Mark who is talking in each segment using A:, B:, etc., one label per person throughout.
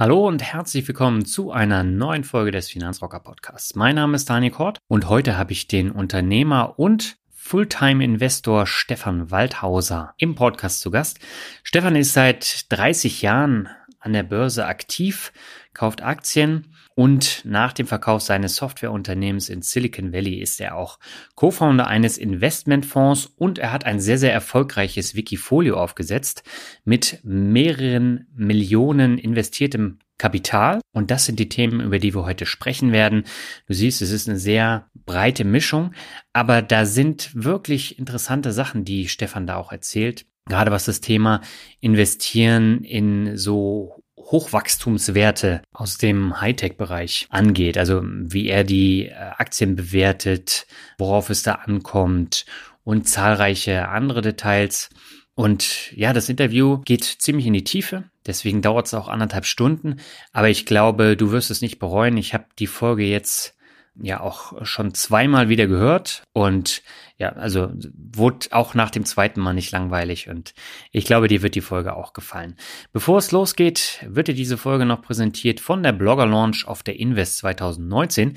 A: Hallo und herzlich willkommen zu einer neuen Folge des Finanzrocker Podcasts. Mein Name ist Daniel Kort und heute habe ich den Unternehmer und Fulltime-Investor Stefan Waldhauser im Podcast zu Gast. Stefan ist seit 30 Jahren an der Börse aktiv, kauft Aktien und nach dem Verkauf seines Softwareunternehmens in Silicon Valley ist er auch Co-Founder eines Investmentfonds und er hat ein sehr, sehr erfolgreiches Wikifolio aufgesetzt mit mehreren Millionen investiertem Kapital. Und das sind die Themen, über die wir heute sprechen werden. Du siehst, es ist eine sehr breite Mischung, aber da sind wirklich interessante Sachen, die Stefan da auch erzählt. Gerade was das Thema Investieren in so Hochwachstumswerte aus dem Hightech-Bereich angeht. Also wie er die äh, Aktien bewertet, worauf es da ankommt und zahlreiche andere Details. Und ja, das Interview geht ziemlich in die Tiefe. Deswegen dauert es auch anderthalb Stunden. Aber ich glaube, du wirst es nicht bereuen. Ich habe die Folge jetzt ja auch schon zweimal wieder gehört und ja, also wurde auch nach dem zweiten Mal nicht langweilig und ich glaube, dir wird die Folge auch gefallen. Bevor es losgeht, wird dir diese Folge noch präsentiert von der Blogger Launch auf der Invest 2019.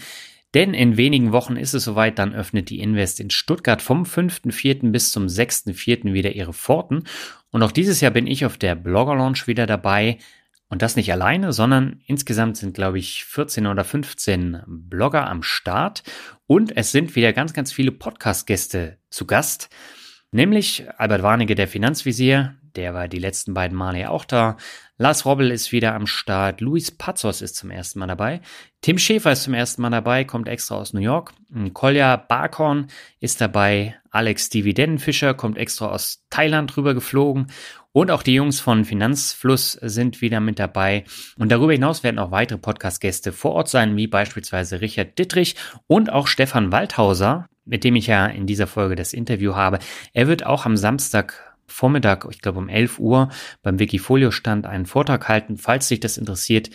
A: Denn in wenigen Wochen ist es soweit, dann öffnet die Invest in Stuttgart vom 5.4. bis zum 6.4. wieder ihre Pforten. Und auch dieses Jahr bin ich auf der Blogger Launch wieder dabei. Und das nicht alleine, sondern insgesamt sind, glaube ich, 14 oder 15 Blogger am Start. Und es sind wieder ganz, ganz viele Podcast-Gäste zu Gast. Nämlich Albert Warnecke, der Finanzvisier, der war die letzten beiden Male ja auch da. Lars Robbel ist wieder am Start. Luis Pazos ist zum ersten Mal dabei. Tim Schäfer ist zum ersten Mal dabei, kommt extra aus New York. Kolja Barkhorn ist dabei. Alex Dividendenfischer kommt extra aus Thailand rüber geflogen. Und auch die Jungs von Finanzfluss sind wieder mit dabei. Und darüber hinaus werden auch weitere Podcast-Gäste vor Ort sein, wie beispielsweise Richard Dittrich und auch Stefan Waldhauser, mit dem ich ja in dieser Folge das Interview habe. Er wird auch am Samstag Vormittag, ich glaube um 11 Uhr, beim Wikifolio-Stand einen Vortrag halten. Falls dich das interessiert,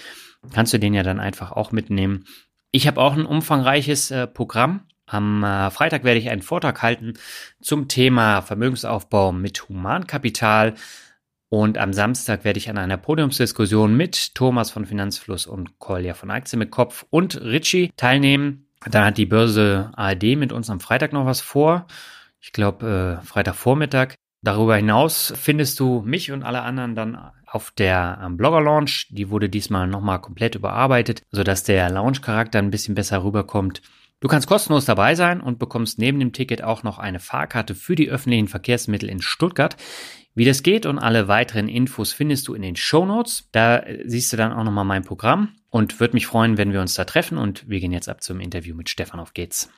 A: kannst du den ja dann einfach auch mitnehmen. Ich habe auch ein umfangreiches äh, Programm. Am äh, Freitag werde ich einen Vortrag halten zum Thema Vermögensaufbau mit Humankapital. Und am Samstag werde ich an einer Podiumsdiskussion mit Thomas von Finanzfluss und Kolja von Aktien mit Kopf und Richie teilnehmen. Dann hat die Börse ARD mit uns am Freitag noch was vor. Ich glaube, äh, Freitagvormittag. Darüber hinaus findest du mich und alle anderen dann auf der ähm, Blogger Launch. Die wurde diesmal nochmal komplett überarbeitet, sodass der Launch-Charakter ein bisschen besser rüberkommt. Du kannst kostenlos dabei sein und bekommst neben dem Ticket auch noch eine Fahrkarte für die öffentlichen Verkehrsmittel in Stuttgart. Wie das geht und alle weiteren Infos findest du in den Show Notes. Da äh, siehst du dann auch nochmal mein Programm und würde mich freuen, wenn wir uns da treffen und wir gehen jetzt ab zum Interview mit Stefan. Auf geht's.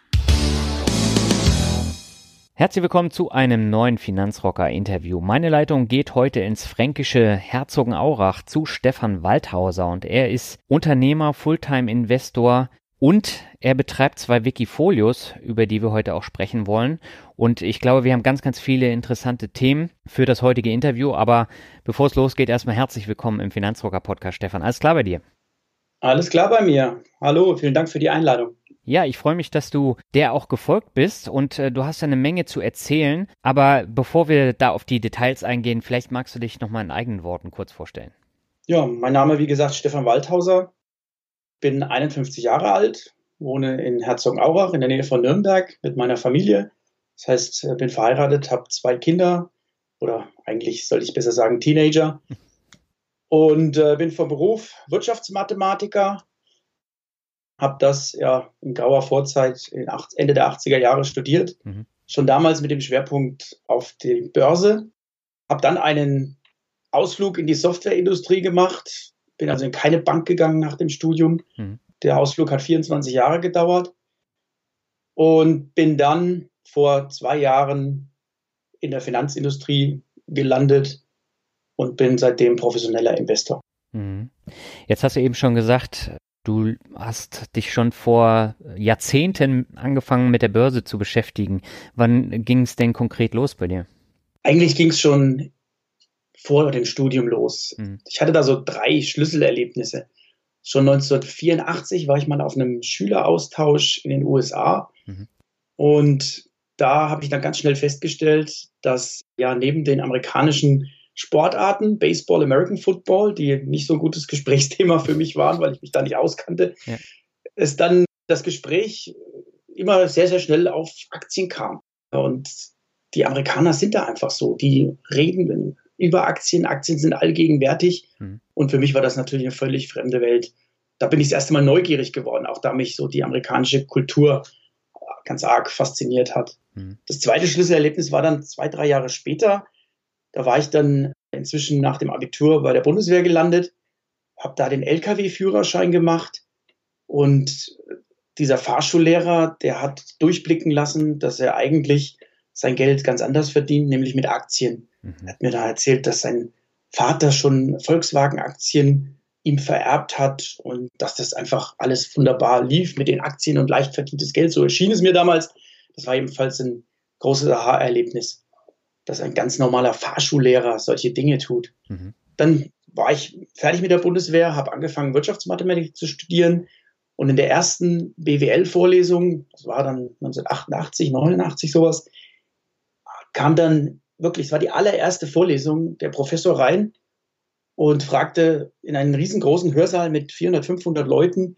A: Herzlich willkommen zu einem neuen Finanzrocker-Interview. Meine Leitung geht heute ins fränkische Herzogenaurach zu Stefan Waldhauser und er ist Unternehmer, Fulltime-Investor, und er betreibt zwei Wikifolios, über die wir heute auch sprechen wollen. Und ich glaube, wir haben ganz, ganz viele interessante Themen für das heutige Interview. Aber bevor es losgeht, erstmal herzlich willkommen im Finanzrocker Podcast, Stefan. Alles klar bei dir?
B: Alles klar bei mir. Hallo, vielen Dank für die Einladung.
A: Ja, ich freue mich, dass du der auch gefolgt bist und äh, du hast eine Menge zu erzählen. Aber bevor wir da auf die Details eingehen, vielleicht magst du dich nochmal in eigenen Worten kurz vorstellen.
B: Ja, mein Name, wie gesagt, Stefan Waldhauser bin 51 Jahre alt, wohne in Herzogenaurach in der Nähe von Nürnberg mit meiner Familie. Das heißt, äh, bin verheiratet, habe zwei Kinder, oder eigentlich sollte ich besser sagen Teenager. Und äh, bin vom Beruf Wirtschaftsmathematiker, habe das ja in grauer Vorzeit Ende der 80er Jahre studiert, mhm. schon damals mit dem Schwerpunkt auf die Börse, habe dann einen Ausflug in die Softwareindustrie gemacht, bin also in keine Bank gegangen nach dem Studium. Mhm. Der Ausflug hat 24 Jahre gedauert und bin dann vor zwei Jahren in der Finanzindustrie gelandet und bin seitdem professioneller Investor.
A: Mhm. Jetzt hast du eben schon gesagt, du hast dich schon vor Jahrzehnten angefangen mit der Börse zu beschäftigen. Wann ging es denn konkret los bei dir?
B: Eigentlich ging es schon vor dem Studium los. Mhm. Ich hatte da so drei Schlüsselerlebnisse. Schon 1984 war ich mal auf einem Schüleraustausch in den USA mhm. und da habe ich dann ganz schnell festgestellt, dass ja neben den amerikanischen Sportarten, Baseball, American Football, die nicht so ein gutes Gesprächsthema für mich waren, weil ich mich da nicht auskannte, ja. es dann das Gespräch immer sehr, sehr schnell auf Aktien kam. Und die Amerikaner sind da einfach so. Die reden über Aktien. Aktien sind allgegenwärtig. Mhm. Und für mich war das natürlich eine völlig fremde Welt. Da bin ich das erste Mal neugierig geworden, auch da mich so die amerikanische Kultur ganz arg fasziniert hat. Mhm. Das zweite Schlüsselerlebnis war dann zwei, drei Jahre später. Da war ich dann inzwischen nach dem Abitur bei der Bundeswehr gelandet, habe da den Lkw-Führerschein gemacht und dieser Fahrschullehrer, der hat durchblicken lassen, dass er eigentlich sein Geld ganz anders verdient, nämlich mit Aktien. Mhm. Er hat mir da erzählt, dass sein Vater schon Volkswagen-Aktien ihm vererbt hat und dass das einfach alles wunderbar lief mit den Aktien und leicht verdientes Geld. So erschien es mir damals. Das war ebenfalls ein großes Aha-Erlebnis, dass ein ganz normaler Fahrschullehrer solche Dinge tut. Mhm. Dann war ich fertig mit der Bundeswehr, habe angefangen, Wirtschaftsmathematik zu studieren. Und in der ersten BWL-Vorlesung, das war dann 1988, 89 sowas, kam dann wirklich, es war die allererste Vorlesung, der Professor rein und fragte in einem riesengroßen Hörsaal mit 400, 500 Leuten,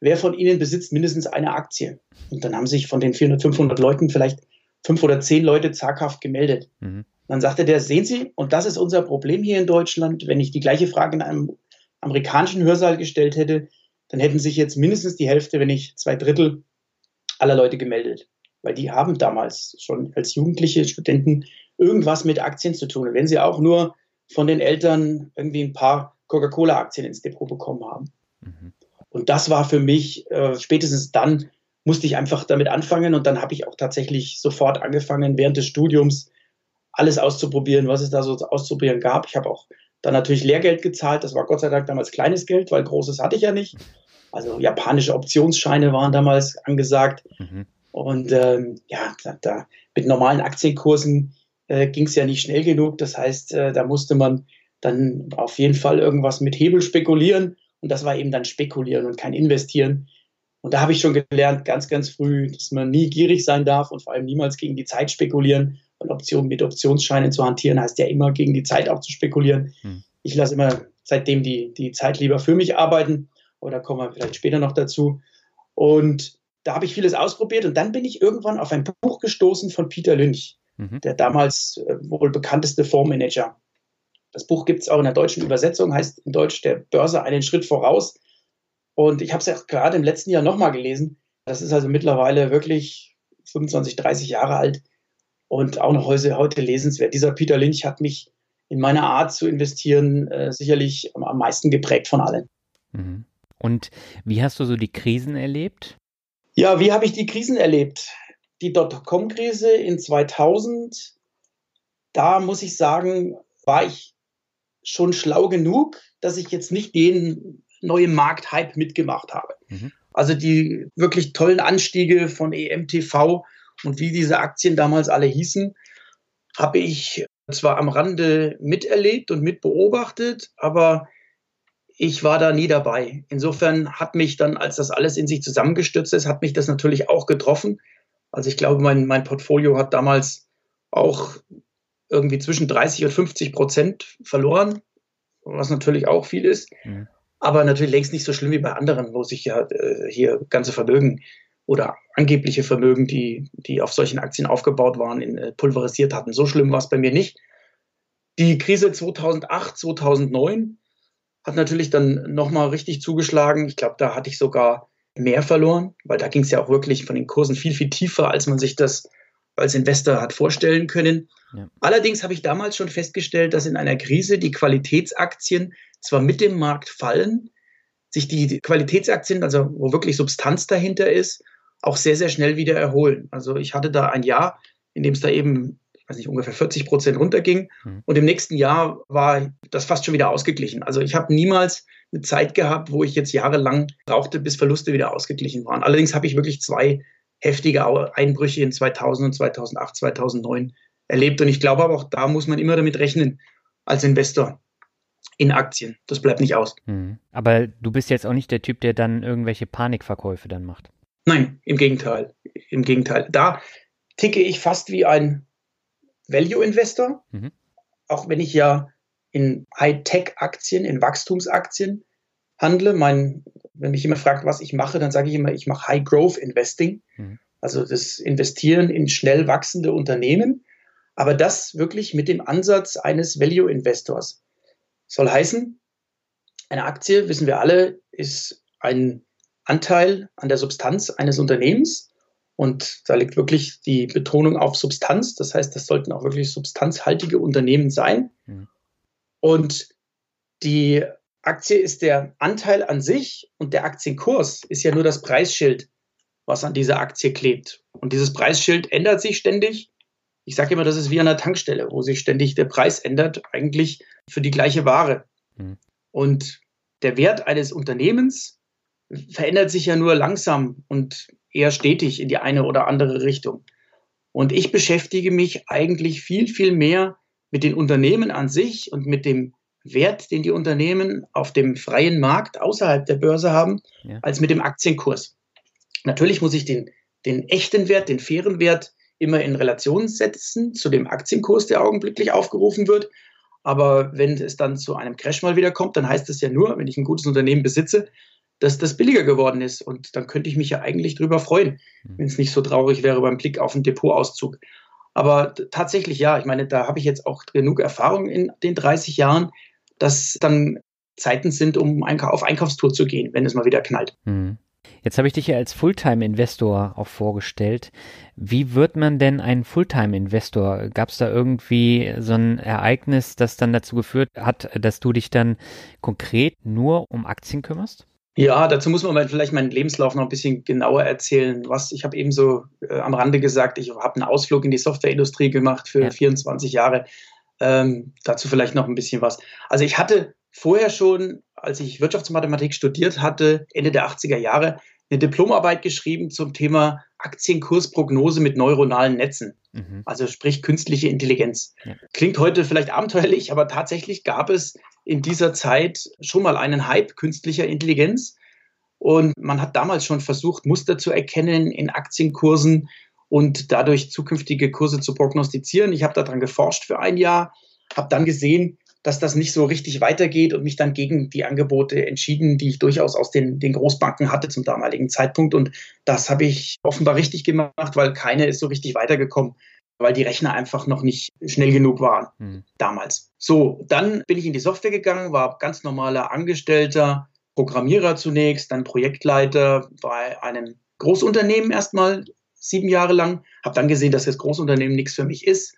B: wer von Ihnen besitzt mindestens eine Aktie? Und dann haben sich von den 400, 500 Leuten vielleicht fünf oder zehn Leute zaghaft gemeldet. Mhm. Dann sagte der, sehen Sie, und das ist unser Problem hier in Deutschland, wenn ich die gleiche Frage in einem amerikanischen Hörsaal gestellt hätte, dann hätten sich jetzt mindestens die Hälfte, wenn nicht zwei Drittel aller Leute gemeldet. Weil die haben damals schon als jugendliche Studenten irgendwas mit Aktien zu tun. Und wenn sie auch nur von den Eltern irgendwie ein paar Coca-Cola-Aktien ins Depot bekommen haben. Mhm. Und das war für mich, äh, spätestens dann musste ich einfach damit anfangen und dann habe ich auch tatsächlich sofort angefangen, während des Studiums alles auszuprobieren, was es da so auszuprobieren gab. Ich habe auch dann natürlich Lehrgeld gezahlt. Das war Gott sei Dank damals kleines Geld, weil großes hatte ich ja nicht. Also japanische Optionsscheine waren damals angesagt. Mhm. Und ähm, ja, da, da, mit normalen Aktienkursen äh, ging es ja nicht schnell genug. Das heißt, äh, da musste man dann auf jeden Fall irgendwas mit Hebel spekulieren. Und das war eben dann spekulieren und kein investieren. Und da habe ich schon gelernt, ganz, ganz früh, dass man nie gierig sein darf und vor allem niemals gegen die Zeit spekulieren. Und Optionen mit Optionsscheinen zu hantieren, heißt ja immer gegen die Zeit auch zu spekulieren. Hm. Ich lasse immer seitdem die, die Zeit lieber für mich arbeiten. Oder kommen wir vielleicht später noch dazu. Und da habe ich vieles ausprobiert. Und dann bin ich irgendwann auf ein Buch gestoßen von Peter Lynch mhm. der damals äh, wohl bekannteste Fondsmanager. Das Buch gibt es auch in der deutschen Übersetzung, heißt in Deutsch der Börse einen Schritt voraus. Und ich habe es ja gerade im letzten Jahr nochmal gelesen. Das ist also mittlerweile wirklich 25, 30 Jahre alt und auch noch heute, heute lesenswert. Dieser Peter Lynch hat mich in meiner Art zu investieren äh, sicherlich am, am, meisten geprägt von allen.
A: Mhm. Und wie hast du so die Krisen erlebt?
B: Ja, wie habe ich die Krisen erlebt? Die Dotcom-Krise in 2000, da muss ich sagen, war ich schon schlau genug, dass ich jetzt nicht den neuen Markthype mitgemacht habe. Mhm. Also die wirklich tollen Anstiege von EMTV und wie diese Aktien damals alle hießen, habe ich zwar am Rande miterlebt und mitbeobachtet, aber ich war da nie dabei. Insofern hat mich dann, als das alles in sich zusammengestürzt ist, hat mich das natürlich auch getroffen. Also ich glaube, mein, mein Portfolio hat damals auch irgendwie zwischen 30 und 50 Prozent verloren, was natürlich auch viel ist. Mhm. Aber natürlich längst nicht so schlimm wie bei anderen, wo sich ja äh, hier ganze Vermögen oder angebliche Vermögen, die, die auf solchen Aktien aufgebaut waren, in, äh, pulverisiert hatten. So schlimm war es bei mir nicht. Die Krise 2008, 2009 hat natürlich dann nochmal richtig zugeschlagen. Ich glaube, da hatte ich sogar mehr verloren, weil da ging es ja auch wirklich von den Kursen viel, viel tiefer, als man sich das als Investor hat vorstellen können. Ja. Allerdings habe ich damals schon festgestellt, dass in einer Krise die Qualitätsaktien zwar mit dem Markt fallen, sich die Qualitätsaktien, also wo wirklich Substanz dahinter ist, auch sehr, sehr schnell wieder erholen. Also ich hatte da ein Jahr, in dem es da eben, ich weiß nicht, ungefähr 40 Prozent runterging. Mhm. Und im nächsten Jahr war das fast schon wieder ausgeglichen. Also ich habe niemals eine Zeit gehabt, wo ich jetzt jahrelang brauchte, bis Verluste wieder ausgeglichen waren. Allerdings habe ich wirklich zwei heftige Einbrüche in 2000 und 2008, 2009 erlebt. Und ich glaube aber auch da muss man immer damit rechnen als Investor in Aktien. Das bleibt nicht aus.
A: Mhm. Aber du bist jetzt auch nicht der Typ, der dann irgendwelche Panikverkäufe dann macht.
B: Nein, im Gegenteil. Im Gegenteil. Da ticke ich fast wie ein Value-Investor, mhm. auch wenn ich ja in High-Tech-Aktien, in Wachstumsaktien handle. Mein, wenn mich jemand fragt, was ich mache, dann sage ich immer, ich mache High-Growth-Investing, mhm. also das Investieren in schnell wachsende Unternehmen, aber das wirklich mit dem Ansatz eines Value-Investors. Soll heißen, eine Aktie, wissen wir alle, ist ein Anteil an der Substanz eines Unternehmens. Und da liegt wirklich die Betonung auf Substanz. Das heißt, das sollten auch wirklich substanzhaltige Unternehmen sein. Mhm. Und die Aktie ist der Anteil an sich und der Aktienkurs ist ja nur das Preisschild, was an dieser Aktie klebt. Und dieses Preisschild ändert sich ständig. Ich sage immer, das ist wie an einer Tankstelle, wo sich ständig der Preis ändert, eigentlich für die gleiche Ware. Mhm. Und der Wert eines Unternehmens verändert sich ja nur langsam und eher stetig in die eine oder andere Richtung. Und ich beschäftige mich eigentlich viel, viel mehr mit den Unternehmen an sich und mit dem Wert, den die Unternehmen auf dem freien Markt außerhalb der Börse haben, ja. als mit dem Aktienkurs. Natürlich muss ich den, den echten Wert, den fairen Wert immer in Relation setzen zu dem Aktienkurs, der augenblicklich aufgerufen wird. Aber wenn es dann zu einem Crash mal wieder kommt, dann heißt es ja nur, wenn ich ein gutes Unternehmen besitze, dass das billiger geworden ist. Und dann könnte ich mich ja eigentlich drüber freuen, hm. wenn es nicht so traurig wäre beim Blick auf den Depotauszug. Aber tatsächlich ja, ich meine, da habe ich jetzt auch genug Erfahrung in den 30 Jahren, dass dann Zeiten sind, um auf Einkaufstour zu gehen, wenn es mal wieder knallt.
A: Hm. Jetzt habe ich dich ja als Fulltime-Investor auch vorgestellt. Wie wird man denn ein Fulltime-Investor? Gab es da irgendwie so ein Ereignis, das dann dazu geführt hat, dass du dich dann konkret nur um Aktien kümmerst?
B: Ja, dazu muss man vielleicht meinen Lebenslauf noch ein bisschen genauer erzählen. Was ich habe eben so äh, am Rande gesagt, ich habe einen Ausflug in die Softwareindustrie gemacht für ja. 24 Jahre. Ähm, dazu vielleicht noch ein bisschen was. Also ich hatte vorher schon, als ich Wirtschaftsmathematik studiert hatte, Ende der 80er Jahre, eine Diplomarbeit geschrieben zum Thema Aktienkursprognose mit neuronalen Netzen. Mhm. Also sprich künstliche Intelligenz. Ja. Klingt heute vielleicht abenteuerlich, aber tatsächlich gab es in dieser Zeit schon mal einen Hype künstlicher Intelligenz. Und man hat damals schon versucht, Muster zu erkennen in Aktienkursen und dadurch zukünftige Kurse zu prognostizieren. Ich habe daran geforscht für ein Jahr, habe dann gesehen, dass das nicht so richtig weitergeht und mich dann gegen die Angebote entschieden, die ich durchaus aus den, den Großbanken hatte zum damaligen Zeitpunkt. Und das habe ich offenbar richtig gemacht, weil keine ist so richtig weitergekommen, weil die Rechner einfach noch nicht schnell genug waren hm. damals. So, dann bin ich in die Software gegangen, war ganz normaler Angestellter, Programmierer zunächst, dann Projektleiter bei einem Großunternehmen erstmal sieben Jahre lang, habe dann gesehen, dass das Großunternehmen nichts für mich ist,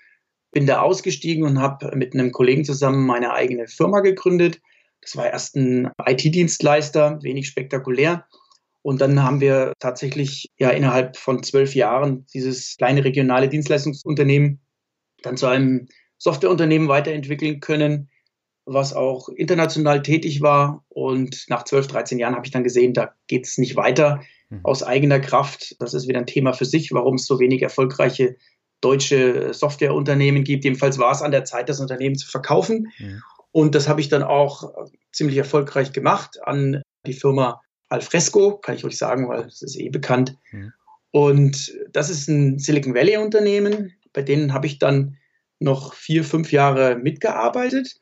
B: bin da ausgestiegen und habe mit einem Kollegen zusammen meine eigene Firma gegründet. Das war erst ein IT-Dienstleister, wenig spektakulär. Und dann haben wir tatsächlich ja innerhalb von zwölf Jahren dieses kleine regionale Dienstleistungsunternehmen dann zu einem Softwareunternehmen weiterentwickeln können, was auch international tätig war. Und nach zwölf, dreizehn Jahren habe ich dann gesehen, da geht es nicht weiter mhm. aus eigener Kraft. Das ist wieder ein Thema für sich, warum es so wenig erfolgreiche deutsche Softwareunternehmen gibt. Jedenfalls war es an der Zeit, das Unternehmen zu verkaufen. Ja. Und das habe ich dann auch ziemlich erfolgreich gemacht an die Firma Alfresco, kann ich euch sagen, weil es ist eh bekannt. Ja. Und das ist ein Silicon Valley Unternehmen. Bei denen habe ich dann noch vier, fünf Jahre mitgearbeitet.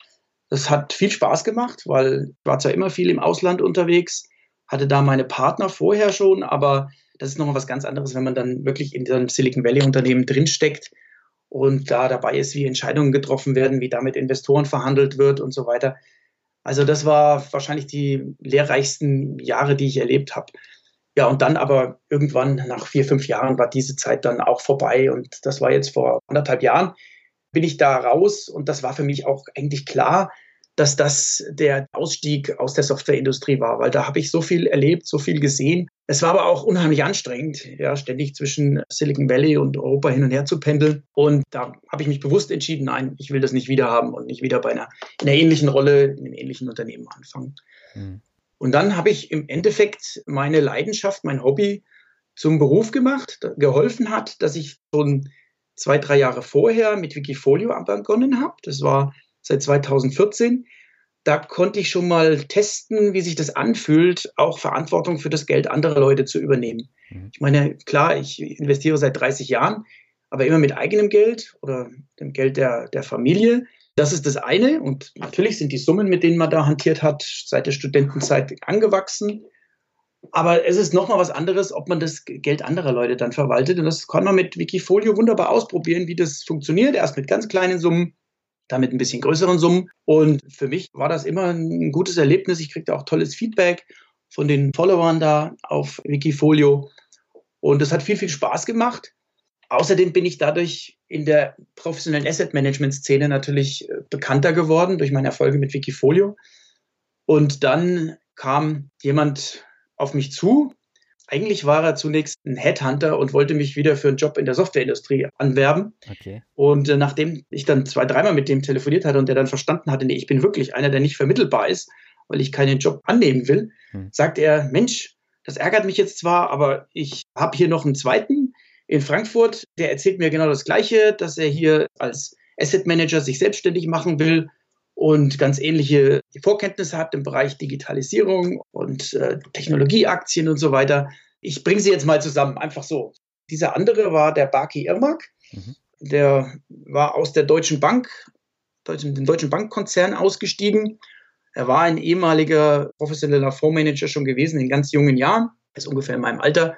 B: Das hat viel Spaß gemacht, weil ich war zwar immer viel im Ausland unterwegs, hatte da meine Partner vorher schon, aber das ist nochmal was ganz anderes, wenn man dann wirklich in so einem Silicon Valley Unternehmen drinsteckt und da dabei ist, wie Entscheidungen getroffen werden, wie da mit Investoren verhandelt wird und so weiter. Also das war wahrscheinlich die lehrreichsten Jahre, die ich erlebt habe. Ja, und dann aber irgendwann nach vier, fünf Jahren war diese Zeit dann auch vorbei. Und das war jetzt vor anderthalb Jahren, bin ich da raus. Und das war für mich auch eigentlich klar, dass das der Ausstieg aus der Softwareindustrie war, weil da habe ich so viel erlebt, so viel gesehen. Es war aber auch unheimlich anstrengend, ja, ständig zwischen Silicon Valley und Europa hin und her zu pendeln. Und da habe ich mich bewusst entschieden, nein, ich will das nicht wieder haben und nicht wieder bei einer, in einer ähnlichen Rolle, in einem ähnlichen Unternehmen anfangen. Mhm. Und dann habe ich im Endeffekt meine Leidenschaft, mein Hobby zum Beruf gemacht, geholfen hat, dass ich schon zwei, drei Jahre vorher mit Wikifolio begonnen habe. Das war seit 2014. Da konnte ich schon mal testen, wie sich das anfühlt, auch Verantwortung für das Geld anderer Leute zu übernehmen. Mhm. Ich meine, klar, ich investiere seit 30 Jahren, aber immer mit eigenem Geld oder dem Geld der, der Familie. Das ist das eine. Und natürlich sind die Summen, mit denen man da hantiert hat, seit der Studentenzeit angewachsen. Aber es ist nochmal was anderes, ob man das Geld anderer Leute dann verwaltet. Und das kann man mit Wikifolio wunderbar ausprobieren, wie das funktioniert. Erst mit ganz kleinen Summen, damit ein bisschen größeren Summen. Und für mich war das immer ein gutes Erlebnis. Ich kriegte auch tolles Feedback von den Followern da auf Wikifolio. Und es hat viel, viel Spaß gemacht. Außerdem bin ich dadurch in der professionellen Asset Management Szene natürlich äh, bekannter geworden durch meine Erfolge mit Wikifolio. Und dann kam jemand auf mich zu, eigentlich war er zunächst ein Headhunter und wollte mich wieder für einen Job in der Softwareindustrie anwerben. Okay. Und äh, nachdem ich dann zwei, dreimal mit dem telefoniert hatte und der dann verstanden hatte, nee, ich bin wirklich einer, der nicht vermittelbar ist, weil ich keinen Job annehmen will, hm. sagt er, Mensch, das ärgert mich jetzt zwar, aber ich habe hier noch einen zweiten in Frankfurt, der erzählt mir genau das Gleiche, dass er hier als Asset Manager sich selbstständig machen will und ganz ähnliche Vorkenntnisse hat im Bereich Digitalisierung und äh, Technologieaktien und so weiter. Ich bringe sie jetzt mal zusammen, einfach so. Dieser andere war der Baki Irmak. Mhm. Der war aus der Deutschen Bank, dem Deutschen Bankkonzern ausgestiegen. Er war ein ehemaliger professioneller Fondsmanager schon gewesen in ganz jungen Jahren, ist ungefähr in meinem Alter.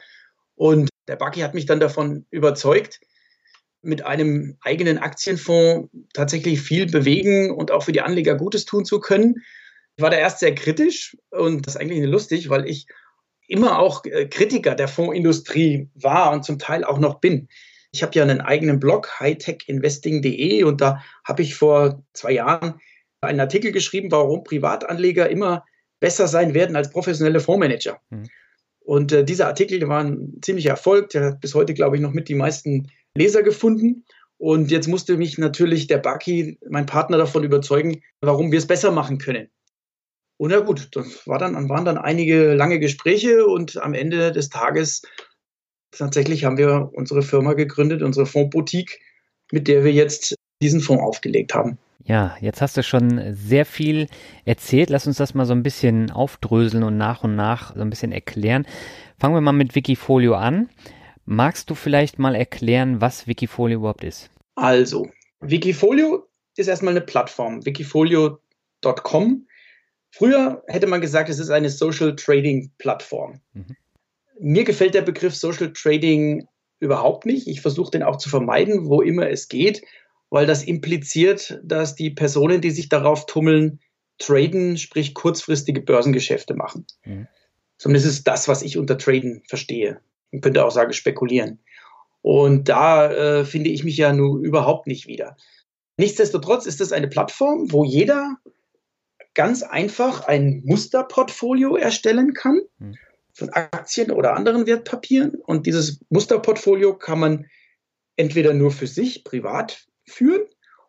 B: Und der Baki hat mich dann davon überzeugt, mit einem eigenen Aktienfonds tatsächlich viel bewegen und auch für die Anleger Gutes tun zu können. Ich war da erst sehr kritisch und das ist eigentlich lustig, weil ich immer auch äh, Kritiker der Fondsindustrie war und zum Teil auch noch bin. Ich habe ja einen eigenen Blog, hightechinvesting.de, und da habe ich vor zwei Jahren einen Artikel geschrieben, warum Privatanleger immer besser sein werden als professionelle Fondsmanager. Mhm. Und äh, dieser Artikel war ein ziemlicher Erfolg. Der hat bis heute, glaube ich, noch mit die meisten Leser gefunden. Und jetzt musste mich natürlich der Bucky, mein Partner, davon überzeugen, warum wir es besser machen können. Und ja gut, das war dann, waren dann einige lange Gespräche und am Ende des Tages tatsächlich haben wir unsere Firma gegründet, unsere Fondsboutique, mit der wir jetzt diesen Fonds aufgelegt haben.
A: Ja, jetzt hast du schon sehr viel erzählt. Lass uns das mal so ein bisschen aufdröseln und nach und nach so ein bisschen erklären. Fangen wir mal mit Wikifolio an. Magst du vielleicht mal erklären, was Wikifolio überhaupt ist?
B: Also, Wikifolio ist erstmal eine Plattform, wikifolio.com. Früher hätte man gesagt, es ist eine Social Trading Plattform. Mhm. Mir gefällt der Begriff Social Trading überhaupt nicht. Ich versuche den auch zu vermeiden, wo immer es geht, weil das impliziert, dass die Personen, die sich darauf tummeln, traden, sprich kurzfristige Börsengeschäfte machen. Mhm. Zumindest ist das, was ich unter Traden verstehe. Man könnte auch sagen, spekulieren. Und da äh, finde ich mich ja nun überhaupt nicht wieder. Nichtsdestotrotz ist es eine Plattform, wo jeder ganz einfach ein Musterportfolio erstellen kann hm. von Aktien oder anderen Wertpapieren. Und dieses Musterportfolio kann man entweder nur für sich privat führen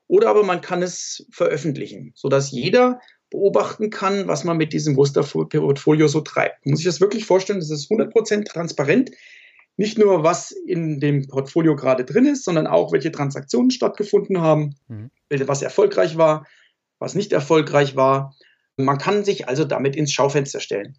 B: oder aber man kann es veröffentlichen, sodass jeder beobachten kann, was man mit diesem Musterportfolio so treibt. Man muss sich das wirklich vorstellen, das ist 100% transparent. Nicht nur, was in dem Portfolio gerade drin ist, sondern auch, welche Transaktionen stattgefunden haben, mhm. was erfolgreich war, was nicht erfolgreich war. Man kann sich also damit ins Schaufenster stellen.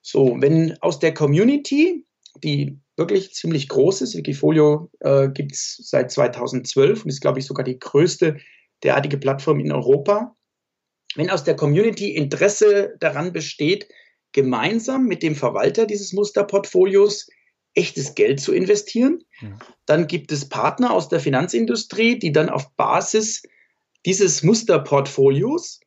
B: So, wenn aus der Community, die wirklich ziemlich groß ist, Wikifolio äh, gibt es seit 2012 und ist, glaube ich, sogar die größte derartige Plattform in Europa, wenn aus der Community Interesse daran besteht, gemeinsam mit dem Verwalter dieses Musterportfolios echtes Geld zu investieren. Dann gibt es Partner aus der Finanzindustrie, die dann auf Basis dieses Musterportfolios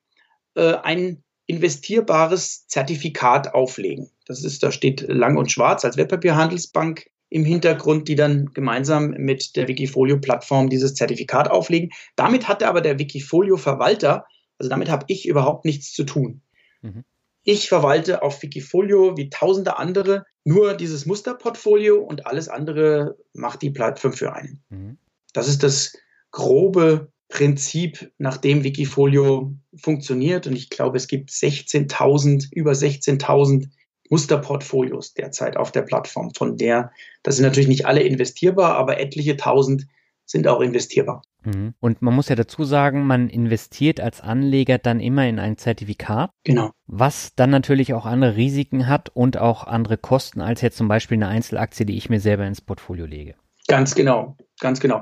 B: äh, ein investierbares Zertifikat auflegen. Das ist, da steht lang und schwarz als Wertpapierhandelsbank im Hintergrund, die dann gemeinsam mit der Wikifolio-Plattform dieses Zertifikat auflegen. Damit hatte aber der Wikifolio-Verwalter, also damit habe ich überhaupt nichts zu tun. Mhm. Ich verwalte auf Wikifolio wie tausende andere nur dieses Musterportfolio und alles andere macht die Plattform für einen. Mhm. Das ist das grobe Prinzip, nach dem Wikifolio funktioniert. Und ich glaube, es gibt 16.000, über 16.000 Musterportfolios derzeit auf der Plattform. Von der, das sind natürlich nicht alle investierbar, aber etliche tausend sind auch investierbar.
A: Mhm. Und man muss ja dazu sagen, man investiert als Anleger dann immer in ein Zertifikat.
B: Genau.
A: Was dann natürlich auch andere Risiken hat und auch andere Kosten als jetzt zum Beispiel eine Einzelaktie, die ich mir selber ins Portfolio lege.
B: Ganz genau, ganz genau.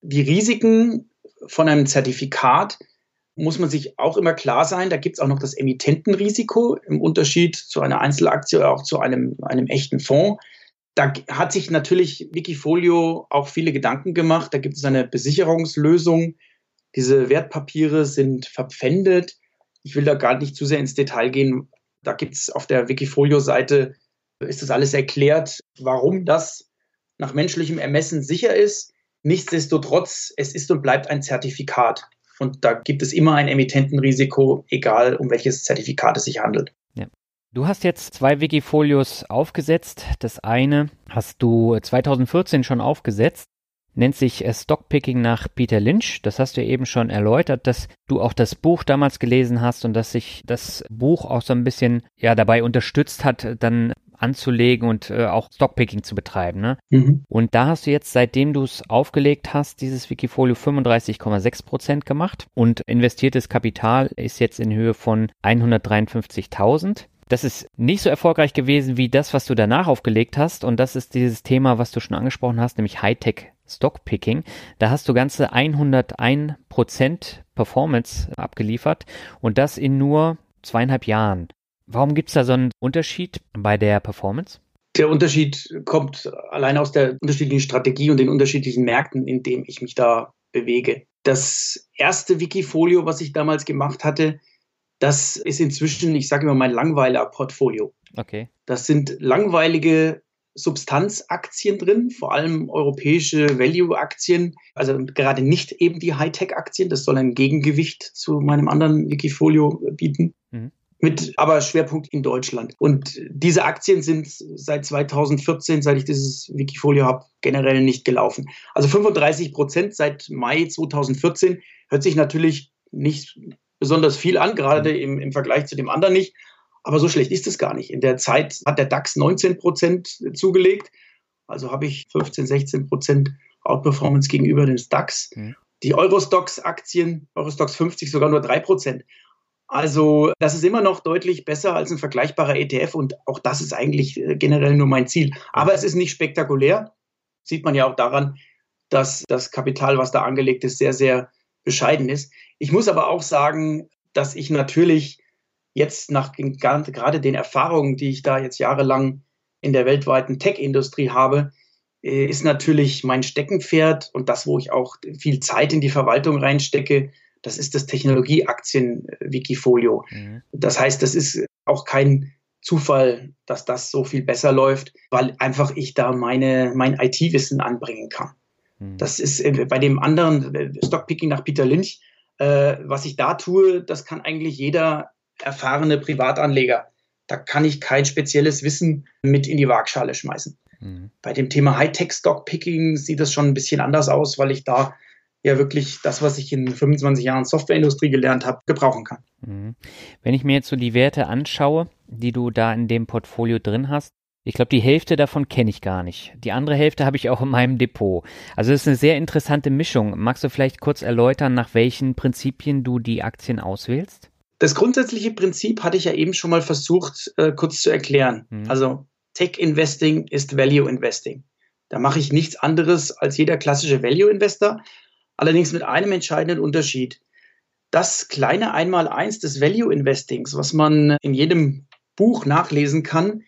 B: Die Risiken von einem Zertifikat muss man sich auch immer klar sein, da gibt es auch noch das Emittentenrisiko im Unterschied zu einer Einzelaktie oder auch zu einem, einem echten Fonds. Da hat sich natürlich Wikifolio auch viele Gedanken gemacht. Da gibt es eine Besicherungslösung. Diese Wertpapiere sind verpfändet. Ich will da gar nicht zu sehr ins Detail gehen. Da gibt es auf der Wikifolio-Seite, ist das alles erklärt, warum das nach menschlichem Ermessen sicher ist. Nichtsdestotrotz, es ist und bleibt ein Zertifikat. Und da gibt es immer ein Emittentenrisiko, egal um welches Zertifikat es sich handelt.
A: Du hast jetzt zwei Wikifolios aufgesetzt. Das eine hast du 2014 schon aufgesetzt, nennt sich äh, Stockpicking nach Peter Lynch. Das hast du eben schon erläutert, dass du auch das Buch damals gelesen hast und dass sich das Buch auch so ein bisschen ja dabei unterstützt hat, dann anzulegen und äh, auch Stockpicking zu betreiben. Ne? Mhm. Und da hast du jetzt, seitdem du es aufgelegt hast, dieses Wikifolio 35,6 Prozent gemacht und investiertes Kapital ist jetzt in Höhe von 153.000. Das ist nicht so erfolgreich gewesen wie das, was du danach aufgelegt hast. Und das ist dieses Thema, was du schon angesprochen hast, nämlich Hightech Stockpicking. Da hast du ganze 101 Prozent Performance abgeliefert und das in nur zweieinhalb Jahren. Warum gibt es da so einen Unterschied bei der Performance?
B: Der Unterschied kommt allein aus der unterschiedlichen Strategie und den unterschiedlichen Märkten, in denen ich mich da bewege. Das erste Wikifolio, was ich damals gemacht hatte, das ist inzwischen, ich sage immer, mein Langweiler-Portfolio.
A: Okay.
B: Das sind langweilige Substanzaktien drin, vor allem europäische Value-Aktien, also gerade nicht eben die Hightech-Aktien. Das soll ein Gegengewicht zu meinem anderen Wikifolio bieten. Mhm mit aber Schwerpunkt in Deutschland. Und diese Aktien sind seit 2014, seit ich dieses Wikifolio habe, generell nicht gelaufen. Also 35 Prozent seit Mai 2014 hört sich natürlich nicht besonders viel an, gerade im, im Vergleich zu dem anderen nicht. Aber so schlecht ist es gar nicht. In der Zeit hat der DAX 19 Prozent zugelegt. Also habe ich 15, 16 Prozent Outperformance gegenüber dem DAX. Mhm. Die Eurostox-Aktien, Eurostox 50 sogar nur 3 Prozent. Also das ist immer noch deutlich besser als ein vergleichbarer ETF und auch das ist eigentlich äh, generell nur mein Ziel. Aber es ist nicht spektakulär. Sieht man ja auch daran, dass das Kapital, was da angelegt ist, sehr, sehr bescheiden ist. Ich muss aber auch sagen, dass ich natürlich jetzt nach gerade den Erfahrungen, die ich da jetzt jahrelang in der weltweiten Tech-Industrie habe, äh, ist natürlich mein Steckenpferd und das, wo ich auch viel Zeit in die Verwaltung reinstecke, das ist das Technologieaktien-Wikifolio. Mhm. Das heißt, das ist auch kein Zufall, dass das so viel besser läuft, weil einfach ich da meine, mein IT-Wissen anbringen kann. Mhm. Das ist äh, bei dem anderen äh, Stockpicking nach Peter Lynch, äh, was ich da tue, das kann eigentlich jeder erfahrene Privatanleger. Da kann ich kein spezielles Wissen mit in die Waagschale schmeißen. Mhm. Bei dem Thema Hightech-Stockpicking sieht das schon ein bisschen anders aus, weil ich da ja wirklich das, was ich in 25 Jahren Softwareindustrie gelernt habe, gebrauchen kann. Mhm.
A: Wenn ich mir jetzt so die Werte anschaue, die du da in dem Portfolio drin hast, ich glaube, die Hälfte davon kenne ich gar nicht. Die andere Hälfte habe ich auch in meinem Depot. Also es ist eine sehr interessante Mischung. Magst du vielleicht kurz erläutern, nach welchen Prinzipien du die Aktien auswählst?
B: Das grundsätzliche Prinzip hatte ich ja eben schon mal versucht, äh, kurz zu erklären. Mhm. Also Tech Investing ist Value Investing. Da mache ich nichts anderes als jeder klassische Value Investor. Allerdings mit einem entscheidenden Unterschied. Das kleine Einmaleins des Value Investings, was man in jedem Buch nachlesen kann,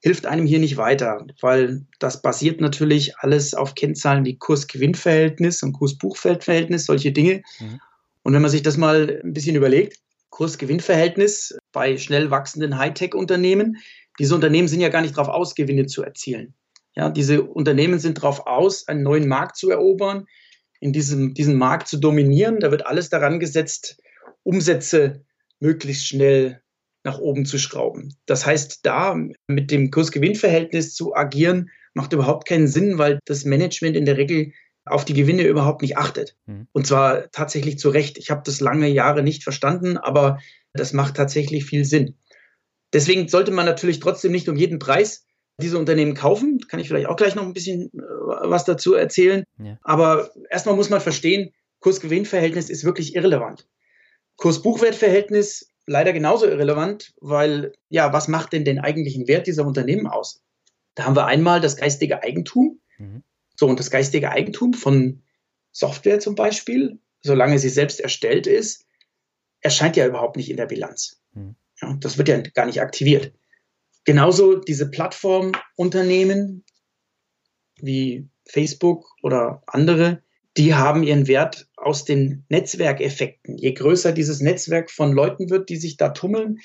B: hilft einem hier nicht weiter, weil das basiert natürlich alles auf Kennzahlen wie Kurs-Gewinn-Verhältnis und Kurs-Buchfeld-Verhältnis, solche Dinge. Mhm. Und wenn man sich das mal ein bisschen überlegt, Kurs-Gewinn-Verhältnis bei schnell wachsenden Hightech-Unternehmen, diese Unternehmen sind ja gar nicht darauf aus, Gewinne zu erzielen. Ja, diese Unternehmen sind darauf aus, einen neuen Markt zu erobern, in diesem, diesen Markt zu dominieren. Da wird alles daran gesetzt, Umsätze möglichst schnell nach oben zu schrauben. Das heißt, da mit dem Kurs-Gewinn-Verhältnis zu agieren, macht überhaupt keinen Sinn, weil das Management in der Regel auf die Gewinne überhaupt nicht achtet. Mhm. Und zwar tatsächlich zu Recht. Ich habe das lange Jahre nicht verstanden, aber das macht tatsächlich viel Sinn. Deswegen sollte man natürlich trotzdem nicht um jeden Preis diese Unternehmen kaufen. Kann ich vielleicht auch gleich noch ein bisschen äh, was dazu erzählen. Ja. Aber erstmal muss man verstehen, Kurs-Gewinn-Verhältnis ist wirklich irrelevant. Kurs-Buchwert-Verhältnis leider genauso irrelevant, weil ja, was macht denn den eigentlichen Wert dieser Unternehmen aus? Da haben wir einmal das geistige Eigentum. Mhm. So, und das geistige Eigentum von Software zum Beispiel, solange sie selbst erstellt ist, erscheint ja überhaupt nicht in der Bilanz. Mhm. Ja, das wird ja gar nicht aktiviert. Genauso diese Plattformunternehmen wie Facebook oder andere, die haben ihren Wert aus den Netzwerkeffekten. Je größer dieses Netzwerk von Leuten wird, die sich da tummeln,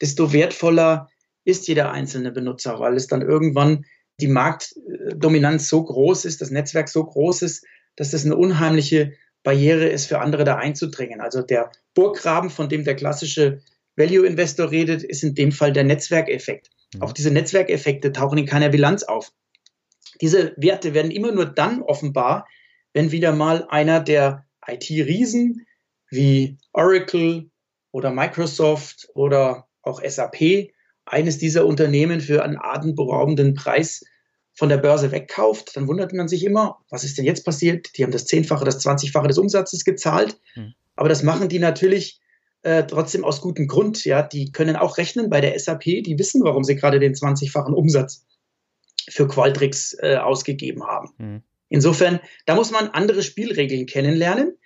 B: desto wertvoller ist jeder einzelne Benutzer, weil es dann irgendwann die Marktdominanz so groß ist, das Netzwerk so groß ist, dass das eine unheimliche Barriere ist für andere da einzudringen. Also der Burggraben, von dem der klassische Value Investor redet, ist in dem Fall der Netzwerkeffekt. Mhm. Auch diese Netzwerkeffekte tauchen in keiner Bilanz auf. Diese Werte werden immer nur dann offenbar, wenn wieder mal einer der IT-Riesen wie Oracle oder Microsoft oder auch SAP eines dieser Unternehmen für einen atemberaubenden Preis von der Börse wegkauft, dann wundert man sich immer, was ist denn jetzt passiert? Die haben das Zehnfache, das Zwanzigfache des Umsatzes gezahlt. Hm. Aber das machen die natürlich äh, trotzdem aus gutem Grund. Ja, die können auch rechnen bei der SAP, die wissen, warum sie gerade den 20-fachen Umsatz für Qualtrics äh, ausgegeben haben. Hm. Insofern, da muss man andere Spielregeln kennenlernen.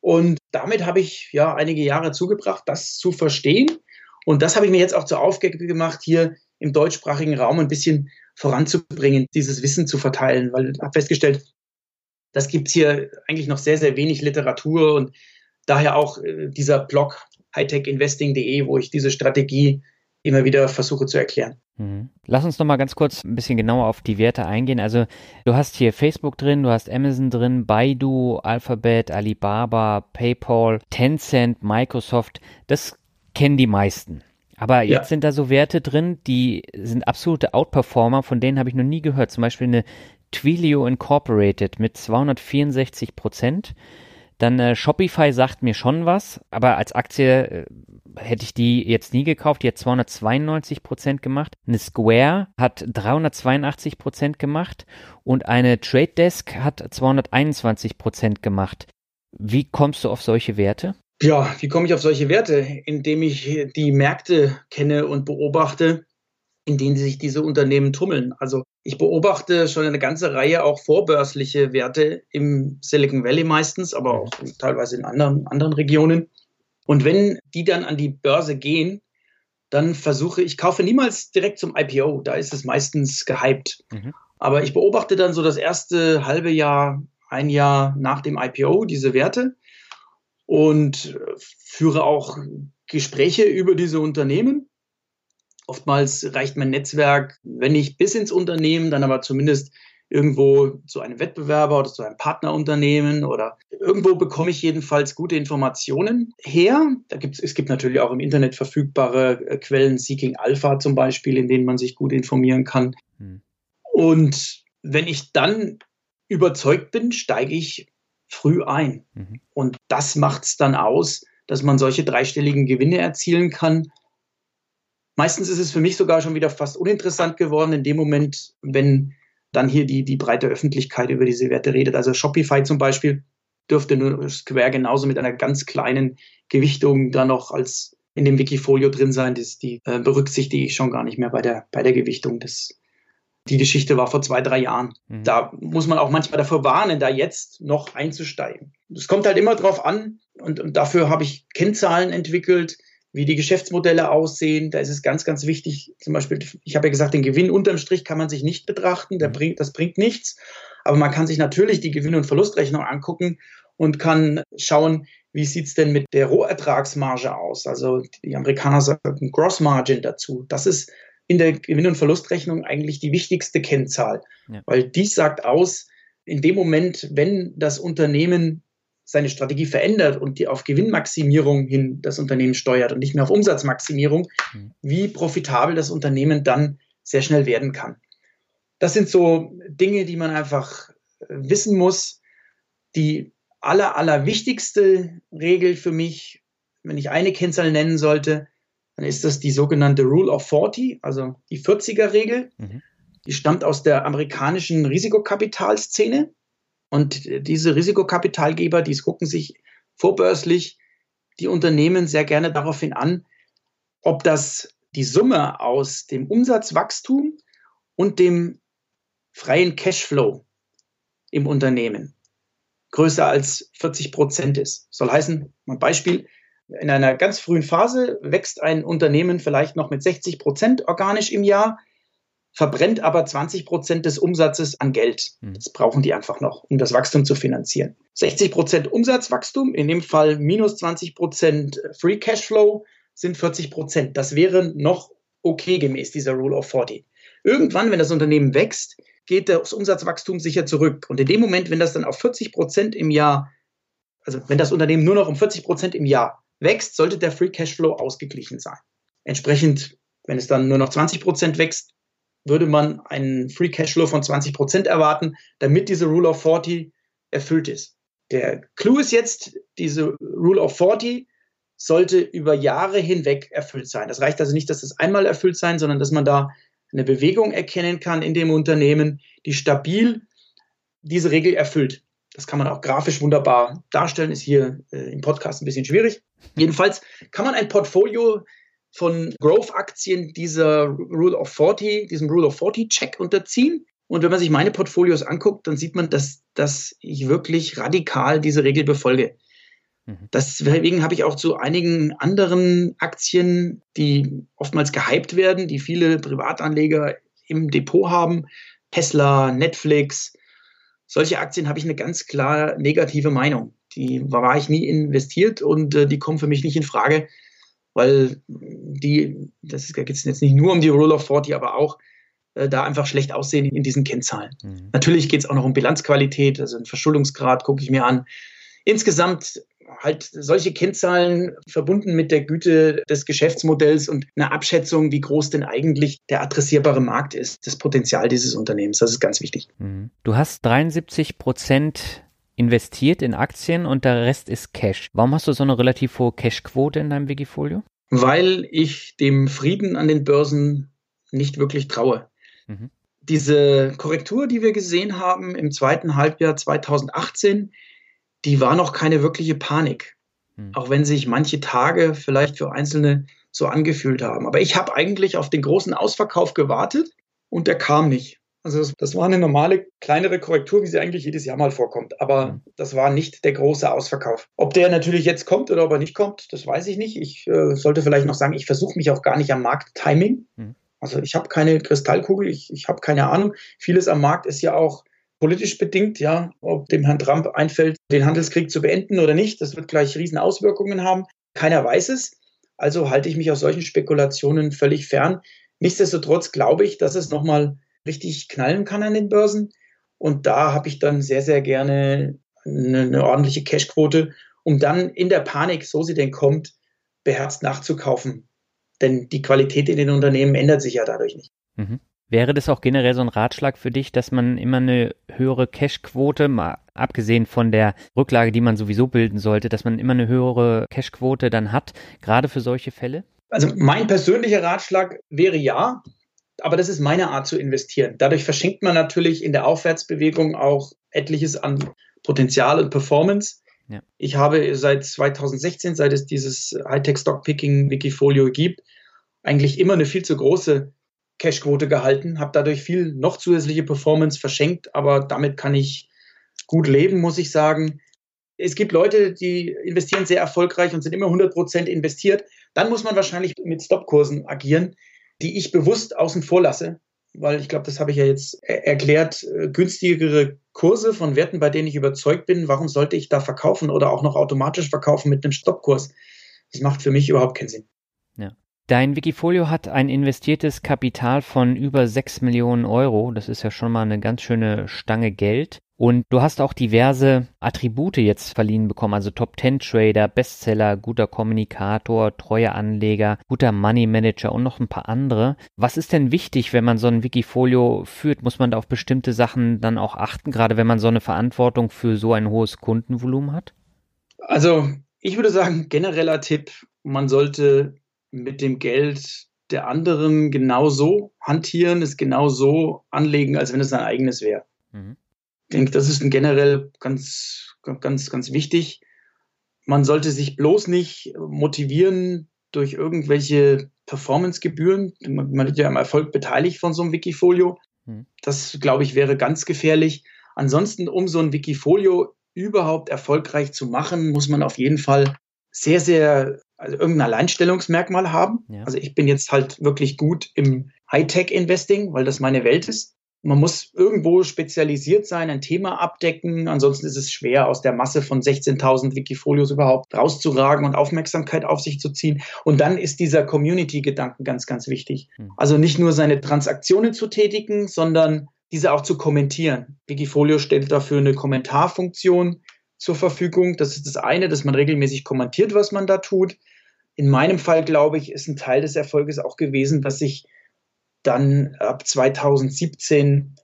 B: Und damit habe ich ja einige Jahre zugebracht, das zu verstehen. Und das habe ich mir jetzt auch zur Aufgabe gemacht, hier im deutschsprachigen Raum ein bisschen voranzubringen, dieses Wissen zu verteilen, weil ich habe festgestellt, das gibt es hier eigentlich noch sehr, sehr wenig Literatur und daher auch äh, dieser Blog hightechinvesting.de, wo ich diese Strategie immer wieder versuche zu erklären.
A: Mhm. Lass uns noch mal ganz kurz ein bisschen genauer auf die Werte eingehen. Also du hast hier Facebook drin, du hast Amazon drin, Baidu, Alphabet, Alibaba, PayPal, Tencent, Microsoft. Das kennen die meisten. Aber jetzt ja. sind da so Werte drin, die sind absolute Outperformer, von denen habe ich noch nie gehört. Zum Beispiel eine Twilio Incorporated mit 264 Prozent. Dann äh, Shopify sagt mir schon was, aber als Aktie äh, hätte ich die jetzt nie gekauft. Die hat 292 Prozent gemacht. Eine Square hat 382 Prozent gemacht und eine Trade Desk hat 221 Prozent gemacht. Wie kommst du auf solche Werte?
B: Ja, wie komme ich auf solche Werte? Indem ich die Märkte kenne und beobachte, in denen sich diese Unternehmen tummeln. Also ich beobachte schon eine ganze Reihe auch vorbörsliche Werte im Silicon Valley meistens, aber auch teilweise in anderen, anderen Regionen. Und wenn die dann an die Börse gehen, dann versuche ich, kaufe niemals direkt zum IPO, da ist es meistens gehypt. Mhm. Aber ich beobachte dann so das erste halbe Jahr, ein Jahr nach dem IPO diese Werte und führe auch Gespräche über diese Unternehmen. Oftmals reicht mein Netzwerk, wenn nicht bis ins Unternehmen, dann aber zumindest irgendwo zu einem Wettbewerber oder zu einem Partnerunternehmen oder irgendwo bekomme ich jedenfalls gute Informationen her. Da gibt's, es gibt natürlich auch im Internet verfügbare äh, Quellen, Seeking Alpha zum Beispiel, in denen man sich gut informieren kann. Hm. Und wenn ich dann überzeugt bin, steige ich früh ein. Mhm. Und das macht es dann aus, dass man solche dreistelligen Gewinne erzielen kann. Meistens ist es für mich sogar schon wieder fast uninteressant geworden in dem Moment, wenn dann hier die, die breite Öffentlichkeit über diese Werte redet. Also Shopify zum Beispiel dürfte nur Square genauso mit einer ganz kleinen Gewichtung da noch als in dem Wikifolio drin sein. Das, die äh, berücksichtige ich schon gar nicht mehr bei der, bei der Gewichtung. Das, die Geschichte war vor zwei, drei Jahren. Mhm. Da muss man auch manchmal davor warnen, da jetzt noch einzusteigen. Es kommt halt immer drauf an und, und dafür habe ich Kennzahlen entwickelt, wie die Geschäftsmodelle aussehen. Da ist es ganz, ganz wichtig. Zum Beispiel, ich habe ja gesagt, den Gewinn unterm Strich kann man sich nicht betrachten. Der mhm. bringt, das bringt nichts. Aber man kann sich natürlich die Gewinn- und Verlustrechnung angucken und kann schauen, wie sieht es denn mit der Rohertragsmarge aus? Also die Amerikaner sagen Gross Margin dazu. Das ist in der Gewinn- und Verlustrechnung eigentlich die wichtigste Kennzahl, ja. weil dies sagt aus, in dem Moment, wenn das Unternehmen seine Strategie verändert und die auf Gewinnmaximierung hin das Unternehmen steuert und nicht mehr auf Umsatzmaximierung, mhm. wie profitabel das Unternehmen dann sehr schnell werden kann. Das sind so Dinge, die man einfach äh, wissen muss. Die aller, aller wichtigste Regel für mich, wenn ich eine Kennzahl nennen sollte, dann ist das die sogenannte Rule of 40, also die 40er-Regel. Mhm. Die stammt aus der amerikanischen Risikokapitalszene. Und diese Risikokapitalgeber, die gucken sich vorbörslich die Unternehmen sehr gerne daraufhin an, ob das die Summe aus dem Umsatzwachstum und dem freien Cashflow im Unternehmen größer als 40 Prozent ist. Soll heißen, ein Beispiel, in einer ganz frühen Phase wächst ein Unternehmen vielleicht noch mit 60 Prozent organisch im Jahr, verbrennt aber 20 Prozent des Umsatzes an Geld. Mhm. Das brauchen die einfach noch, um das Wachstum zu finanzieren. 60 Prozent Umsatzwachstum, in dem Fall minus 20 Prozent Free Cashflow sind 40 Prozent. Das wäre noch okay gemäß dieser Rule of 40. Irgendwann, wenn das Unternehmen wächst, geht das Umsatzwachstum sicher zurück. Und in dem Moment, wenn das dann auf 40 Prozent im Jahr, also wenn das Unternehmen nur noch um 40 Prozent im Jahr wächst, sollte der Free Cashflow ausgeglichen sein. Entsprechend, wenn es dann nur noch 20 Prozent wächst, würde man einen Free Cashflow von 20 Prozent erwarten, damit diese Rule of 40 erfüllt ist. Der Clou ist jetzt, diese Rule of 40 sollte über Jahre hinweg erfüllt sein. Das reicht also nicht, dass das einmal erfüllt sein, sondern dass man da eine Bewegung erkennen kann in dem Unternehmen, die stabil diese Regel erfüllt. Das kann man auch grafisch wunderbar darstellen, ist hier äh, im Podcast ein bisschen schwierig. Jedenfalls kann man ein Portfolio von Growth-Aktien dieser Rule of 40, diesem Rule of 40-Check unterziehen. Und wenn man sich meine Portfolios anguckt, dann sieht man, dass, dass ich wirklich radikal diese Regel befolge. Mhm. Deswegen habe ich auch zu einigen anderen Aktien, die oftmals gehypt werden, die viele Privatanleger im Depot haben, Tesla, Netflix, solche Aktien habe ich eine ganz klar negative Meinung. Die war ich nie investiert und äh, die kommen für mich nicht in Frage, weil die, das geht jetzt nicht nur um die Rule of 40, aber auch äh, da einfach schlecht aussehen in diesen Kennzahlen. Mhm. Natürlich geht es auch noch um Bilanzqualität, also einen Verschuldungsgrad gucke ich mir an. Insgesamt halt solche Kennzahlen verbunden mit der Güte des Geschäftsmodells und einer Abschätzung, wie groß denn eigentlich der adressierbare Markt ist, das Potenzial dieses Unternehmens. Das ist ganz wichtig.
A: Mhm. Du hast 73 Prozent investiert in Aktien und der Rest ist Cash. Warum hast du so eine relativ hohe Cashquote in deinem Wikifolio?
B: Weil ich dem Frieden an den Börsen nicht wirklich traue. Mhm. Diese Korrektur, die wir gesehen haben im zweiten Halbjahr 2018, die war noch keine wirkliche Panik. Mhm. Auch wenn sich manche Tage vielleicht für Einzelne so angefühlt haben. Aber ich habe eigentlich auf den großen Ausverkauf gewartet und der kam nicht. Also das, das, war eine normale, kleinere Korrektur, wie sie eigentlich jedes Jahr mal vorkommt. Aber mhm. das war nicht der große Ausverkauf. Ob der natürlich jetzt kommt oder ob er nicht kommt, das weiß ich nicht. Ich äh, sollte vielleicht noch sagen, ich versuche mich auch gar nicht am Markttiming. Mhm. Also ich habe keine Kristallkugel, ich, ich habe keine Ahnung. Vieles am Markt ist ja auch politisch bedingt, ja, ob dem Herrn Trump einfällt, den Handelskrieg zu beenden oder nicht. Das wird gleich riesen Auswirkungen haben. Keiner weiß es. Also halte ich mich aus solchen Spekulationen völlig fern. Nichtsdestotrotz glaube ich, dass es nochmal richtig knallen kann an den Börsen. Und da habe ich dann sehr, sehr gerne eine, eine ordentliche Cashquote, um dann in der Panik, so sie denn kommt, beherzt nachzukaufen. Denn die Qualität in den Unternehmen ändert sich ja dadurch nicht.
A: Mhm. Wäre das auch generell so ein Ratschlag für dich, dass man immer eine höhere Cashquote, mal abgesehen von der Rücklage, die man sowieso bilden sollte, dass man immer eine höhere Cashquote dann hat, gerade für solche Fälle?
B: Also mein persönlicher Ratschlag wäre ja, aber das ist meine Art zu investieren. Dadurch verschenkt man natürlich in der Aufwärtsbewegung auch etliches an Potenzial und Performance. Ja. Ich habe seit 2016, seit es dieses Hightech Stock Picking Wikifolio gibt, eigentlich immer eine viel zu große Cashquote gehalten, habe dadurch viel noch zusätzliche Performance verschenkt, aber damit kann ich gut leben, muss ich sagen. Es gibt Leute, die investieren sehr erfolgreich und sind immer 100% investiert. Dann muss man wahrscheinlich mit Stopkursen agieren, die ich bewusst außen vor lasse, weil ich glaube, das habe ich ja jetzt erklärt, äh, günstigere Kurse von Werten, bei denen ich überzeugt bin, warum sollte ich da verkaufen oder auch noch automatisch verkaufen mit einem Stoppkurs? Das macht für mich überhaupt keinen Sinn.
A: Ja. Dein Wikifolio hat ein investiertes Kapital von über 6 Millionen Euro. Das ist ja schon mal eine ganz schöne Stange Geld. Und du hast auch diverse Attribute jetzt verliehen bekommen, also Top 10 Trader, Bestseller, guter Kommunikator, treuer Anleger, guter Money Manager und noch ein paar andere. Was ist denn wichtig, wenn man so ein Wikifolio führt? Muss man da auf bestimmte Sachen dann auch achten, gerade wenn man so eine Verantwortung für so ein hohes Kundenvolumen hat?
B: Also, ich würde sagen, genereller Tipp, man sollte mit dem Geld der anderen genauso hantieren, es genauso anlegen, als wenn es sein eigenes wäre. Mhm. Ich denke, das ist generell ganz, ganz, ganz wichtig. Man sollte sich bloß nicht motivieren durch irgendwelche Performancegebühren. Man, man wird ja am Erfolg beteiligt von so einem Wikifolio. Hm. Das, glaube ich, wäre ganz gefährlich. Ansonsten, um so ein Wikifolio überhaupt erfolgreich zu machen, muss man auf jeden Fall sehr, sehr, also irgendein Alleinstellungsmerkmal haben. Ja. Also ich bin jetzt halt wirklich gut im Hightech-Investing, weil das meine Welt ist man muss irgendwo spezialisiert sein, ein Thema abdecken. Ansonsten ist es schwer, aus der Masse von 16.000 Wikifolios überhaupt rauszuragen und Aufmerksamkeit auf sich zu ziehen. Und dann ist dieser Community-Gedanken ganz, ganz wichtig. Hm. Also nicht nur seine Transaktionen zu tätigen, sondern diese auch zu kommentieren. Wikifolio stellt dafür eine Kommentarfunktion zur Verfügung. Das ist das eine, dass man regelmäßig kommentiert, was man da tut. In meinem Fall, glaube ich, ist ein Teil des Erfolges auch gewesen, dass ich dann ab 2017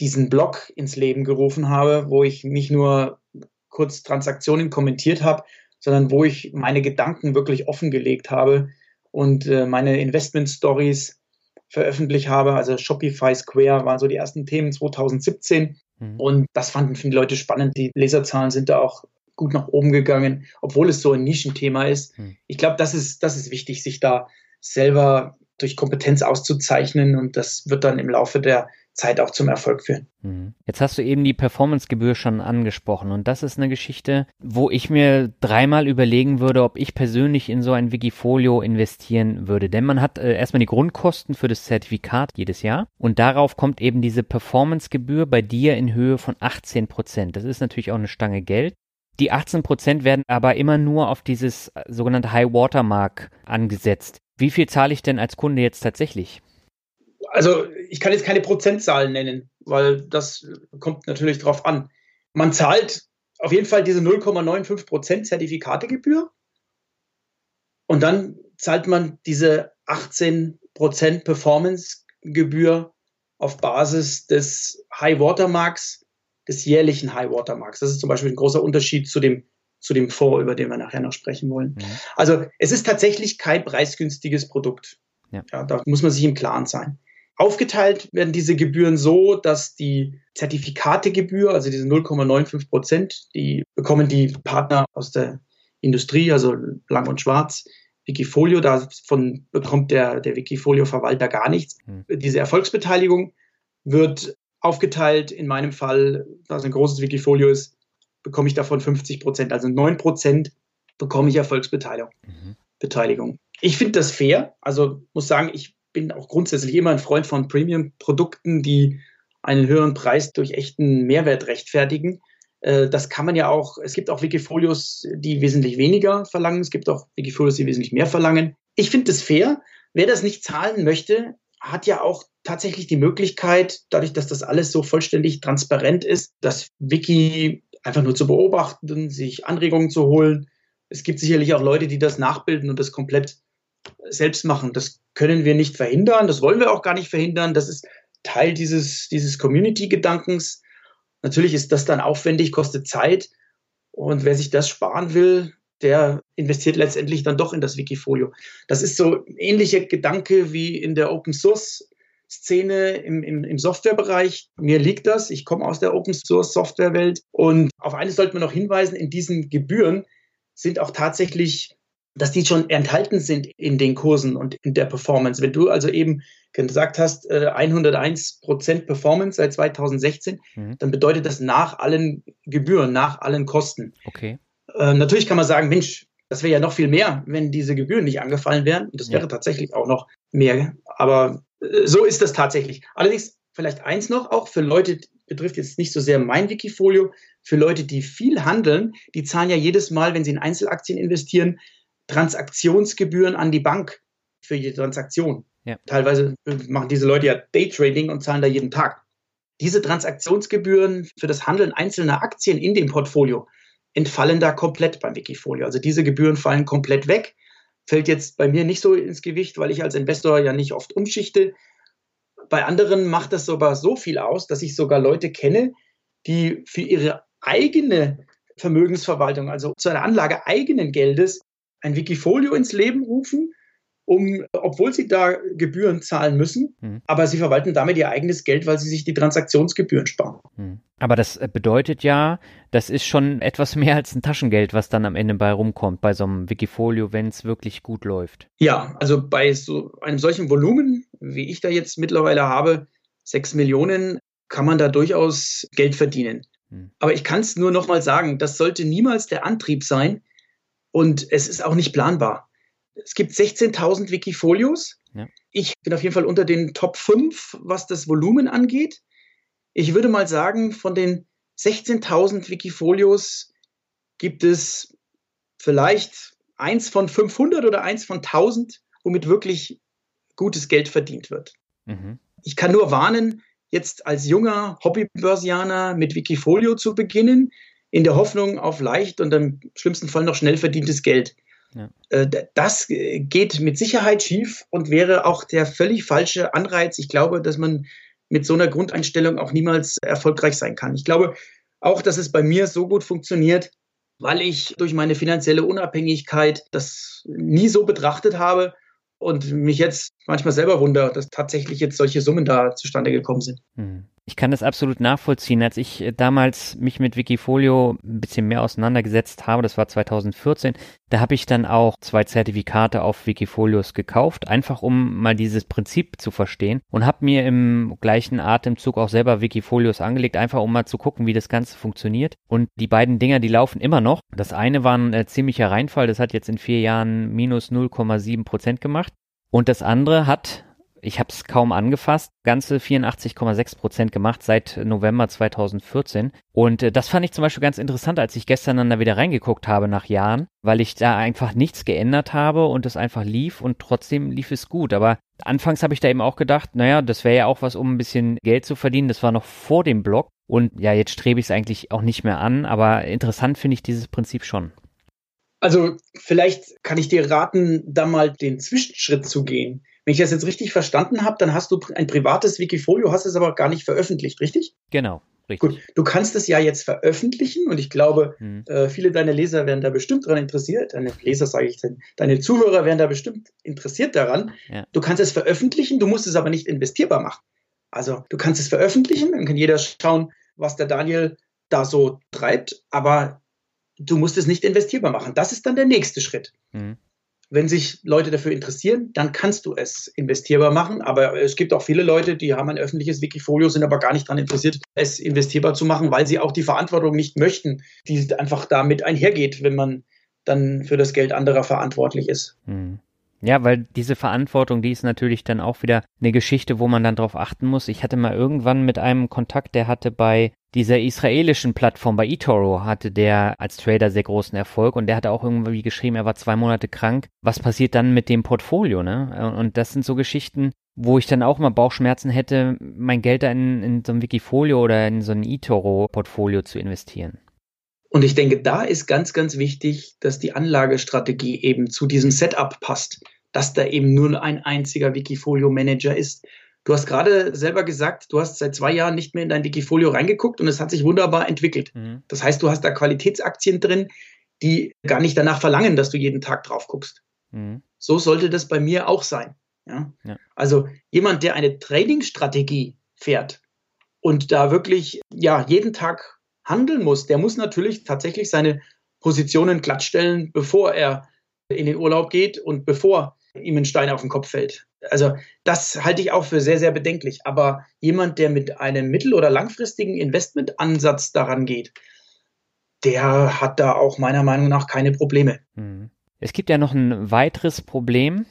B: diesen Blog ins Leben gerufen habe, wo ich nicht nur kurz Transaktionen kommentiert habe, sondern wo ich meine Gedanken wirklich offengelegt habe und äh, meine Investment Stories veröffentlicht habe. Also Shopify Square waren so die ersten Themen 2017 mhm. und das fanden die Leute spannend. Die Leserzahlen sind da auch gut nach oben gegangen, obwohl es so ein Nischenthema ist. Mhm. Ich glaube, das ist, das ist wichtig, sich da selber durch Kompetenz auszuzeichnen und das wird dann im Laufe der Zeit auch zum Erfolg führen.
A: Mhm. Jetzt hast du eben die Performancegebühr schon angesprochen und das ist eine Geschichte, wo ich mir dreimal überlegen würde, ob ich persönlich in so ein Wikifolio investieren würde. Denn man hat äh, erstmal die Grundkosten für das Zertifikat jedes Jahr und darauf kommt eben diese Performancegebühr bei dir in Höhe von 18 Prozent. Das ist natürlich auch eine Stange Geld. Die 18 Prozent werden aber immer nur auf dieses äh, sogenannte High Watermark angesetzt. Wie viel zahle ich denn als Kunde jetzt tatsächlich?
B: Also ich kann jetzt keine Prozentzahlen nennen, weil das kommt natürlich drauf an. Man zahlt auf jeden Fall diese 0,95 Prozent Zertifikategebühr und dann zahlt man diese 18 Prozent Performancegebühr auf Basis des High Watermarks, des jährlichen High Watermarks. Das ist zum Beispiel ein großer Unterschied zu dem zu dem Fonds, über den wir nachher noch sprechen wollen. Mhm. Also es ist tatsächlich kein preisgünstiges Produkt. Ja. ja. da muss man sich im Klaren sein. Aufgeteilt werden diese Gebühren so, dass die Zertifikategebühr, also diese 0,95 Prozent, die bekommen die Partner aus der Industrie, also Lang und Schwarz, Wikifolio, davon bekommt der, der Wikifolio-Verwalter gar nichts. Mhm. Diese Erfolgsbeteiligung wird aufgeteilt, in meinem Fall, da es ein großes Wikifolio ist, bekomme ich davon 50 Prozent. Also 9 Prozent bekomme ich Erfolgsbeteiligung. Mhm. Beteiligung. Ich finde das fair. Also muss sagen, ich bin auch grundsätzlich immer ein Freund von Premium-Produkten, die einen höheren Preis durch echten Mehrwert rechtfertigen. Äh, das kann man ja auch, es gibt auch Wikifolios, die wesentlich weniger verlangen. Es gibt auch Wikifolios, die wesentlich mehr verlangen. Ich finde das fair. Wer das nicht zahlen möchte, hat ja auch tatsächlich die Möglichkeit, dadurch, dass das alles so vollständig transparent ist, das Wiki einfach nur zu beobachten, sich Anregungen zu holen. Es gibt sicherlich auch Leute, die das nachbilden und das komplett selbst machen. Das können wir nicht verhindern, das wollen wir auch gar nicht verhindern. Das ist Teil dieses, dieses Community-Gedankens. Natürlich ist das dann aufwendig, kostet Zeit. Und wer sich das sparen will, der investiert letztendlich dann doch in das Wikifolio. Das ist so ein ähnlicher Gedanke wie in der Open Source Szene im, im, im Softwarebereich. Mir liegt das. Ich komme aus der Open Source Softwarewelt. Und auf eines sollte man noch hinweisen, in diesen Gebühren sind auch tatsächlich, dass die schon enthalten sind in den Kursen und in der Performance. Wenn du also eben gesagt hast, 101 äh, Prozent Performance seit 2016, mhm. dann bedeutet das nach allen Gebühren, nach allen Kosten.
A: Okay.
B: Äh, natürlich kann man sagen, Mensch, Das wäre ja noch viel mehr, wenn diese Gebühren nicht angefallen wären. Und das wäre ja. tatsächlich auch noch mehr. Aber so ist das tatsächlich. Allerdings vielleicht eins noch, auch für Leute, betrifft jetzt nicht so sehr mein Wikifolio, für Leute, die viel handeln, die zahlen ja jedes Mal, wenn sie in Einzelaktien investieren, Transaktionsgebühren an die Bank für jede Transaktion. Ja. Teilweise machen diese Leute ja Daytrading und zahlen da jeden Tag. Diese Transaktionsgebühren für das Handeln einzelner Aktien in dem Portfolio entfallen da komplett beim Wikifolio. Also diese Gebühren fallen komplett weg. Fällt jetzt bei mir nicht so ins Gewicht, weil ich als Investor ja nicht oft umschichte. Bei anderen macht das sogar so viel aus, dass ich sogar Leute kenne, die für ihre eigene Vermögensverwaltung, also zu einer Anlage eigenen Geldes, ein Wikifolio ins Leben rufen um, obwohl sie da Gebühren zahlen müssen, mhm. aber sie verwalten damit ihr eigenes Geld, weil sie sich die Transaktionsgebühren sparen.
A: Mhm. Aber das äh, bedeutet ja, das ist schon etwas mehr als ein Taschengeld, was dann am Ende bei rumkommt, bei so einem Wikifolio, wenn es wirklich gut läuft.
B: Ja, also bei so einem solchen Volumen, wie ich da jetzt mittlerweile habe, sechs Millionen, kann man da durchaus Geld verdienen. Mhm. Aber ich kann es nur noch mal sagen, das sollte niemals der Antrieb sein und es ist auch nicht planbar. Es gibt 16.000 Wikifolios. Ja. Ich bin auf jeden Fall unter den Top 5, was das Volumen angeht. Ich würde mal sagen, von den 16.000 Wikifolios gibt es vielleicht eins von 500 oder eins von 1000, womit wirklich gutes Geld verdient wird. Mhm. Ich kann nur warnen, jetzt als junger Hobbybörsianer mit Wikifolio zu beginnen, in der Hoffnung auf leicht und im schlimmsten Fall noch schnell verdientes Geld. Ja. Äh, das geht mit Sicherheit schief und wäre auch der völlig falsche Anreiz. Ich glaube, dass man mit so einer Grundeinstellung auch niemals erfolgreich sein kann. Ich glaube auch, dass es bei mir so gut funktioniert, weil ich durch meine finanzielle Unabhängigkeit das nie so betrachtet habe und mich jetzt manchmal selber wundere, dass tatsächlich jetzt solche Summen da zustande gekommen sind.
A: Hm. Ich kann das absolut nachvollziehen. Als ich äh, damals mich mit Wikifolio ein bisschen mehr auseinandergesetzt habe, das war 2014, da habe ich dann auch zwei Zertifikate auf Wikifolios gekauft, einfach um mal dieses Prinzip zu verstehen und habe mir im gleichen Atemzug auch selber Wikifolios angelegt, einfach um mal zu gucken, wie das Ganze funktioniert. Und die beiden Dinger, die laufen immer noch. Das eine war ein äh, ziemlicher Reinfall, das hat jetzt in vier Jahren minus 0,7 Prozent gemacht. Und das andere hat ich habe es kaum angefasst, ganze 84,6 Prozent gemacht seit November 2014. Und äh, das fand ich zum Beispiel ganz interessant, als ich gestern dann da wieder reingeguckt habe nach Jahren, weil ich da einfach nichts geändert habe und es einfach lief und trotzdem lief es gut. Aber anfangs habe ich da eben auch gedacht, naja, das wäre ja auch was, um ein bisschen Geld zu verdienen. Das war noch vor dem Blog. Und ja, jetzt strebe ich es eigentlich auch nicht mehr an, aber interessant finde ich dieses Prinzip schon.
B: Also vielleicht kann ich dir raten, da mal den Zwischenschritt zu gehen. Wenn ich das jetzt richtig verstanden habe, dann hast du ein privates Wikifolio, hast es aber gar nicht veröffentlicht, richtig?
A: Genau. Richtig.
B: Gut, du kannst es ja jetzt veröffentlichen und ich glaube, hm. äh, viele deiner Leser werden da bestimmt daran interessiert. Deine Leser sage ich denn, deine Zuhörer werden da bestimmt interessiert daran. Ja. Du kannst es veröffentlichen, du musst es aber nicht investierbar machen. Also du kannst es veröffentlichen, dann kann jeder schauen, was der Daniel da so treibt, aber du musst es nicht investierbar machen. Das ist dann der nächste Schritt. Hm wenn sich Leute dafür interessieren, dann kannst du es investierbar machen. Aber es gibt auch viele Leute, die haben ein öffentliches Wikifolio, sind aber gar nicht daran interessiert, es investierbar zu machen, weil sie auch die Verantwortung nicht möchten, die einfach damit einhergeht, wenn man dann für das Geld anderer verantwortlich ist.
A: Hm. Ja, weil diese Verantwortung, die ist natürlich dann auch wieder eine Geschichte, wo man dann drauf achten muss. Ich hatte mal irgendwann mit einem Kontakt, der hatte bei dieser israelischen Plattform, bei eToro, hatte der als Trader sehr großen Erfolg und der hatte auch irgendwie geschrieben, er war zwei Monate krank. Was passiert dann mit dem Portfolio, ne? Und das sind so Geschichten, wo ich dann auch mal Bauchschmerzen hätte, mein Geld da in, in so ein Wikifolio oder in so ein eToro-Portfolio zu investieren.
B: Und ich denke, da ist ganz, ganz wichtig, dass die Anlagestrategie eben zu diesem Setup passt, dass da eben nur ein einziger Wikifolio-Manager ist. Du hast gerade selber gesagt, du hast seit zwei Jahren nicht mehr in dein Wikifolio reingeguckt und es hat sich wunderbar entwickelt. Mhm. Das heißt, du hast da Qualitätsaktien drin, die gar nicht danach verlangen, dass du jeden Tag drauf guckst. Mhm. So sollte das bei mir auch sein. Ja? ja? Also jemand, der eine Trading-Strategie fährt und da wirklich ja jeden Tag handeln muss, der muss natürlich tatsächlich seine Positionen glattstellen, bevor er in den Urlaub geht und bevor ihm ein Stein auf den Kopf fällt. Also das halte ich auch für sehr, sehr bedenklich. Aber jemand, der mit einem mittel- oder langfristigen Investmentansatz daran geht, der hat da auch meiner Meinung nach keine Probleme.
A: Mhm. Es gibt ja noch ein weiteres Problem,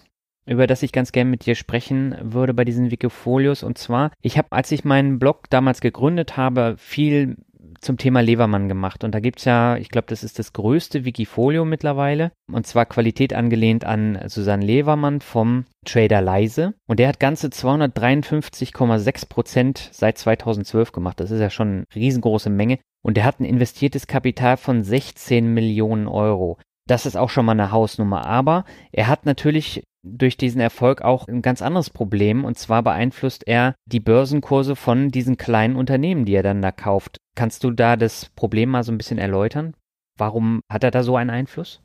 A: über das ich ganz gerne mit dir sprechen würde bei diesen Wikifolios. Und zwar, ich habe, als ich meinen Blog damals gegründet habe, viel zum Thema Levermann gemacht. Und da gibt's ja, ich glaube, das ist das größte Wikifolio mittlerweile. Und zwar Qualität angelehnt an Susanne Levermann vom Trader Leise. Und der hat ganze 253,6 Prozent seit 2012 gemacht. Das ist ja schon eine riesengroße Menge. Und der hat ein investiertes Kapital von 16 Millionen Euro. Das ist auch schon mal eine Hausnummer. Aber er hat natürlich durch diesen Erfolg auch ein ganz anderes Problem. Und zwar beeinflusst er die Börsenkurse von diesen kleinen Unternehmen, die er dann da kauft. Kannst du da das Problem mal so ein bisschen erläutern? Warum hat er da so einen Einfluss?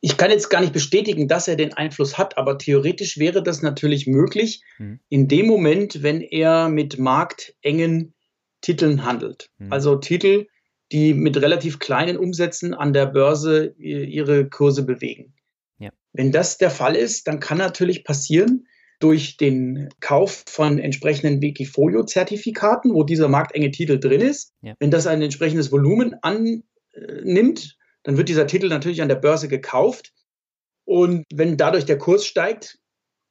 B: Ich kann jetzt gar nicht bestätigen, dass er den Einfluss hat, aber theoretisch wäre das natürlich möglich, hm. in dem Moment, wenn er mit marktengen Titeln handelt. Hm. Also Titel, die mit relativ kleinen Umsätzen an der Börse ihre Kurse bewegen. Wenn das der Fall ist, dann kann natürlich passieren, durch den Kauf von entsprechenden Wikifolio-Zertifikaten, wo dieser marktenge Titel drin ist. Ja. Wenn das ein entsprechendes Volumen annimmt, dann wird dieser Titel natürlich an der Börse gekauft. Und wenn dadurch der Kurs steigt,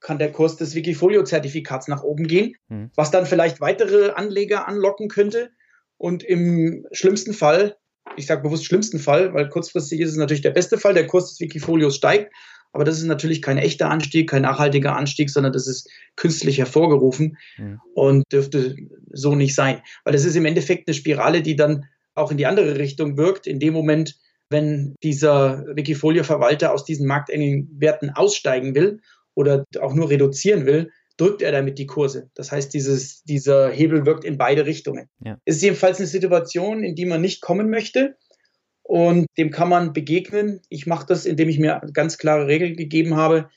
B: kann der Kurs des Wikifolio-Zertifikats nach oben gehen, mhm. was dann vielleicht weitere Anleger anlocken könnte. Und im schlimmsten Fall, ich sage bewusst schlimmsten Fall, weil kurzfristig ist es natürlich der beste Fall, der Kurs des Wikifolios steigt, aber das ist natürlich kein echter Anstieg, kein nachhaltiger Anstieg, sondern das ist künstlich hervorgerufen ja. und dürfte so nicht sein. Weil es ist im Endeffekt eine Spirale, die dann auch in die andere Richtung wirkt. In dem Moment, wenn dieser Wikifolio-Verwalter aus diesen marktengen Werten aussteigen will oder auch nur reduzieren will, drückt er damit die Kurse. Das heißt, dieses, dieser Hebel wirkt in beide Richtungen. Ja. Es ist jedenfalls eine Situation, in die man nicht kommen möchte. Und dem kann man begegnen. Ich mache das, indem ich mir ganz klare Regeln gegeben habe.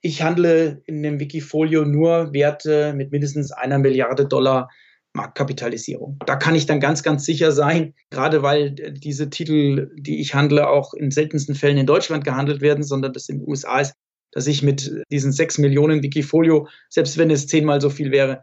B: Ich handle in dem Wikifolio nur Werte mit mindestens einer Milliarde Dollar Marktkapitalisierung. Da kann ich dann ganz, ganz sicher sein, gerade weil diese Titel, die ich handle, auch in seltensten Fällen in Deutschland gehandelt werden, sondern das in den USA ist, dass ich mit diesen sechs Millionen Wikifolio, selbst wenn es zehnmal so viel wäre,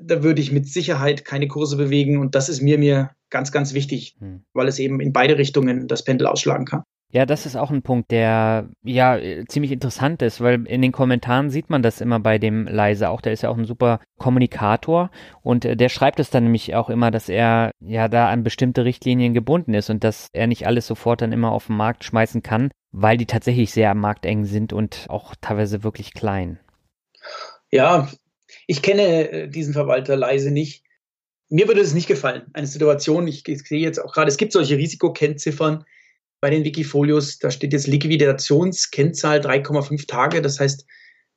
B: da würde ich mit Sicherheit keine Kurse bewegen. Und das ist mir, mir ganz, ganz wichtig, hm. weil es eben in beide Richtungen das Pendel ausschlagen kann.
A: Ja, das ist auch ein Punkt, der ja ziemlich interessant ist, weil in den Kommentaren sieht man das immer bei dem Leise auch. Der ist ja auch ein super Kommunikator und äh, der schreibt es dann nämlich auch immer, dass er ja da an bestimmte Richtlinien gebunden ist und dass er nicht alles sofort dann immer auf den Markt schmeißen kann, weil die tatsächlich sehr am Markt eng sind und auch teilweise wirklich klein.
B: Ja, ich kenne äh, diesen Verwalter leise nicht. Mir würde es nicht gefallen. Eine Situation, ich, ich sehe jetzt auch gerade, es gibt solche Risikokennziffern bei den Wikifolios, da steht jetzt Liquidationskennzahl 3,5 Tage. Das heißt,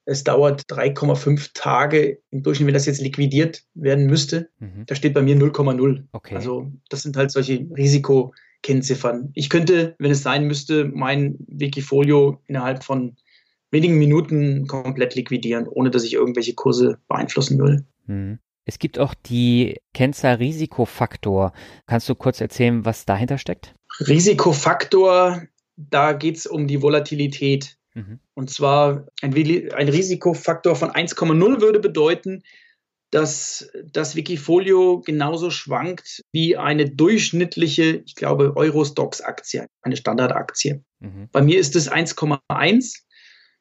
B: es dauert 3,5 Tage im Durchschnitt, wenn das jetzt liquidiert werden müsste. Mhm. Da steht bei mir 0,0. Okay. Also das sind halt solche Risikokennziffern. Ich könnte, wenn es sein müsste, mein Wikifolio innerhalb von wenigen Minuten komplett liquidieren, ohne dass ich irgendwelche Kurse beeinflussen will.
A: Mhm. Es gibt auch die Kennzahl Risikofaktor. Kannst du kurz erzählen, was dahinter steckt?
B: Risikofaktor, da geht es um die Volatilität. Mhm. Und zwar ein, ein Risikofaktor von 1,0 würde bedeuten, dass das Wikifolio genauso schwankt wie eine durchschnittliche, ich glaube, Eurostox-Aktie, eine Standardaktie. Mhm. Bei mir ist es 1,1.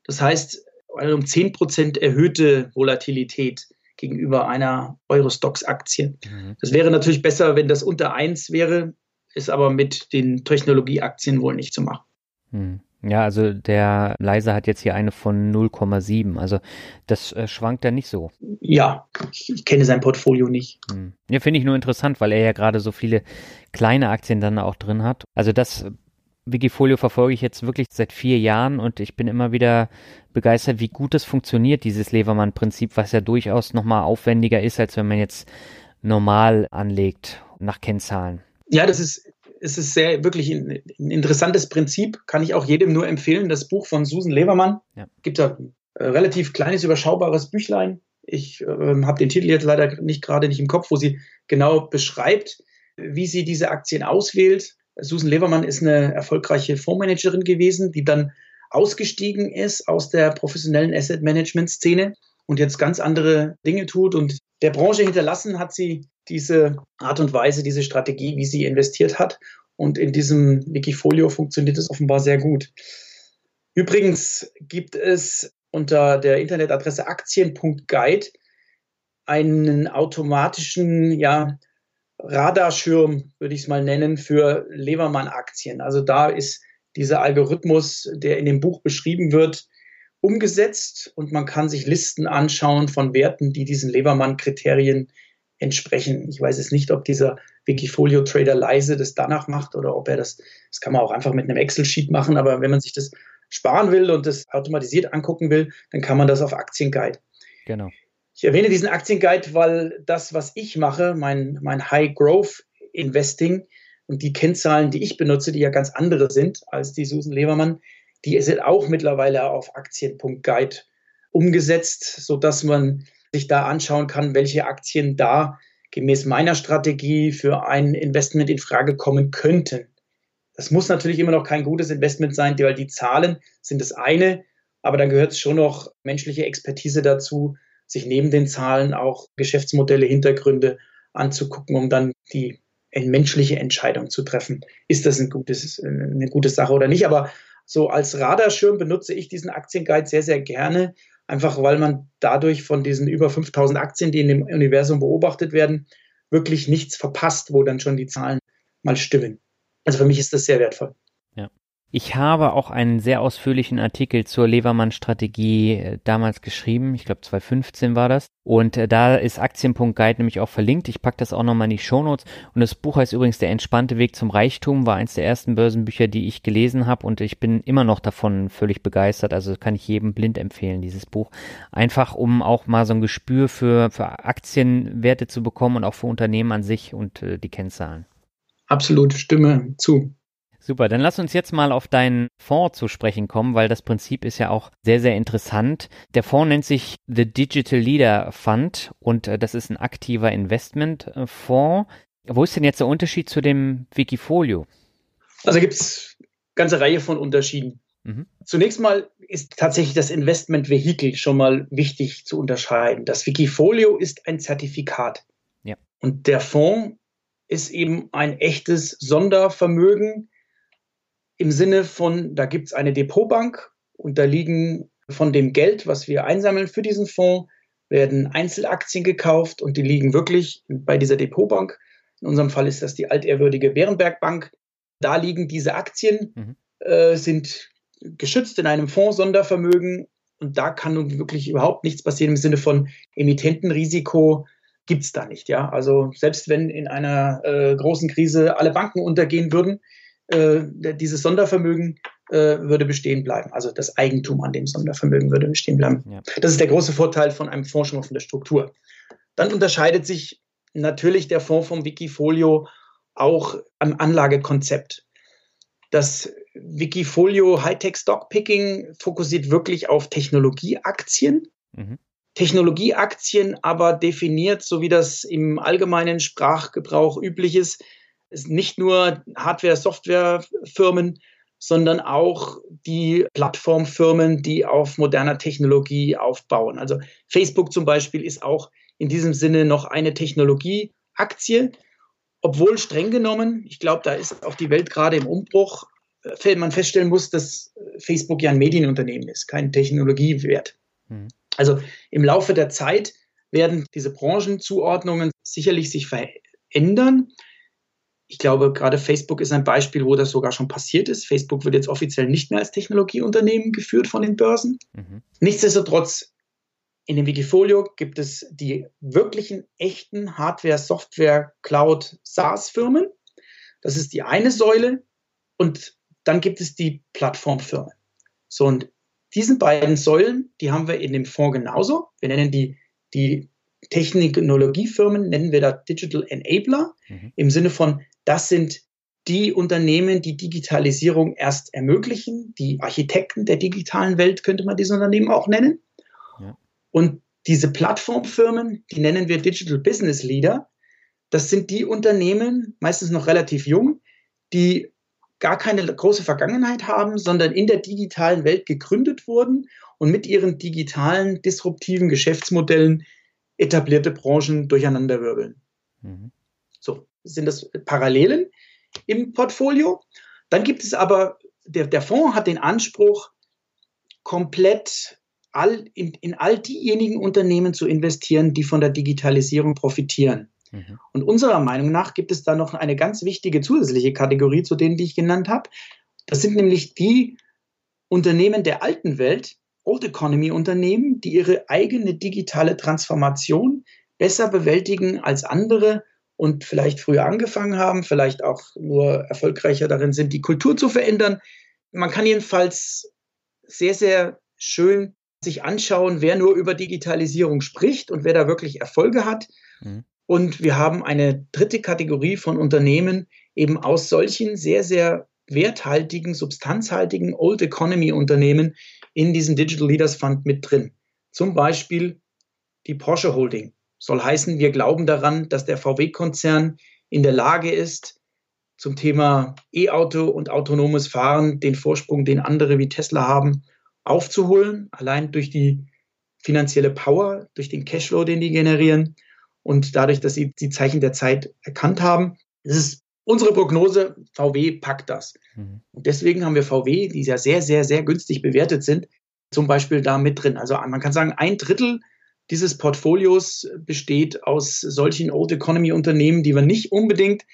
B: Das heißt, eine um 10% erhöhte Volatilität gegenüber einer Eurostox-Aktie. Mhm. Das wäre natürlich besser, wenn das unter 1 wäre, ist aber mit den Technologieaktien wohl nicht zu machen.
A: Mhm. Ja, also der Leiser hat jetzt hier eine von 0,7. Also das äh, schwankt da nicht so.
B: Ja, ich, ich kenne sein Portfolio nicht. Hm.
A: Ja, finde ich nur interessant, weil er ja gerade so viele kleine Aktien dann auch drin hat. Also das Wikifolio verfolge ich jetzt wirklich seit vier Jahren und ich bin immer wieder begeistert, wie gut es funktioniert, dieses Levermann-Prinzip, was ja durchaus nochmal aufwendiger ist, als wenn man jetzt normal anlegt nach Kennzahlen.
B: Ja, das ist, es ist sehr wirklich ein, ein, interessantes Prinzip, kann ich auch jedem nur empfehlen. Das Buch von Susan Levermann ja. gibt da ein äh, relativ kleines, überschaubares Büchlein. Ich äh, habe den Titel jetzt leider nicht gerade nicht im Kopf, wo sie genau beschreibt, wie sie diese Aktien auswählt Susan Levermann ist eine erfolgreiche Fondsmanagerin gewesen, die dann ausgestiegen ist aus der professionellen Asset Management Szene und jetzt ganz andere Dinge tut und der Branche hinterlassen hat sie diese Art und Weise, diese Strategie, wie sie investiert hat. Und in diesem Wikifolio funktioniert es offenbar sehr gut. Übrigens gibt es unter der Internetadresse aktien.guide einen automatischen ja, Radarschirm, würde ich es mal nennen, für Levermann-Aktien. Also da ist dieser Algorithmus, der in dem Buch beschrieben wird, umgesetzt und man kann sich Listen anschauen von Werten, die diesen Levermann-Kriterien entsprechen. Ich weiß es nicht, ob dieser Wikifolio-Trader leise das danach macht oder ob er das, das kann man auch einfach mit einem Excel-Sheet machen, aber wenn man sich das sparen will und das automatisiert angucken will, dann kann man das auf Aktienguide.
A: Genau.
B: Ich erwähne diesen Aktienguide, weil das, was ich mache, mein, mein High Growth Investing und die Kennzahlen, die ich benutze, die ja ganz andere sind als die Susan Levermann, die sind auch mittlerweile auf Aktien.guide umgesetzt, sodass man sich da anschauen kann, welche Aktien da gemäß meiner Strategie für ein Investment in Frage kommen könnten. Das muss natürlich immer noch kein gutes Investment sein, weil die Zahlen sind das eine, aber dann gehört schon noch menschliche Expertise dazu, sich neben den Zahlen auch Geschäftsmodelle, Hintergründe anzugucken, um dann die menschliche Entscheidung zu treffen. Ist das ein gutes, eine gute Sache oder nicht? Aber so als Radarschirm benutze ich diesen Aktienguide sehr, sehr gerne, einfach weil man dadurch von diesen über 5000 Aktien, die in dem Universum beobachtet werden, wirklich nichts verpasst, wo dann schon die Zahlen mal stimmen. Also für mich ist das sehr wertvoll.
A: Ich habe auch einen sehr ausführlichen Artikel zur Levermann-Strategie äh, damals geschrieben. Ich glaube 2015 war das. Und äh, da ist Aktien.guide nämlich auch verlinkt. Ich packe das auch nochmal in die Shownotes. Und das Buch heißt übrigens Der entspannte Weg zum Reichtum. War eins der ersten Börsenbücher, die ich gelesen habe. Und ich bin immer noch davon völlig begeistert. Also kann ich jedem blind empfehlen, dieses Buch. Einfach um auch mal so ein Gespür für, für Aktienwerte zu bekommen und auch für Unternehmen an sich und äh, die Kennzahlen.
B: Absolut, stimme zu.
A: Super, dann lass uns jetzt mal auf deinen Fonds zu sprechen kommen, weil das Prinzip ist ja auch sehr, sehr interessant. Der Fonds nennt sich The Digital Leader Fund und äh, das ist ein aktiver Investmentfonds. Wo ist denn jetzt der Unterschied zu dem Wikifolio?
B: Also gibt es ganze Reihe von Unterschieden. Mhm. Zunächst mal ist tatsächlich das Investmentvehikel schon mal wichtig zu unterscheiden. Das Wikifolio ist ein Zertifikat. Ja. Und der Fonds ist eben ein echtes Sondervermögen, im Sinne von, da gibt es eine Depotbank und da liegen von dem Geld, was wir einsammeln für diesen Fonds, werden Einzelaktien gekauft und die liegen wirklich bei dieser Depotbank. In unserem Fall ist das die altehrwürdige Bärenberg Bank. Da liegen diese Aktien, mhm. äh, sind geschützt in einem Fonds Sondervermögen und da kann nun wirklich überhaupt nichts passieren im Sinne von Emittentenrisiko gibt es da nicht. Ja? Also selbst wenn in einer äh, großen Krise alle Banken untergehen würden, dieses Sondervermögen äh, würde bestehen bleiben. Also das Eigentum an dem Sondervermögen würde bestehen bleiben. Ja. Das ist der große Vorteil von einem Fonds schon von der Struktur. Dann unterscheidet sich natürlich der Fonds vom Wikifolio auch am Anlagekonzept. Das Wikifolio Hightech Stock Picking fokussiert wirklich auf Technologieaktien. Mhm. Technologieaktien aber definiert, so wie das im allgemeinen Sprachgebrauch üblich ist, nicht nur Hardware-, Software-Firmen, sondern auch die Plattformfirmen, die auf moderner Technologie aufbauen. Also Facebook zum Beispiel ist auch in diesem Sinne noch eine Technologieaktie, obwohl streng genommen, ich glaube, da ist auch die Welt gerade im Umbruch, äh, man feststellen muss, dass Facebook ja ein Medienunternehmen ist, kein Technologiewert. Mhm. Also im Laufe der Zeit werden diese Branchenzuordnungen sicherlich sich verändern. Ich glaube, gerade Facebook ist ein Beispiel, wo das sogar schon passiert ist. Facebook wird jetzt offiziell nicht mehr als Technologieunternehmen geführt von den Börsen. Mhm. Nichtsdestotrotz, in dem Wikifolio gibt es die wirklichen, echten Hardware, Software, Cloud, SaaS-Firmen. Das ist die eine Säule. Und dann gibt es die Plattformfirmen. So, und diesen beiden Säulen, die haben wir in dem Fonds genauso. Wir nennen die, die Technologiefirmen, nennen wir da Digital Enabler, mhm. im Sinne von, das sind die Unternehmen, die Digitalisierung erst ermöglichen, die Architekten der digitalen Welt könnte man diese Unternehmen auch nennen. Ja. Und diese Plattformfirmen, die nennen wir Digital Business Leader, das sind die Unternehmen, meistens noch relativ jung, die gar keine große Vergangenheit haben, sondern in der digitalen Welt gegründet wurden und mit ihren digitalen, disruptiven Geschäftsmodellen etablierte Branchen durcheinanderwirbeln. Mhm. Sind das Parallelen im Portfolio. Dann gibt es aber, der, der Fonds hat den Anspruch, komplett all, in, in all diejenigen Unternehmen zu investieren, die von der Digitalisierung profitieren. Mhm. Und unserer Meinung nach gibt es da noch eine ganz wichtige zusätzliche Kategorie zu denen, die ich genannt habe. Das sind nämlich die Unternehmen der alten Welt, Old Economy Unternehmen, die ihre eigene digitale Transformation besser bewältigen als andere und vielleicht früher angefangen haben, vielleicht auch nur erfolgreicher darin sind, die Kultur zu verändern. Man kann jedenfalls sehr, sehr schön sich anschauen, wer nur über Digitalisierung spricht und wer da wirklich Erfolge hat. Mhm. Und wir haben eine dritte Kategorie von Unternehmen eben aus solchen sehr, sehr werthaltigen, substanzhaltigen Old Economy Unternehmen in diesem Digital Leaders Fund mit drin. Zum Beispiel die Porsche Holding. Soll heißen, wir glauben daran, dass der VW-Konzern in der Lage ist, zum Thema E-Auto und autonomes Fahren den Vorsprung, den andere wie Tesla haben, aufzuholen, allein durch die finanzielle Power, durch den Cashflow, den die generieren und dadurch, dass sie die Zeichen der Zeit erkannt haben. Das ist unsere Prognose, VW packt das. Mhm. Und deswegen haben wir VW, die ja sehr, sehr, sehr günstig bewertet sind, zum Beispiel da mit drin. Also man kann sagen, ein Drittel dieses Portfolios besteht aus solchen Old Economy Unternehmen, die man nicht unbedingt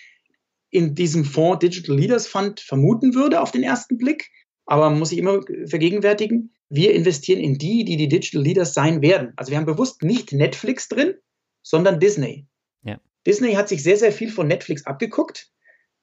B: in diesem Fonds Digital Leaders Fund vermuten würde auf den ersten Blick. Aber man muss sich immer vergegenwärtigen, wir investieren in die, die die Digital Leaders sein werden. Also wir haben bewusst nicht Netflix drin, sondern Disney. Ja. Disney hat sich sehr, sehr viel von Netflix abgeguckt.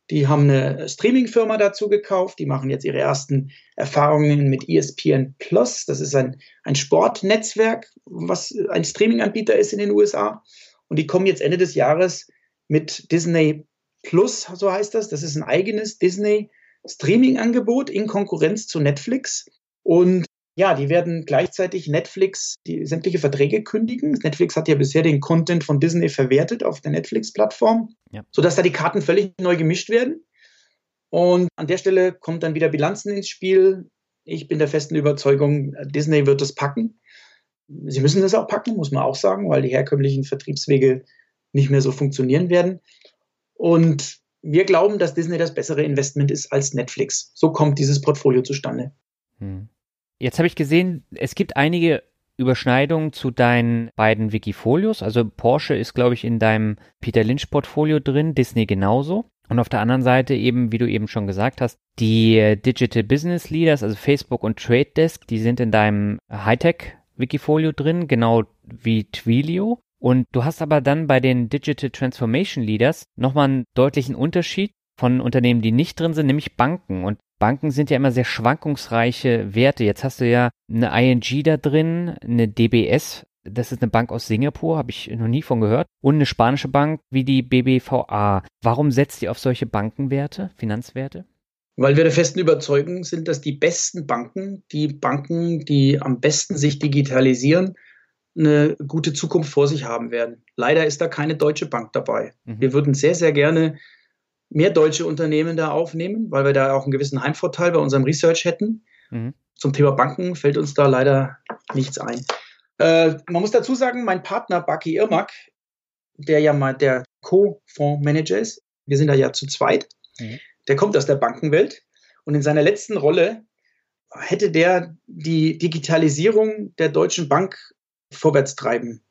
B: Die haben eine Streaming-Firma dazu gekauft. Die machen jetzt ihre ersten Erfahrungen mit ESPN Plus. Das ist ein, ein Sportnetzwerk, was ein Streaming-Anbieter ist in den USA. Und die kommen jetzt Ende des Jahres mit Disney Plus, so heißt das. Das ist ein eigenes Disney Streaming-Angebot in Konkurrenz zu Netflix. Und ja, die werden gleichzeitig Netflix die sämtliche Verträge kündigen. Netflix hat ja bisher den Content von Disney verwertet auf der Netflix-Plattform, ja. sodass da die Karten völlig neu gemischt werden. Und an der Stelle kommt dann wieder Bilanzen ins Spiel. Ich bin der festen Überzeugung, Disney wird es packen. Sie müssen das auch packen, muss man auch sagen, weil die herkömmlichen Vertriebswege nicht mehr so funktionieren werden. Und wir glauben, dass Disney das bessere Investment ist als Netflix. So kommt dieses Portfolio zustande. Hm.
A: Jetzt habe ich gesehen, es gibt einige Überschneidungen zu deinen beiden Wikifolios. Also Porsche ist, glaube ich, in deinem Peter Lynch Portfolio drin, Disney genauso. Und auf der anderen Seite eben, wie du eben schon gesagt hast, die Digital Business Leaders, also Facebook und Trade Desk, die sind in deinem Hightech Wikifolio drin, genau wie Twilio. Und du hast aber dann bei den Digital Transformation Leaders nochmal einen deutlichen Unterschied von Unternehmen, die nicht drin sind, nämlich Banken. Und Banken sind ja immer sehr schwankungsreiche Werte. Jetzt hast du ja eine ING da drin, eine DBS, das ist eine Bank aus Singapur, habe ich noch nie von gehört, und eine spanische Bank wie die BBVA. Warum setzt ihr auf solche Bankenwerte, Finanzwerte?
B: Weil wir der festen Überzeugung sind, dass die besten Banken, die Banken, die am besten sich digitalisieren, eine gute Zukunft vor sich haben werden. Leider ist da keine deutsche Bank dabei. Mhm. Wir würden sehr, sehr gerne mehr deutsche Unternehmen da aufnehmen, weil wir da auch einen gewissen Heimvorteil bei unserem Research hätten. Mhm. Zum Thema Banken fällt uns da leider nichts ein. Äh, man muss dazu sagen, mein Partner Baki Irmak, der ja mal der Co-Fondsmanager ist, wir sind da ja zu zweit, mhm. der kommt aus der Bankenwelt und in seiner letzten Rolle hätte der die Digitalisierung der Deutschen Bank vorwärts treiben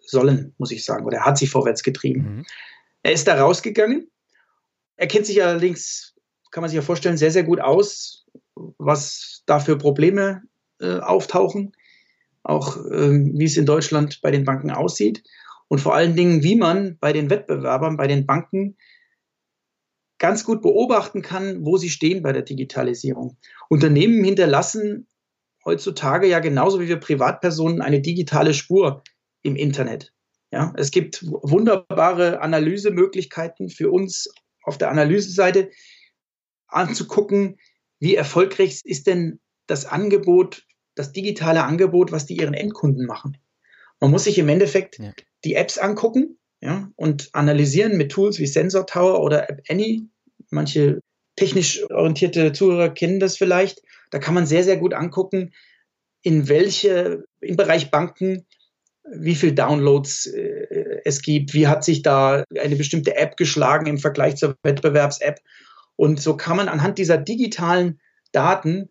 B: sollen, muss ich sagen, oder er hat sie vorwärts getrieben. Mhm. Er ist da rausgegangen. Er kennt sich allerdings, kann man sich ja vorstellen, sehr, sehr gut aus, was da für Probleme äh, auftauchen, auch ähm, wie es in Deutschland bei den Banken aussieht und vor allen Dingen, wie man bei den Wettbewerbern, bei den Banken ganz gut beobachten kann, wo sie stehen bei der Digitalisierung. Unternehmen hinterlassen heutzutage ja genauso wie wir Privatpersonen eine digitale Spur im Internet. Ja, es gibt wunderbare Analysemöglichkeiten für uns auf der Analyseseite anzugucken, wie erfolgreich ist denn das Angebot, das digitale Angebot, was die ihren Endkunden machen. Man muss sich im Endeffekt ja. die Apps angucken ja, und analysieren mit Tools wie Sensor Tower oder App Any. Manche technisch orientierte Zuhörer kennen das vielleicht. Da kann man sehr, sehr gut angucken, in welche, im Bereich Banken, wie viel Downloads äh, es gibt, wie hat sich da eine bestimmte App geschlagen im Vergleich zur Wettbewerbs-App. Und so kann man anhand dieser digitalen Daten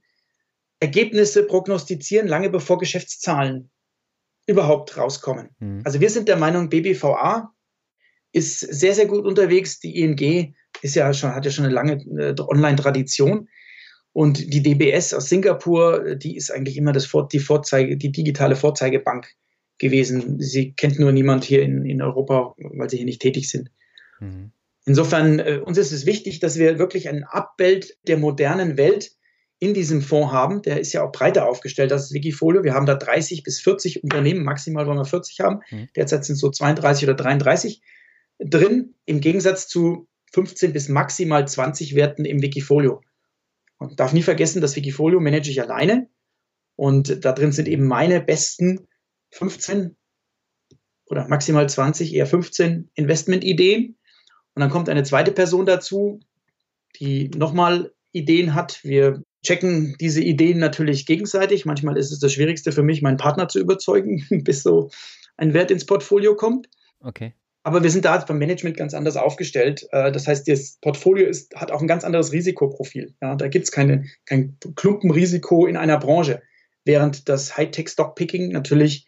B: Ergebnisse prognostizieren, lange bevor Geschäftszahlen überhaupt rauskommen. Mhm. Also wir sind der Meinung, BBVA ist sehr, sehr gut unterwegs. Die ING ist ja schon, hat ja schon eine lange äh, Online-Tradition. Und die DBS aus Singapur, die ist eigentlich immer das, die Vorzeige, die digitale Vorzeigebank gewesen. Sie kennt nur niemand hier in, in Europa, weil sie hier nicht tätig sind. Mhm. Insofern, äh, uns ist es wichtig, dass wir wirklich ein Abbild der modernen Welt in diesem Fonds haben. Der ist ja auch breiter aufgestellt als Wikifolio. Wir haben da 30 bis 40 Unternehmen, maximal wollen wir 40 haben. Mhm. Derzeit sind es so 32 oder 33 drin, im Gegensatz zu 15 bis maximal 20 Werten im Wikifolio. Und darf nie vergessen, das Wikifolio manage ich alleine. Und da drin sind eben meine besten 15 oder maximal 20, eher 15 Investmentideen. Und dann kommt eine zweite Person dazu, die nochmal Ideen hat. Wir checken diese Ideen natürlich gegenseitig. Manchmal ist es das Schwierigste für mich, meinen Partner zu überzeugen, bis so ein Wert ins Portfolio kommt.
A: Okay.
B: Aber wir sind da beim Management ganz anders aufgestellt. Äh, das heißt, das Portfolio ist, hat auch ein ganz anderes Risikoprofil. Ja, da gibt es kein Klumpenrisiko in einer Branche, während das Hightech-Stockpicking natürlich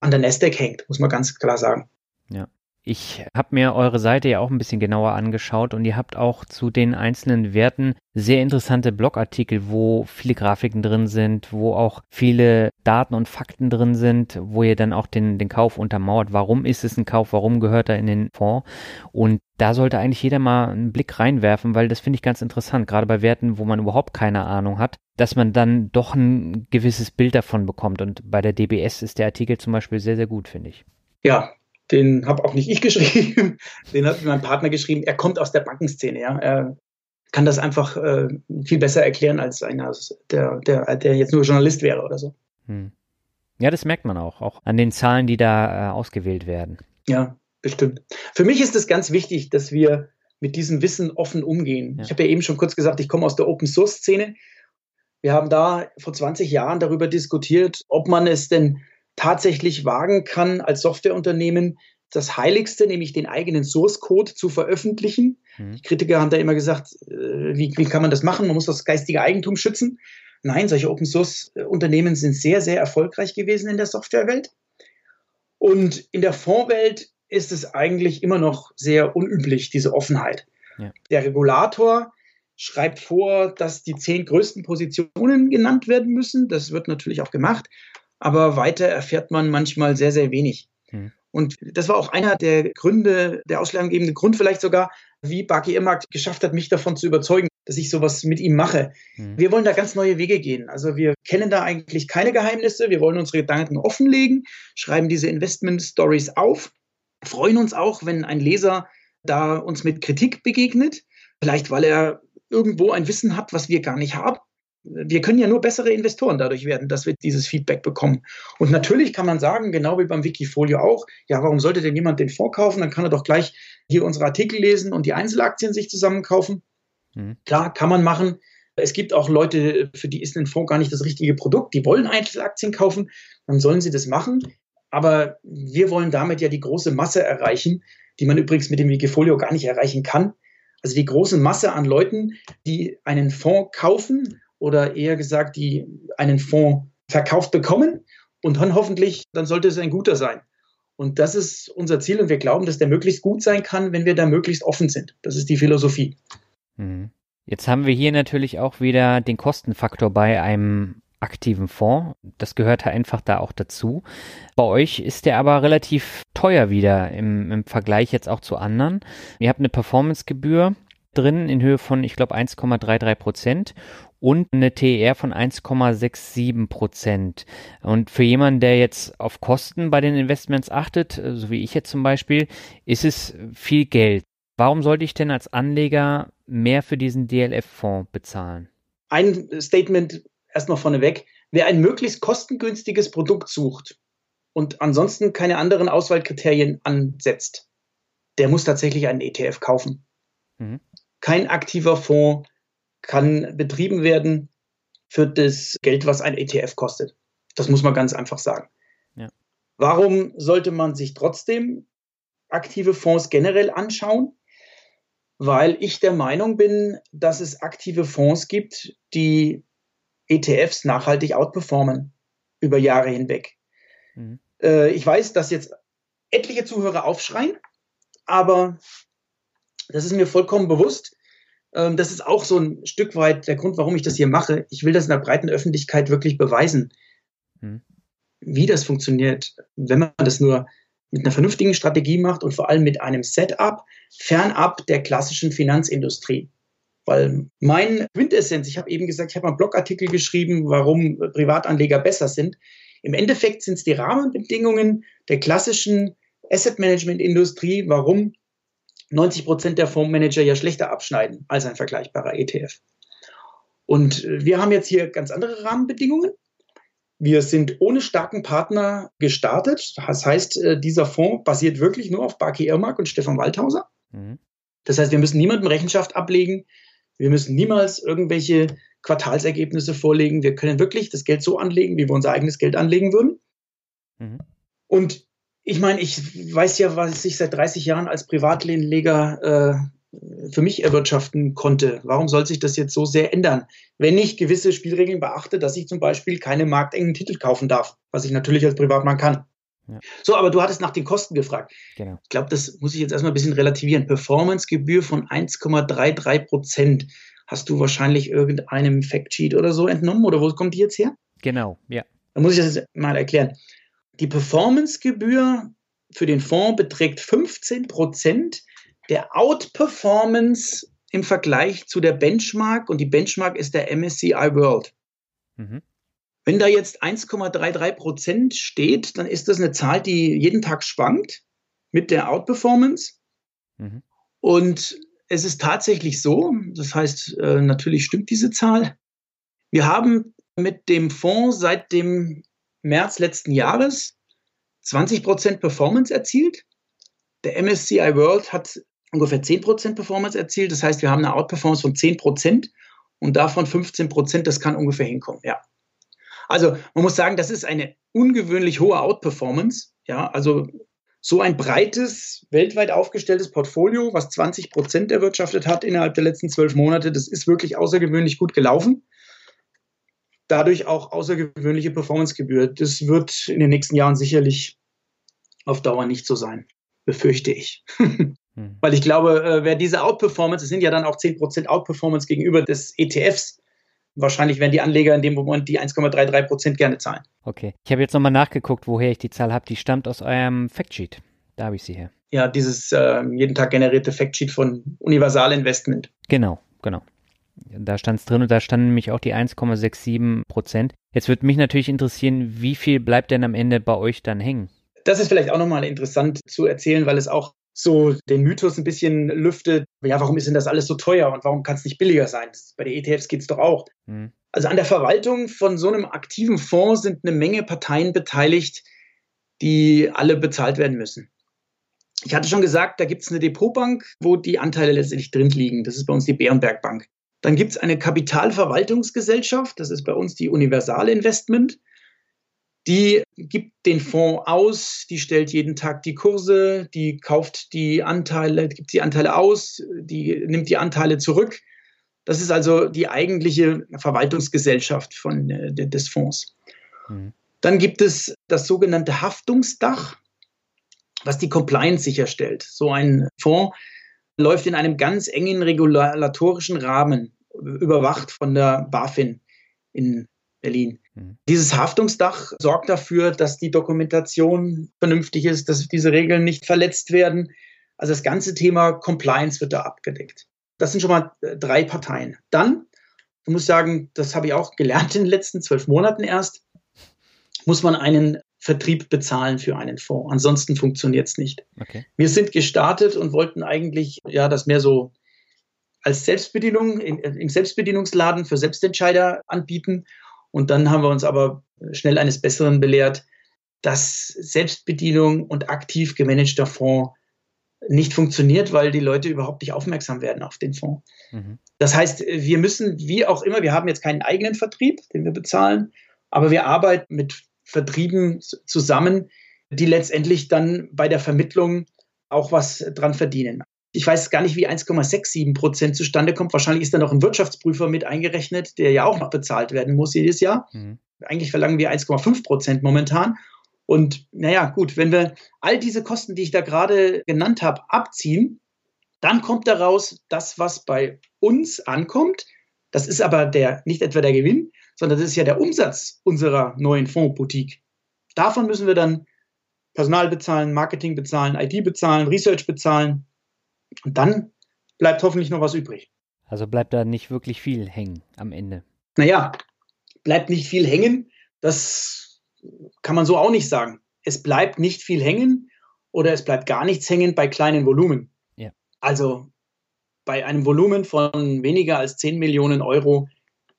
B: an der Nasdaq hängt, muss man ganz klar sagen.
A: Ja. Ich habe mir eure Seite ja auch ein bisschen genauer angeschaut und ihr habt auch zu den einzelnen Werten sehr interessante Blogartikel, wo viele Grafiken drin sind, wo auch viele Daten und Fakten drin sind, wo ihr dann auch den, den Kauf untermauert. Warum ist es ein Kauf? Warum gehört er in den Fonds? Und da sollte eigentlich jeder mal einen Blick reinwerfen, weil das finde ich ganz interessant, gerade bei Werten, wo man überhaupt keine Ahnung hat, dass man dann doch ein gewisses Bild davon bekommt. Und bei der DBS ist der Artikel zum Beispiel sehr, sehr gut, finde ich.
B: Ja, den habe auch nicht ich geschrieben, den hat mein Partner geschrieben. Er kommt aus der Bankenszene, ja. Er kann das einfach äh, viel besser erklären als einer, der, der, der jetzt nur Journalist wäre oder so. Hm.
A: Ja, das merkt man auch, auch an den Zahlen, die da äh, ausgewählt werden.
B: Ja, bestimmt. Für mich ist es ganz wichtig, dass wir mit diesem Wissen offen umgehen. Ja. Ich habe ja eben schon kurz gesagt, ich komme aus der Open Source Szene. Wir haben da vor 20 Jahren darüber diskutiert, ob man es denn tatsächlich wagen kann, als Softwareunternehmen das Heiligste, nämlich den eigenen Source Code zu veröffentlichen. Mhm. Die Kritiker haben da immer gesagt, äh, wie, wie kann man das machen? Man muss das geistige Eigentum schützen. Nein, solche Open Source Unternehmen sind sehr, sehr erfolgreich gewesen in der Softwarewelt. Und in der Fondswelt ist es eigentlich immer noch sehr unüblich, diese Offenheit. Ja. Der Regulator schreibt vor, dass die zehn größten Positionen genannt werden müssen. Das wird natürlich auch gemacht aber weiter erfährt man manchmal sehr, sehr wenig. Hm. Und das war auch einer der Gründe, der ausschlaggebende Grund vielleicht sogar, wie Baki Immarkt geschafft hat, mich davon zu überzeugen, dass ich sowas mit ihm mache. Hm. Wir wollen da ganz neue Wege gehen. Also wir kennen da eigentlich keine Geheimnisse. Wir wollen unsere Gedanken offenlegen, schreiben diese Investment Stories auf, freuen uns auch, wenn ein Leser da uns mit Kritik begegnet. Vielleicht, weil er irgendwo ein Wissen hat, was wir gar nicht haben wir können ja nur bessere Investoren dadurch werden, dass wir dieses Feedback bekommen. Und natürlich kann man sagen, genau wie beim Wikifolio auch, ja, warum sollte denn jemand den Fonds kaufen? Dann kann er doch gleich hier unsere Artikel lesen und die Einzelaktien sich zusammenkaufen. Mhm. Klar, kann man machen. Es gibt auch Leute, für die ist ein Fonds gar nicht das richtige Produkt. Die wollen Einzelaktien kaufen, dann sollen sie das machen. Aber wir wollen damit ja die große Masse erreichen, die man übrigens mit dem Wikifolio gar nicht erreichen kann. Also die große Masse an Leuten, die einen Fonds kaufen oder eher gesagt, die einen Fonds verkauft bekommen und dann hoffentlich, dann sollte es ein guter sein. Und das ist unser Ziel und wir glauben, dass der möglichst gut sein kann, wenn wir da möglichst offen sind. Das ist die Philosophie.
A: Mhm. Jetzt haben wir hier natürlich auch wieder den Kostenfaktor bei einem aktiven Fonds. Das gehört einfach da auch dazu. Bei euch ist der aber relativ teuer wieder im, im Vergleich jetzt auch zu anderen. Ihr habt eine Performancegebühr drin in Höhe von, ich glaube, 1,33 Prozent und eine TER von 1,67 Prozent. Und für jemanden, der jetzt auf Kosten bei den Investments achtet, äh, so wie ich jetzt zum Beispiel, ist es viel Geld. Warum sollte ich denn als Anleger mehr für diesen DLF-Fonds bezahlen?
B: Ein Statement erstmal vorneweg. Wer ein möglichst kostengünstiges Produkt sucht und ansonsten keine anderen Auswahlkriterien ansetzt, der muss tatsächlich einen ETF kaufen. Mhm. Kein aktiver Fonds kann betrieben werden für das Geld, was ein ETF kostet. Das muss man ganz einfach sagen. Ja. Warum sollte man sich trotzdem aktive Fonds generell anschauen? Weil ich der Meinung bin, dass es aktive Fonds gibt, die ETFs nachhaltig outperformen über Jahre hinweg. Mhm. Äh, ich weiß, dass jetzt etliche Zuhörer aufschreien, aber das ist mir vollkommen bewusst. Ähm, das ist auch so ein Stück weit der Grund, warum ich das hier mache. Ich will das in der breiten Öffentlichkeit wirklich beweisen, mhm. wie das funktioniert, wenn man das nur mit einer vernünftigen Strategie macht und vor allem mit einem Setup fernab der klassischen Finanzindustrie. Weil mein Quintessenz, ich habe eben gesagt, ich habe einen Blogartikel geschrieben, warum Privatanleger besser sind. Im Endeffekt sind es die Rahmenbedingungen der klassischen Asset Management Industrie, warum 90 Prozent der Fondsmanager ja schlechter abschneiden als ein vergleichbarer ETF. Und wir haben jetzt hier ganz andere Rahmenbedingungen. Wir sind ohne starken Partner gestartet. Das heißt, äh, dieser Fonds basiert wirklich nur auf Baki Irmak und Stefan Waldhauser. Mhm. Das heißt, wir müssen niemandem Rechenschaft ablegen. Wir müssen niemals irgendwelche Quartalsergebnisse vorlegen. Wir können wirklich das Geld so anlegen, wie wir unser eigenes Geld anlegen würden. Mhm. Und ich meine, ich weiß ja, was ich seit 30 Jahren als Privatlehnleger äh, für mich erwirtschaften konnte. Warum soll sich das jetzt so sehr ändern, wenn ich gewisse Spielregeln beachte, dass ich zum Beispiel keine marktengen Titel kaufen darf, was ich natürlich als Privatmann kann? Ja. So, aber du hattest nach den Kosten gefragt. Genau. Ich glaube, das muss ich jetzt erstmal ein bisschen relativieren. Performancegebühr von 1,33 Prozent. Hast du wahrscheinlich irgendeinem Factsheet oder so entnommen oder wo kommt die jetzt her?
A: Genau, ja.
B: Dann muss ich das mal erklären. Die Performancegebühr für den Fonds beträgt 15 Prozent der Outperformance im Vergleich zu der Benchmark und die Benchmark ist der MSCI World. Mhm. Wenn da jetzt 1,33 Prozent steht, dann ist das eine Zahl, die jeden Tag schwankt mit der Outperformance. Mhm. Und es ist tatsächlich so, das heißt, äh, natürlich stimmt diese Zahl. Wir haben mit dem Fonds seit dem März letzten Jahres 20 Prozent Performance erzielt. Der MSCI World hat ungefähr 10 Prozent Performance erzielt. Das heißt, wir haben eine Outperformance von 10 Prozent und davon 15 Prozent, das kann ungefähr hinkommen, ja. Also man muss sagen, das ist eine ungewöhnlich hohe Outperformance. Ja, also so ein breites, weltweit aufgestelltes Portfolio, was 20 Prozent erwirtschaftet hat innerhalb der letzten zwölf Monate, das ist wirklich außergewöhnlich gut gelaufen. Dadurch auch außergewöhnliche Performancegebühr. Das wird in den nächsten Jahren sicherlich auf Dauer nicht so sein, befürchte ich. hm. Weil ich glaube, äh, wer diese Outperformance, es sind ja dann auch 10% Outperformance gegenüber des ETFs, wahrscheinlich werden die Anleger in dem Moment die 1,33 Prozent gerne zahlen.
A: Okay. Ich habe jetzt nochmal nachgeguckt, woher ich die Zahl habe. Die stammt aus eurem Factsheet. Da habe ich sie her.
B: Ja, dieses äh, jeden Tag generierte Factsheet von Universal Investment.
A: Genau, genau. Da stand es drin und da standen nämlich auch die 1,67 Prozent. Jetzt würde mich natürlich interessieren, wie viel bleibt denn am Ende bei euch dann hängen?
B: Das ist vielleicht auch nochmal interessant zu erzählen, weil es auch so den Mythos ein bisschen lüftet, ja, warum ist denn das alles so teuer und warum kann es nicht billiger sein? Bei den ETFs geht es doch auch. Mhm. Also an der Verwaltung von so einem aktiven Fonds sind eine Menge Parteien beteiligt, die alle bezahlt werden müssen. Ich hatte schon gesagt, da gibt es eine Depotbank, wo die Anteile letztendlich drin liegen. Das ist bei uns die Bärenberg Bank. Dann gibt es eine Kapitalverwaltungsgesellschaft, das ist bei uns die Universal Investment. Die gibt den Fonds aus, die stellt jeden Tag die Kurse, die kauft die Anteile, gibt die Anteile aus, die nimmt die Anteile zurück. Das ist also die eigentliche Verwaltungsgesellschaft von, äh, des Fonds. Mhm. Dann gibt es das sogenannte Haftungsdach, was die Compliance sicherstellt. So ein Fonds läuft in einem ganz engen regulatorischen Rahmen, überwacht von der BaFin in Berlin. Mhm. Dieses Haftungsdach sorgt dafür, dass die Dokumentation vernünftig ist, dass diese Regeln nicht verletzt werden. Also das ganze Thema Compliance wird da abgedeckt. Das sind schon mal äh, drei Parteien. Dann, ich muss sagen, das habe ich auch gelernt in den letzten zwölf Monaten erst, muss man einen Vertrieb bezahlen für einen Fonds. Ansonsten funktioniert es nicht. Okay. Wir sind gestartet und wollten eigentlich ja das mehr so als Selbstbedienung in, im Selbstbedienungsladen für Selbstentscheider anbieten und dann haben wir uns aber schnell eines Besseren belehrt, dass Selbstbedienung und aktiv gemanagter Fonds nicht funktioniert, weil die Leute überhaupt nicht aufmerksam werden auf den Fonds. Mhm. Das heißt, wir müssen, wie auch immer, wir haben jetzt keinen eigenen Vertrieb, den wir bezahlen, aber wir arbeiten mit Vertrieben zusammen, die letztendlich dann bei der Vermittlung auch was dran verdienen. Ich weiß gar nicht, wie 1,67 Prozent zustande kommt. Wahrscheinlich ist da noch ein Wirtschaftsprüfer mit eingerechnet, der ja auch noch bezahlt werden muss jedes Jahr. Mhm. Eigentlich verlangen wir 1,5 Prozent momentan. Und naja, gut, wenn wir all diese Kosten, die ich da gerade genannt habe, abziehen, dann kommt daraus das, was bei uns ankommt. Das ist aber der, nicht etwa der Gewinn, sondern das ist ja der Umsatz unserer neuen Fondsboutique. Davon müssen wir dann Personal bezahlen, Marketing bezahlen, IT bezahlen, Research bezahlen. Und dann bleibt hoffentlich noch was übrig.
A: Also bleibt da nicht wirklich viel hängen am Ende.
B: Naja, bleibt nicht viel hängen. Das kann man so auch nicht sagen. Es bleibt nicht viel hängen oder es bleibt gar nichts hängen bei kleinen Volumen. Ja. Also bei einem Volumen von weniger als 10 Millionen Euro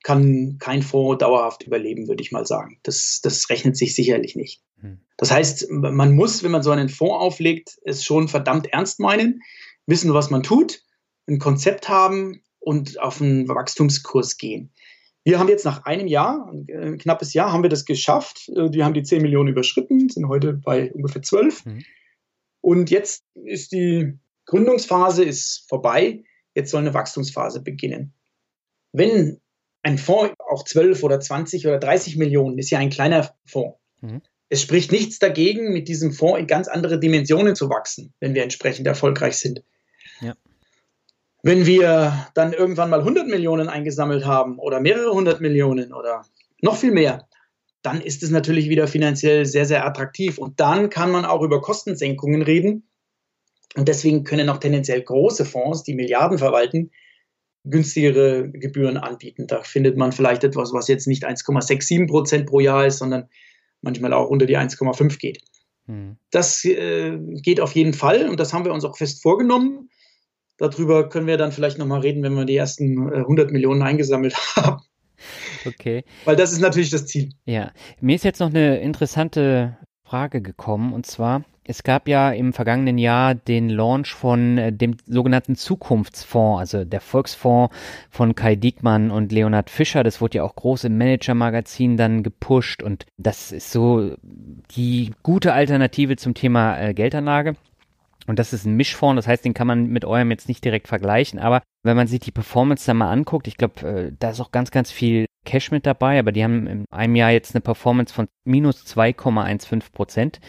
B: kann kein Fonds dauerhaft überleben, würde ich mal sagen. Das, das rechnet sich sicherlich nicht. Hm. Das heißt, man muss, wenn man so einen Fonds auflegt, es schon verdammt ernst meinen, wissen, was man tut, ein Konzept haben und auf einen Wachstumskurs gehen. Wir haben jetzt nach einem Jahr, ein äh, knappes Jahr, haben wir das geschafft. Äh, wir haben die 10 Millionen überschritten, sind heute bei ungefähr 12. Mhm. Und jetzt ist die Gründungsphase ist vorbei. Jetzt soll eine Wachstumsphase beginnen. Wenn ein Fonds auch 12 oder 20 oder 30 Millionen ist ja ein kleiner Fonds. Mhm. Es spricht nichts dagegen, mit diesem Fonds in ganz andere Dimensionen zu wachsen, wenn wir entsprechend erfolgreich sind. Ja. Wenn wir dann irgendwann mal 100 Millionen eingesammelt haben oder mehrere hundert Millionen oder noch viel mehr, dann ist es natürlich wieder finanziell sehr, sehr attraktiv. Und dann kann man auch über Kostensenkungen reden. Und deswegen können auch tendenziell große Fonds, die Milliarden verwalten, günstigere Gebühren anbieten. Da findet man vielleicht etwas, was jetzt nicht 1,67 Prozent pro Jahr ist, sondern manchmal auch unter die 1,5 geht. Hm. Das äh, geht auf jeden Fall und das haben wir uns auch fest vorgenommen. Darüber können wir dann vielleicht nochmal reden, wenn wir die ersten 100 äh, Millionen eingesammelt haben.
A: Okay.
B: Weil das ist natürlich das Ziel.
A: Ja, mir ist jetzt noch eine interessante Frage gekommen und zwar, es gab ja im vergangenen Jahr den Launch von äh, dem sogenannten Zukunftsfonds, also der Volksfonds von Kai Diekmann und Leonhard Fischer. Das wurde ja auch groß im Manager-Magazin dann gepusht und das ist so die gute Alternative zum Thema äh, Geldanlage. Und das ist ein Mischfonds, das heißt, den kann man mit eurem jetzt nicht direkt vergleichen. Aber wenn man sich die Performance da mal anguckt, ich glaube, äh, da ist auch ganz, ganz viel Cash mit dabei, aber die haben in einem Jahr jetzt eine Performance von minus 2,15 Prozent.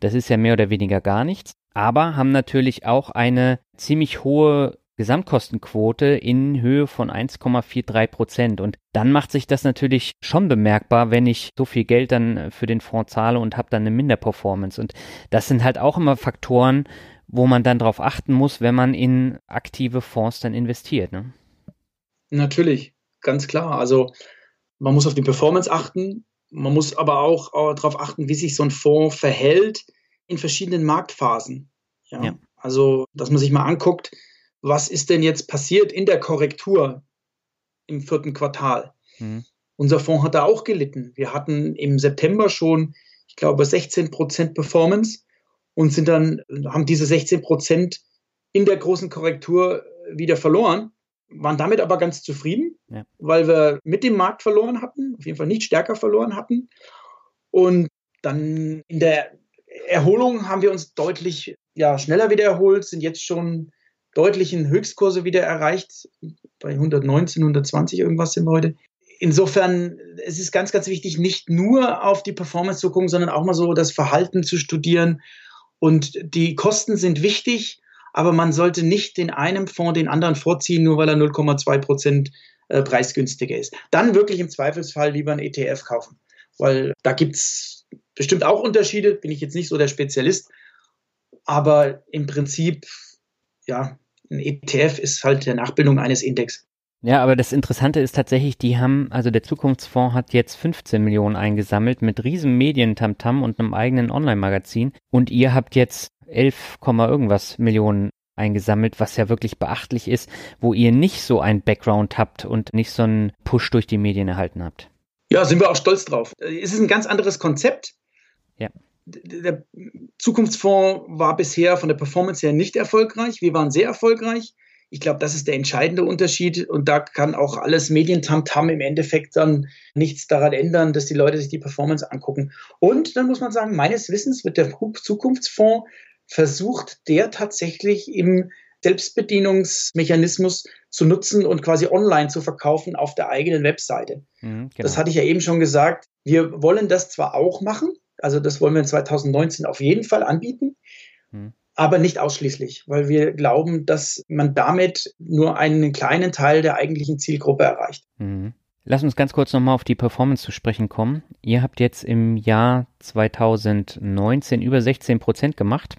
A: Das ist ja mehr oder weniger gar nichts. Aber haben natürlich auch eine ziemlich hohe Gesamtkostenquote in Höhe von 1,43 Prozent. Und dann macht sich das natürlich schon bemerkbar, wenn ich so viel Geld dann für den Fonds zahle und habe dann eine Minderperformance. Und das sind halt auch immer Faktoren, wo man dann darauf achten muss, wenn man in aktive Fonds dann investiert. Ne?
B: Natürlich, ganz klar. Also man muss auf die Performance achten, man muss aber auch äh, darauf achten, wie sich so ein Fonds verhält in verschiedenen Marktphasen. Ja? ja. Also, dass man sich mal anguckt, was ist denn jetzt passiert in der Korrektur im vierten Quartal. Mhm. Unser Fonds hat da auch gelitten. Wir hatten im September schon, ich glaube, 16 Prozent Performance und sind dann, haben diese 16 Prozent in der großen Korrektur wieder verloren, waren damit aber ganz zufrieden, ja. weil wir mit dem Markt verloren hatten, auf jeden Fall nicht stärker verloren hatten. Und dann in der Erholung haben wir uns deutlich ja, schneller wieder erholt, sind jetzt schon deutlichen Höchstkurse wieder erreicht. Bei 119, 120 irgendwas sind wir heute. Insofern, es ist ganz, ganz wichtig, nicht nur auf die Performance zu gucken, sondern auch mal so das Verhalten zu studieren und die Kosten sind wichtig, aber man sollte nicht den einen Fonds den anderen vorziehen, nur weil er 0,2 Prozent äh, preisgünstiger ist. Dann wirklich im Zweifelsfall lieber einen ETF kaufen, weil da gibt es bestimmt auch Unterschiede, bin ich jetzt nicht so der Spezialist, aber im Prinzip, ja, ein ETF ist halt der Nachbildung eines Index.
A: Ja, aber das Interessante ist tatsächlich, die haben, also der Zukunftsfonds hat jetzt 15 Millionen eingesammelt mit riesen Medientamtam und einem eigenen Online-Magazin und ihr habt jetzt 11, irgendwas Millionen eingesammelt, was ja wirklich beachtlich ist, wo ihr nicht so ein Background habt und nicht so einen Push durch die Medien erhalten habt.
B: Ja, sind wir auch stolz drauf. Es ist ein ganz anderes Konzept. Ja. Der Zukunftsfonds war bisher von der Performance her nicht erfolgreich. Wir waren sehr erfolgreich. Ich glaube, das ist der entscheidende Unterschied und da kann auch alles Medientamtam im Endeffekt dann nichts daran ändern, dass die Leute sich die Performance angucken. Und dann muss man sagen, meines Wissens wird der Zukunftsfonds versucht, der tatsächlich im Selbstbedienungsmechanismus zu nutzen und quasi online zu verkaufen auf der eigenen Webseite. Mhm, genau. Das hatte ich ja eben schon gesagt. Wir wollen das zwar auch machen, also das wollen wir in 2019 auf jeden Fall anbieten, mhm. aber nicht ausschließlich, weil wir glauben, dass man damit nur einen kleinen Teil der eigentlichen Zielgruppe erreicht.
A: Mhm. Lass uns ganz kurz nochmal auf die Performance zu sprechen kommen. Ihr habt jetzt im Jahr 2019 über 16 Prozent gemacht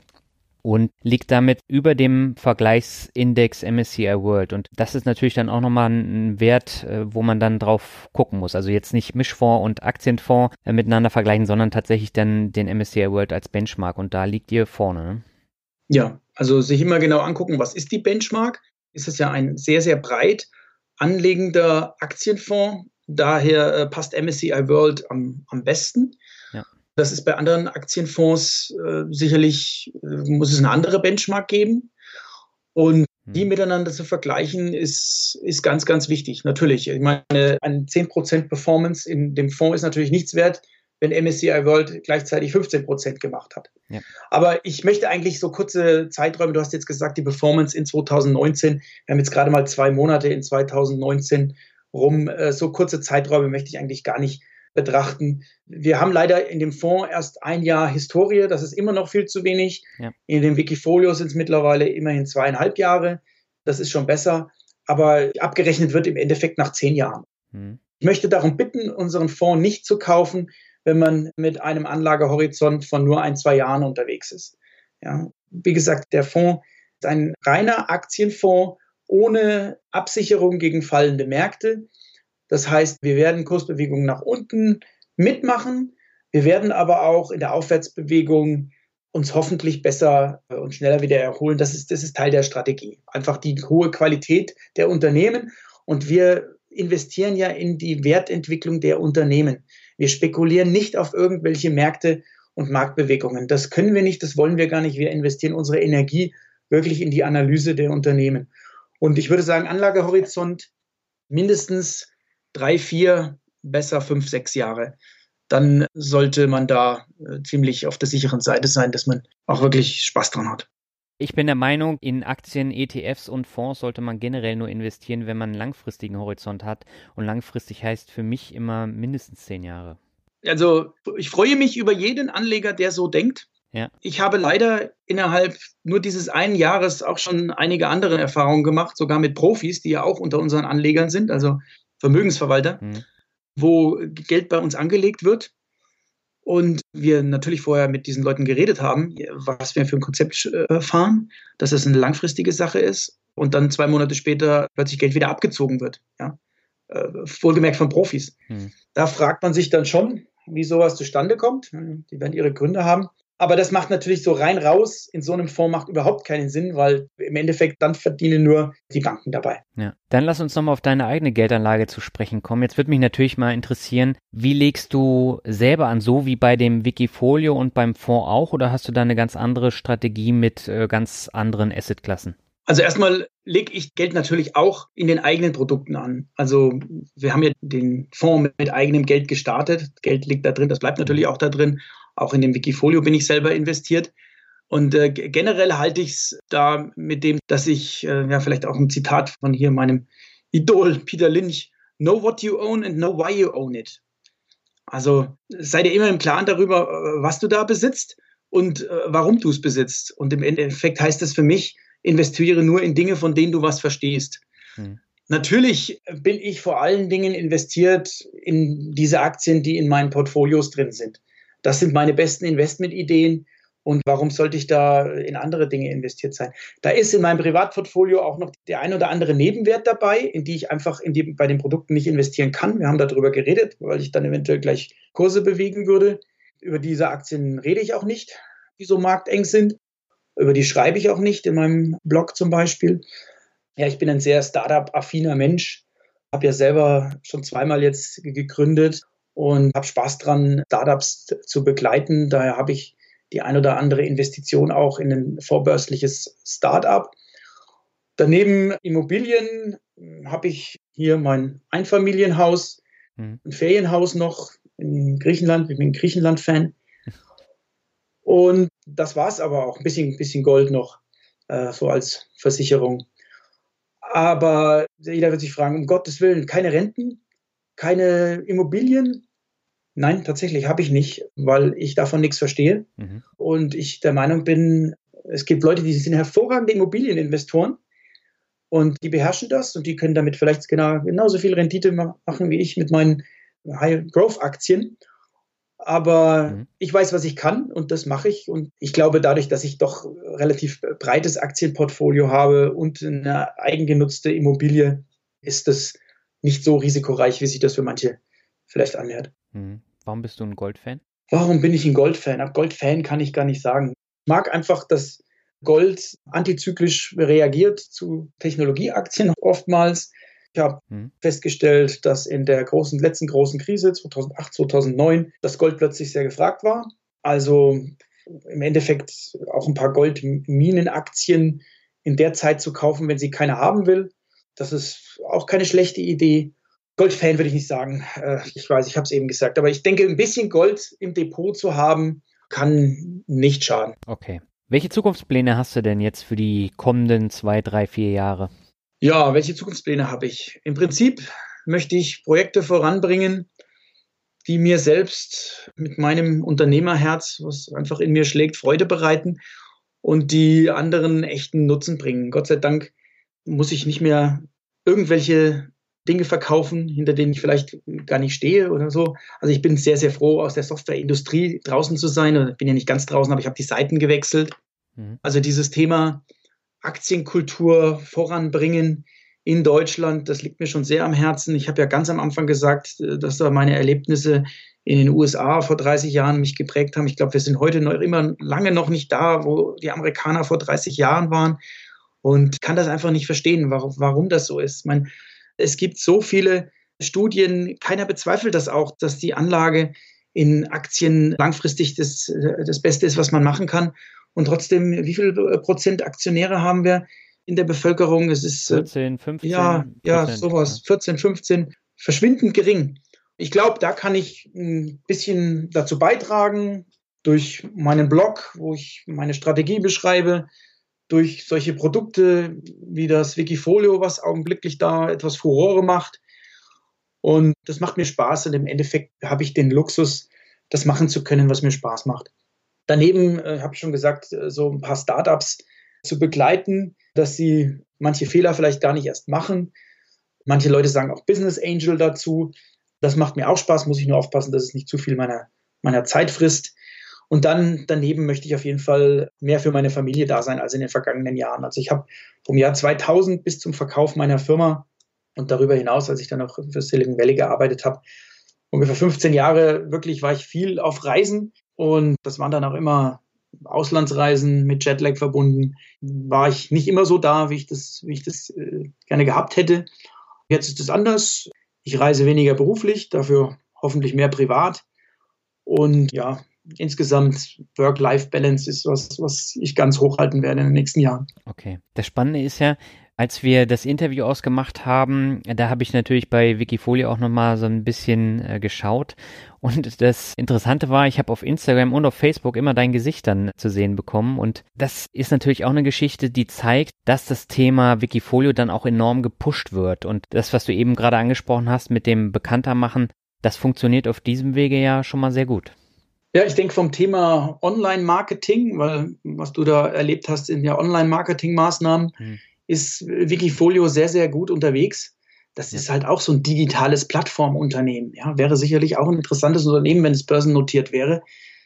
A: und liegt damit über dem Vergleichsindex MSCI World. Und das ist natürlich dann auch nochmal ein Wert, äh, wo man dann drauf gucken muss. Also jetzt nicht Mischfonds und Aktienfonds äh, miteinander vergleichen, sondern tatsächlich dann den MSCI World als Benchmark. Und da liegt ihr vorne. Ne?
B: Ja, also sich immer genau angucken, was ist die Benchmark? Ist es ja ein sehr, sehr breit anlegender Aktienfonds. Daher äh, passt MSCI World am, am besten. Das ist bei anderen Aktienfonds äh, sicherlich, äh, muss es eine andere Benchmark geben. Und die hm. miteinander zu vergleichen, ist, ist ganz, ganz wichtig. Natürlich. Ich meine, eine 10% Performance in dem Fonds ist natürlich nichts wert, wenn MSCI World gleichzeitig 15 Prozent gemacht hat. Ja. Aber ich möchte eigentlich so kurze Zeiträume, du hast jetzt gesagt, die Performance in 2019, wir haben jetzt gerade mal zwei Monate in 2019 rum, äh, so kurze Zeiträume möchte ich eigentlich gar nicht betrachten. Wir haben leider in dem Fonds erst ein Jahr Historie, das ist immer noch viel zu wenig. Ja. In dem Wikifolio sind es mittlerweile immerhin zweieinhalb Jahre, das ist schon besser, aber abgerechnet wird im Endeffekt nach zehn Jahren. Mhm. Ich möchte darum bitten, unseren Fonds nicht zu kaufen, wenn man mit einem Anlagehorizont von nur ein, zwei Jahren unterwegs ist. Ja, wie gesagt, der Fonds ist ein reiner Aktienfonds ohne Absicherung gegen fallende Märkte. Das heißt, wir werden Kursbewegungen nach unten mitmachen. Wir werden aber auch in der Aufwärtsbewegung uns hoffentlich besser und schneller wieder erholen. Das ist, das ist Teil der Strategie. Einfach die hohe Qualität der Unternehmen. Und wir investieren ja in die Wertentwicklung der Unternehmen. Wir spekulieren nicht auf irgendwelche Märkte und Marktbewegungen. Das können wir nicht, das wollen wir gar nicht. Wir investieren unsere Energie wirklich in die Analyse der Unternehmen. Und ich würde sagen, Anlagehorizont mindestens drei, vier, besser fünf, sechs Jahre. Dann sollte man da äh, ziemlich auf der sicheren Seite sein, dass man auch wirklich Spaß dran hat.
A: Ich bin der Meinung, in Aktien, ETFs und Fonds sollte man generell nur investieren, wenn man einen langfristigen Horizont hat. Und langfristig heißt für mich immer mindestens zehn Jahre.
B: Also ich freue mich über jeden Anleger, der so denkt. Ja. Ich habe leider innerhalb nur dieses einen Jahres auch schon einige andere Erfahrungen gemacht, sogar mit Profis, die ja auch unter unseren Anlegern sind, also Vermögensverwalter, mhm. wo Geld bei uns angelegt wird und wir natürlich vorher mit diesen Leuten geredet haben, was wir für ein Konzept äh, fahren, dass es eine langfristige Sache ist und dann zwei Monate später plötzlich Geld wieder abgezogen wird. Ja? Äh, wohlgemerkt von Profis. Hm. Da fragt man sich dann schon, wie sowas zustande kommt. Die werden ihre Gründe haben. Aber das macht natürlich so rein raus in so einem Fonds macht überhaupt keinen Sinn, weil im Endeffekt dann verdienen nur die Banken dabei.
A: Ja, dann lass uns nochmal auf deine eigene Geldanlage zu sprechen kommen. Jetzt würde mich natürlich mal interessieren, wie legst du selber an, so wie bei dem Wikifolio und beim Fonds auch, oder hast du da eine ganz andere Strategie mit äh, ganz anderen Assetklassen?
B: Also erstmal lege ich Geld natürlich auch in den eigenen Produkten an. Also wir haben ja den Fonds mit eigenem Geld gestartet. Geld liegt da drin, das bleibt natürlich auch da drin. Auch in dem Wikifolio bin ich selber investiert. Und äh, generell halte ich es da mit dem, dass ich, äh, ja, vielleicht auch ein Zitat von hier meinem Idol Peter Lynch, know what you own and know why you own it. Also sei dir immer im Klaren darüber, äh, was du da besitzt und äh, warum du es besitzt. Und im Endeffekt heißt es für mich, investiere nur in Dinge, von denen du was verstehst. Hm. Natürlich bin ich vor allen Dingen investiert in diese Aktien, die in meinen Portfolios drin sind. Das sind meine besten Investmentideen. Und warum sollte ich da in andere Dinge investiert sein? Da ist in meinem Privatportfolio auch noch der ein oder andere Nebenwert dabei, in die ich einfach in die, bei den Produkten nicht investieren kann. Wir haben darüber geredet, weil ich dann eventuell gleich Kurse bewegen würde. Über diese Aktien rede ich auch nicht, die so markteng sind. Über die schreibe ich auch nicht in meinem Blog zum Beispiel. Ja, ich bin ein sehr Startup-affiner Mensch. Habe ja selber schon zweimal jetzt gegründet und habe Spaß dran, Startups zu begleiten. Daher habe ich die ein oder andere Investition auch in ein vorbörsliches Startup. Daneben Immobilien habe ich hier mein Einfamilienhaus, mhm. ein Ferienhaus noch in Griechenland. Ich bin ein Griechenland-Fan. Und das war es aber auch. Ein bisschen, bisschen Gold noch. äh, so als Versicherung. Aber jeder wird sich fragen, um Gottes Willen, keine Renten, keine Immobilien? Nein, tatsächlich habe ich nicht, weil ich davon nichts verstehe. Mhm. Und ich der Meinung bin, es gibt Leute, die sind hervorragende Immobilieninvestoren und die beherrschen das und die können damit vielleicht genau, genauso viel Rendite machen wie ich mit meinen High-Growth-Aktien. Aber mhm. ich weiß, was ich kann und das mache ich. Und ich glaube, dadurch, dass ich doch relativ breites Aktienportfolio habe und eine eigengenutzte Immobilie, ist das nicht so risikoreich, wie sich das für manche vielleicht anhört.
A: Mhm. Warum bist du ein Goldfan?
B: Warum bin ich ein Goldfan? Goldfan kann ich gar nicht sagen. Ich mag einfach, dass Gold antizyklisch reagiert zu Technologieaktien oftmals. Ich habe mhm. festgestellt, dass in der großen, letzten großen Krise 2008, 2009 das Gold plötzlich sehr gefragt war. Also im Endeffekt auch ein paar Goldminenaktien in der Zeit zu kaufen, wenn sie keiner haben will. Das ist auch keine schlechte Idee. Goldfan würde ich nicht sagen. Äh, ich weiß, ich habe es eben gesagt. Aber ich denke, ein bisschen Gold im Depot zu haben, kann nicht schaden.
A: Okay. Welche Zukunftspläne hast du denn jetzt für die kommenden zwei, drei, vier Jahre?
B: Ja, welche Zukunftspläne habe ich? Im Prinzip möchte ich Projekte voranbringen, die mir selbst mit meinem Unternehmerherz, was einfach in mir schlägt, Freude bereiten und die anderen echten Nutzen bringen. Gott sei Dank muss ich nicht mehr irgendwelche Dinge verkaufen, hinter denen ich vielleicht gar nicht stehe oder so. Also ich bin sehr, sehr froh, aus der Softwareindustrie draußen zu sein. Ich bin ja nicht ganz draußen, aber ich habe die Seiten gewechselt. Mhm. Also dieses Thema Aktienkultur voranbringen in Deutschland. Das liegt mir schon sehr am Herzen. Ich habe ja ganz am Anfang gesagt, äh, dass da meine Erlebnisse in den USA vor 30 Jahren mich geprägt haben. Ich glaube, wir sind heute noch immer lange noch nicht da, wo die Amerikaner vor 30 Jahren waren. Und kann das einfach nicht verstehen, warum, warum das so ist. Ich meine, es gibt so viele Studien, keiner bezweifelt das auch, dass die Anlage in Aktien langfristig das, äh, das Beste ist, was man machen kann. Und trotzdem, wie viel äh, Prozent Aktionäre haben wir in der Bevölkerung? Es ist
A: 14, äh, 15.
B: Ja, ja, sowas. 14, 15. Verschwindend gering. Ich glaube, da kann ich ein bisschen dazu beitragen, durch meinen Blog, wo ich meine Strategie beschreibe, durch solche Produkte wie das Wikifolio, was augenblicklich da etwas Furore macht. Und das macht mir Spaß und im Endeffekt habe ich den Luxus, das machen zu können, was mir Spaß macht. Daneben äh, habe ich schon gesagt, äh, so ein paar Startups zu begleiten, dass sie manche Fehler vielleicht gar nicht erst machen. Manche Leute sagen auch Business Angel dazu. Das macht mir auch Spaß, muss ich nur aufpassen, dass es nicht zu viel meiner, meiner Zeit frisst. Und dann daneben möchte ich auf jeden Fall mehr für meine Familie da sein als in den vergangenen Jahren. Also ich habe vom Jahr 2000 bis zum Verkauf meiner Firma und darüber hinaus, als ich dann auch für Silicon Valley gearbeitet habe, ungefähr 15 Jahre wirklich war ich viel auf Reisen und das waren dann auch immer Auslandsreisen mit Jetlag verbunden. War ich nicht immer so da, wie ich das, wie ich das äh, gerne gehabt hätte. Jetzt ist es anders. Ich reise weniger beruflich, dafür hoffentlich mehr privat. Und ja, insgesamt Work-Life-Balance ist was, was ich ganz hochhalten werde in den nächsten Jahren.
A: Okay. Das Spannende ist ja, als wir das Interview ausgemacht haben, da habe ich natürlich bei Wikifolio auch nochmal so ein bisschen äh, geschaut. Und das Interessante war, ich habe auf Instagram und auf Facebook immer dein Gesicht dann zu sehen bekommen. Und das ist natürlich auch eine Geschichte, die zeigt, dass das Thema Wikifolio dann auch enorm gepusht wird. Und das, was du eben gerade angesprochen hast mit dem Bekanntermachen, das funktioniert auf diesem Wege ja schon mal sehr gut.
B: Ja, ich denke vom Thema Online-Marketing, weil was du da erlebt hast, sind ja Online-Marketing-Maßnahmen. Hm ist Wikifolio sehr, sehr gut unterwegs. Das ja. ist halt auch so ein digitales Plattformunternehmen. Ja, wäre sicherlich auch ein interessantes Unternehmen, wenn es börsennotiert wäre.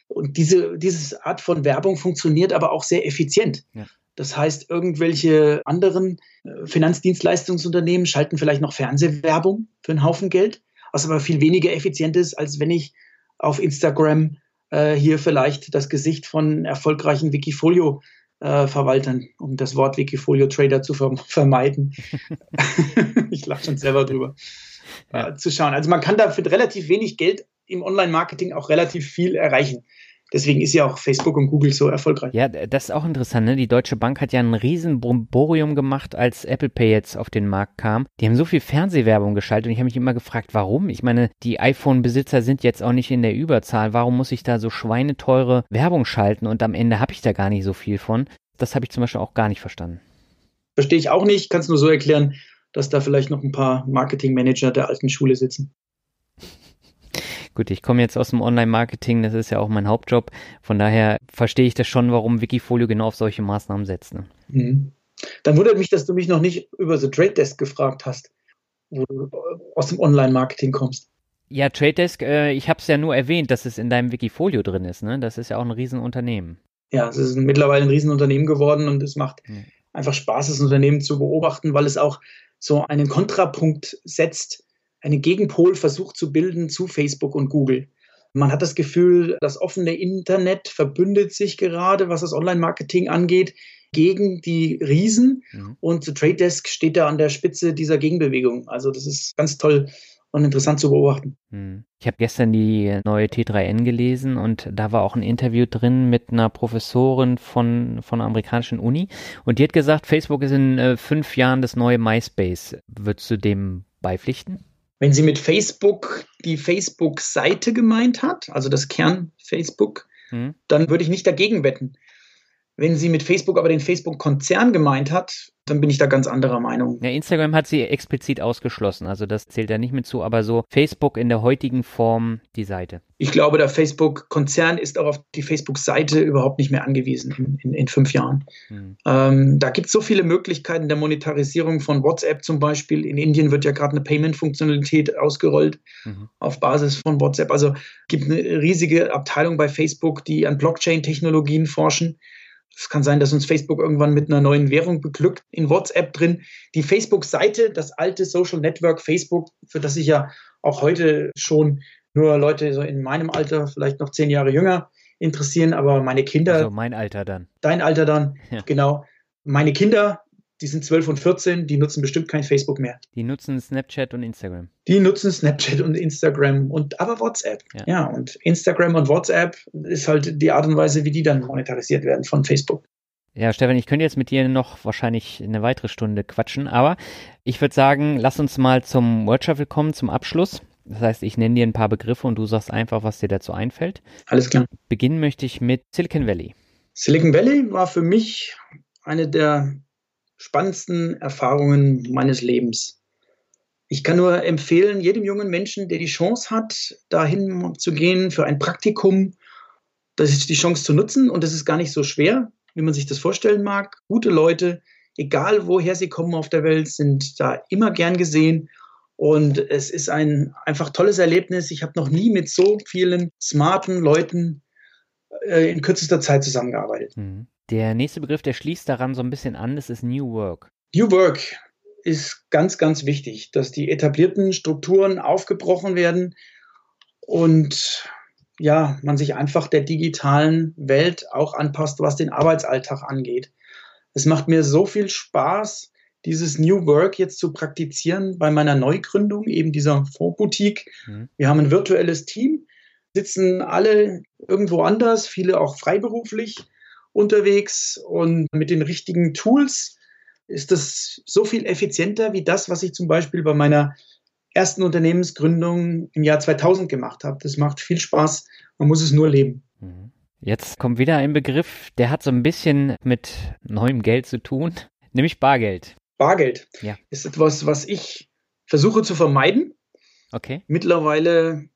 B: Und diese, diese Art von Werbung funktioniert aber auch sehr effizient. Ja. Das heißt, irgendwelche anderen äh, Finanzdienstleistungsunternehmen schalten vielleicht noch Fernsehwerbung für einen Haufen Geld, was aber viel weniger effizient ist, als wenn ich auf Instagram äh, hier vielleicht das Gesicht von erfolgreichen Wikifolio äh, Verwaltern, um das Wort Wikifolio Trader zu vermeiden. ich lache schon selber drüber. Ja. Äh, zu schauen. Also man kann da für relativ wenig Geld im Online-Marketing auch relativ viel erreichen. Deswegen ist ja auch Facebook und Google so erfolgreich.
A: Ja, das ist auch interessant. Ne? Die Deutsche Bank hat ja ein riesen Bromborium gemacht, als Apple Pay jetzt auf den Markt kam. Die haben so viel Fernsehwerbung geschaltet und ich habe mich immer gefragt, warum? Ich meine, die iPhone-Besitzer sind jetzt auch nicht in der Überzahl. Warum muss ich da so schweineteure Werbung schalten und am Ende habe ich da gar nicht so viel von? Das habe ich zum Beispiel auch gar nicht verstanden.
B: Verstehe ich auch nicht, kann es nur so erklären, dass da vielleicht noch ein paar Marketingmanager der alten Schule sitzen.
A: Gut, ich komme jetzt aus dem Online-Marketing, das ist ja auch mein Hauptjob. Von daher verstehe ich das schon, warum Wikifolio genau auf solche Maßnahmen setzt. Ne? Mhm.
B: Dann wundert mich, dass du mich noch nicht über The Trade Desk gefragt hast, wo du aus dem Online-Marketing kommst.
A: Ja, Trade Desk, äh, ich habe es ja nur erwähnt, dass es in deinem Wikifolio drin ist. Ne? Das ist ja auch ein Riesenunternehmen.
B: Ja, es ist mittlerweile ein Riesenunternehmen geworden und es macht ja. einfach Spaß, das Unternehmen zu beobachten, weil es auch so einen Kontrapunkt setzt einen Gegenpol versucht zu bilden zu Facebook und Google. Man hat das Gefühl, das offene Internet verbündet sich gerade, was das Online-Marketing angeht, gegen die Riesen. Mhm. Und The Trade Desk steht da an der Spitze dieser Gegenbewegung. Also das ist ganz toll und interessant zu beobachten.
A: Mhm. Ich habe gestern die neue T3N gelesen und da war auch ein Interview drin mit einer Professorin von, von einer amerikanischen Uni und die hat gesagt, Facebook ist in äh, fünf Jahren das neue MySpace. Würdest du dem beipflichten?
B: Wenn sie mit Facebook die Facebook-Seite gemeint hat, also das Kern Facebook, hm. dann würde ich nicht dagegen wetten. Wenn sie mit Facebook aber den Facebook-Konzern gemeint hat, dann bin ich da ganz anderer Meinung.
A: Ja, Instagram hat sie explizit ausgeschlossen, also das zählt da nicht mit zu, aber so Facebook in der heutigen Form die Seite.
B: Ich glaube, der Facebook-Konzern ist auch auf die Facebook-Seite überhaupt nicht mehr angewiesen in, in, in fünf Jahren. Hm. Ähm, da gibt es so viele Möglichkeiten der Monetarisierung von WhatsApp zum Beispiel. In Indien wird ja gerade eine Payment-Funktionalität ausgerollt mhm. auf Basis von WhatsApp. Also gibt eine riesige Abteilung bei Facebook, die an Blockchain-Technologien forschen. Es kann sein, dass uns Facebook irgendwann mit einer neuen Währung beglückt. In WhatsApp drin die Facebook-Seite, das alte Social Network Facebook, für das sich ja auch heute schon nur Leute so in meinem Alter, vielleicht noch zehn Jahre jünger, interessieren, aber meine Kinder.
A: Also mein Alter dann.
B: Dein Alter dann, ja. genau. Meine Kinder die sind 12 und 14, die nutzen bestimmt kein Facebook mehr.
A: Die nutzen Snapchat und Instagram.
B: Die nutzen Snapchat und Instagram und aber WhatsApp. Ja. ja, und Instagram und WhatsApp ist halt die Art und Weise, wie die dann monetarisiert werden von Facebook.
A: Ja, Stefan, ich könnte jetzt mit dir noch wahrscheinlich eine weitere Stunde quatschen, aber ich würde sagen, lass uns mal zum Shuffle kommen, zum Abschluss. Das heißt, ich nenne dir ein paar Begriffe und du sagst einfach, was dir dazu einfällt.
B: Alles klar.
A: Beginnen möchte ich mit Silicon Valley.
B: Silicon Valley war für mich eine der spannendsten Erfahrungen meines Lebens. Ich kann nur empfehlen, jedem jungen Menschen, der die Chance hat, dahin zu gehen für ein Praktikum, das ist die Chance zu nutzen und das ist gar nicht so schwer, wie man sich das vorstellen mag. Gute Leute, egal woher sie kommen auf der Welt, sind da immer gern gesehen und es ist ein einfach tolles Erlebnis. Ich habe noch nie mit so vielen smarten Leuten äh, in kürzester Zeit zusammengearbeitet. Mhm.
A: Der nächste Begriff, der schließt daran so ein bisschen an, das ist New Work.
B: New Work ist ganz, ganz wichtig, dass die etablierten Strukturen aufgebrochen werden und ja, man sich einfach der digitalen Welt auch anpasst, was den Arbeitsalltag angeht. Es macht mir so viel Spaß, dieses New Work jetzt zu praktizieren bei meiner Neugründung, eben dieser Fondsboutique. Mhm. Wir haben ein virtuelles Team, sitzen alle irgendwo anders, viele auch freiberuflich unterwegs und mit den richtigen Tools ist das so viel effizienter wie das, was ich zum Beispiel bei meiner ersten Unternehmensgründung im Jahr 2000 gemacht habe. Das macht viel Spaß. Man muss es nur leben.
A: Mhm. Jetzt kommt wieder ein Begriff, der hat so ein bisschen mit neuem Geld zu tun, nämlich Bargeld.
B: Bargeld ja. ist etwas, was ich versuche zu vermeiden.
A: Okay.
B: Mittlerweile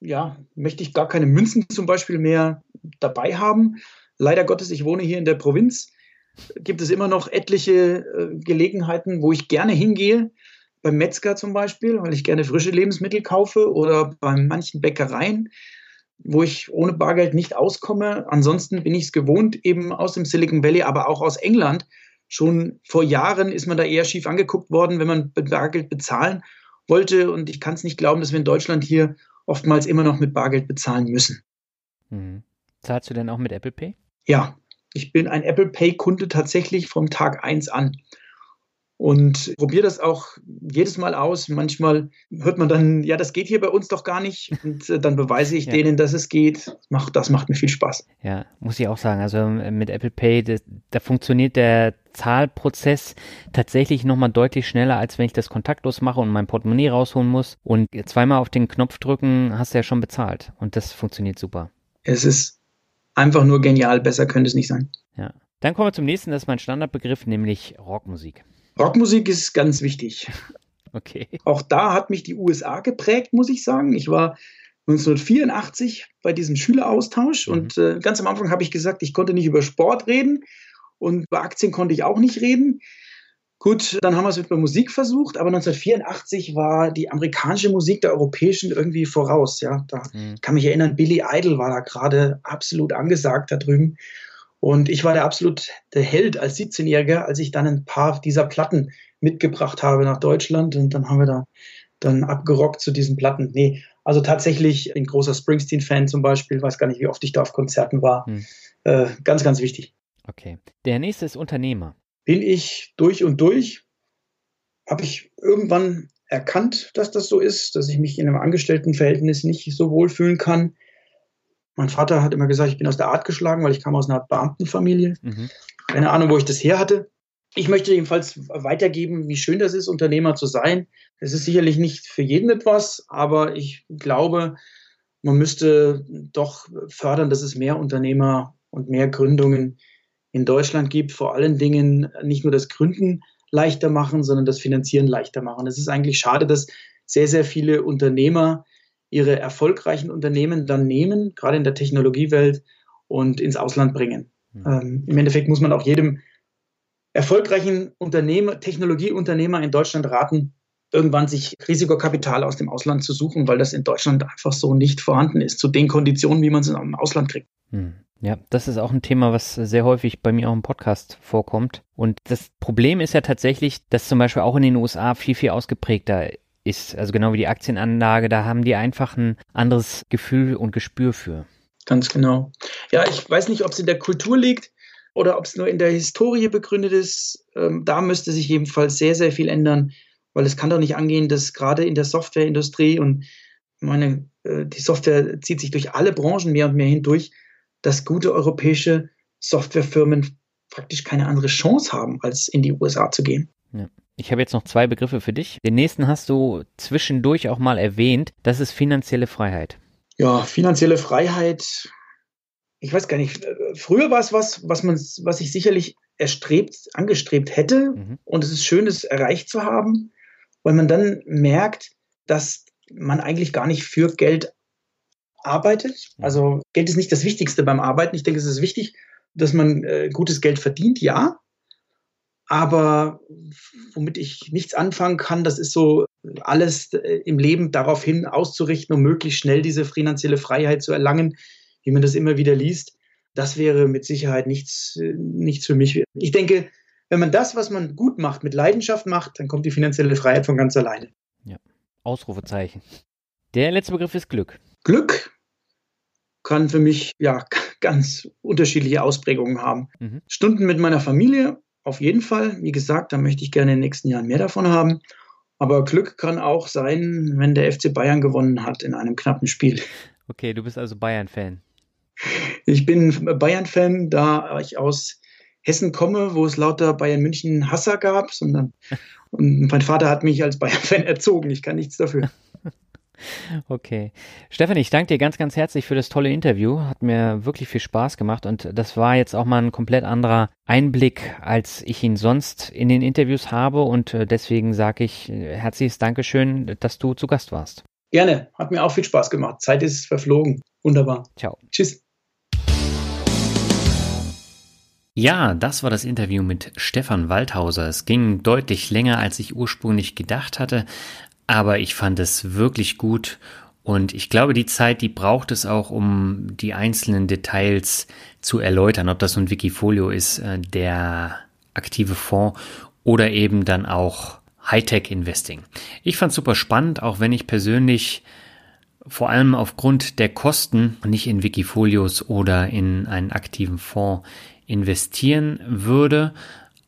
B: ja, möchte ich gar keine Münzen zum Beispiel mehr dabei haben, Leider Gottes, ich wohne hier in der Provinz, gibt es immer noch etliche äh, Gelegenheiten, wo ich gerne hingehe. Beim Metzger zum Beispiel, weil ich gerne frische Lebensmittel kaufe oder bei manchen Bäckereien, wo ich ohne Bargeld nicht auskomme. Ansonsten bin ich es gewohnt, eben aus dem Silicon Valley, aber auch aus England. Schon vor Jahren ist man da eher schief angeguckt worden, wenn man Bargeld bezahlen wollte. Und ich kann es nicht glauben, dass wir in Deutschland hier oftmals immer noch mit Bargeld bezahlen müssen.
A: Mhm. Zahlst du denn auch mit Apple Pay?
B: Ja, ich bin ein Apple Pay-Kunde tatsächlich vom Tag 1 an. Und probiere das auch jedes Mal aus. Manchmal hört man dann, ja, das geht hier bei uns doch gar nicht. Und äh, dann beweise ich ja. denen, dass es geht. Das macht, das macht mir viel Spaß.
A: Ja, muss ich auch sagen. Also äh, mit Apple Pay, das, da funktioniert der Zahlprozess tatsächlich nochmal deutlich schneller, als wenn ich das kontaktlos mache und mein Portemonnaie rausholen muss. Und zweimal auf den Knopf drücken, hast du ja schon bezahlt. Und das funktioniert super.
B: Es ist einfach nur genial. Besser könnte es nicht sein.
A: Ja. Dann kommen wir zum nächsten, das ist mein Standardbegriff, nämlich Rockmusik.
B: Rockmusik ist ganz wichtig.
A: Okay.
B: Auch da hat mich die USA geprägt, muss ich sagen. Ich war 1984 bei diesem Schüleraustausch mhm. und äh, ganz am Anfang habe ich gesagt, ich konnte nicht über Sport reden und über Aktien konnte ich auch nicht reden. Gut, dann haben wir es mit der Musik versucht, aber 1984 war die amerikanische Musik der europäischen irgendwie voraus. Ja, da mhm. kann mich erinnern, Billy Idol war da gerade absolut angesagt da drüben. Und ich war der absolut der Held als 17-Jähriger, als ich dann ein paar dieser Platten mitgebracht habe nach Deutschland und dann haben wir da dann abgerockt zu diesen Platten. Nee, also tatsächlich ein großer Springsteen-Fan zum Beispiel, weiß gar nicht, wie oft ich da auf Konzerten war. Hm. Äh, ganz, ganz wichtig.
A: Okay. Der nächste ist Unternehmer
B: bin ich durch und durch, habe ich irgendwann erkannt, dass das so ist, dass ich mich in einem Angestelltenverhältnis nicht so wohl fühlen kann. Mein Vater hat immer gesagt, ich bin aus der Art geschlagen, weil ich kam aus einer Beamtenfamilie. Mhm. Keine Ahnung, wo ich das her hatte. Ich möchte jedenfalls weitergeben, wie schön das ist, Unternehmer zu sein. Es ist sicherlich nicht für jeden etwas, aber ich glaube, man müsste doch fördern, dass es mehr Unternehmer und mehr Gründungen in Deutschland gibt, vor allen Dingen nicht nur das Gründen leichter machen, sondern das Finanzieren leichter machen. Es ist eigentlich schade, dass sehr, sehr viele Unternehmer ihre erfolgreichen Unternehmen dann nehmen, gerade in der Technologiewelt, und ins Ausland bringen. Mhm. Ähm, Im Endeffekt muss man auch jedem erfolgreichen Unternehmer, Technologieunternehmer in Deutschland raten, irgendwann sich Risikokapital aus dem Ausland zu suchen, weil das in Deutschland einfach so nicht vorhanden ist, zu den Konditionen, wie man es im Ausland kriegt.
A: Mhm. Ja, das ist auch ein Thema, was sehr häufig bei mir auch im Podcast vorkommt. Und das Problem ist ja tatsächlich, dass zum Beispiel auch in den USA viel, viel ausgeprägter ist. Also genau wie die Aktienanlage, da haben die einfach ein anderes Gefühl und Gespür für.
B: Ganz genau. Ja, ich weiß nicht, ob es in der Kultur liegt oder ob es nur in der Historie begründet ist. Ähm, da müsste sich jedenfalls sehr, sehr viel ändern, weil es kann doch nicht angehen, dass gerade in der Softwareindustrie und meine, äh, die Software zieht sich durch alle Branchen mehr und mehr hindurch, dass gute europäische Softwarefirmen praktisch keine andere Chance haben, als in die USA zu gehen.
A: Ja. Ich habe jetzt noch zwei Begriffe für dich. Den nächsten hast du zwischendurch auch mal erwähnt. Das ist finanzielle Freiheit.
B: Ja, finanzielle Freiheit. Ich weiß gar nicht. Früher war es was, was man, was ich sicherlich erstrebt, angestrebt hätte. Mhm. Und es ist schön, es erreicht zu haben, weil man dann merkt, dass man eigentlich gar nicht für Geld arbeitet. Also Geld ist nicht das Wichtigste beim Arbeiten. Ich denke, es ist wichtig, dass man äh, gutes Geld verdient, ja. Aber womit ich nichts anfangen kann, das ist so alles äh, im Leben darauf hin auszurichten, um möglichst schnell diese finanzielle Freiheit zu erlangen, wie man das immer wieder liest. Das wäre mit Sicherheit nichts, äh, nichts für mich. Ich denke, wenn man das, was man gut macht, mit Leidenschaft macht, dann kommt die finanzielle Freiheit von ganz alleine.
A: Ja, Ausrufezeichen. Der letzte Begriff ist Glück.
B: Glück kann für mich ja ganz unterschiedliche Ausprägungen haben. Mhm. Stunden mit meiner Familie auf jeden Fall. Wie gesagt, da möchte ich gerne in den nächsten Jahren mehr davon haben. Aber Glück kann auch sein, wenn der FC Bayern gewonnen hat in einem knappen Spiel.
A: Okay, du bist also Bayern-Fan.
B: Ich bin Bayern-Fan, da ich aus Hessen komme, wo es lauter Bayern München Hasser gab, sondern und mein Vater hat mich als Bayern-Fan erzogen. Ich kann nichts dafür.
A: Okay. Stefan, ich danke dir ganz, ganz herzlich für das tolle Interview. Hat mir wirklich viel Spaß gemacht und das war jetzt auch mal ein komplett anderer Einblick, als ich ihn sonst in den Interviews habe und äh, deswegen sage ich äh, herzliches Dankeschön, dass du zu Gast warst.
B: Gerne, hat mir auch viel Spaß gemacht. Zeit ist verflogen. Wunderbar.
A: Ciao.
B: Tschüss.
A: Ja, das war das Interview mit Stefan Waldhauser. Es ging deutlich länger, als ich ursprünglich gedacht hatte, aber ich fand es wirklich gut und ich glaube, die Zeit, die braucht es auch, um die einzelnen Details zu erläutern, ob das so ein Wikifolio ist, äh, der aktive Fonds oder eben dann auch Hightech Investing. Ich fand super spannend, auch wenn ich persönlich vor allem aufgrund der Kosten nicht in Wikifolios oder in einen aktiven Fonds investieren würde.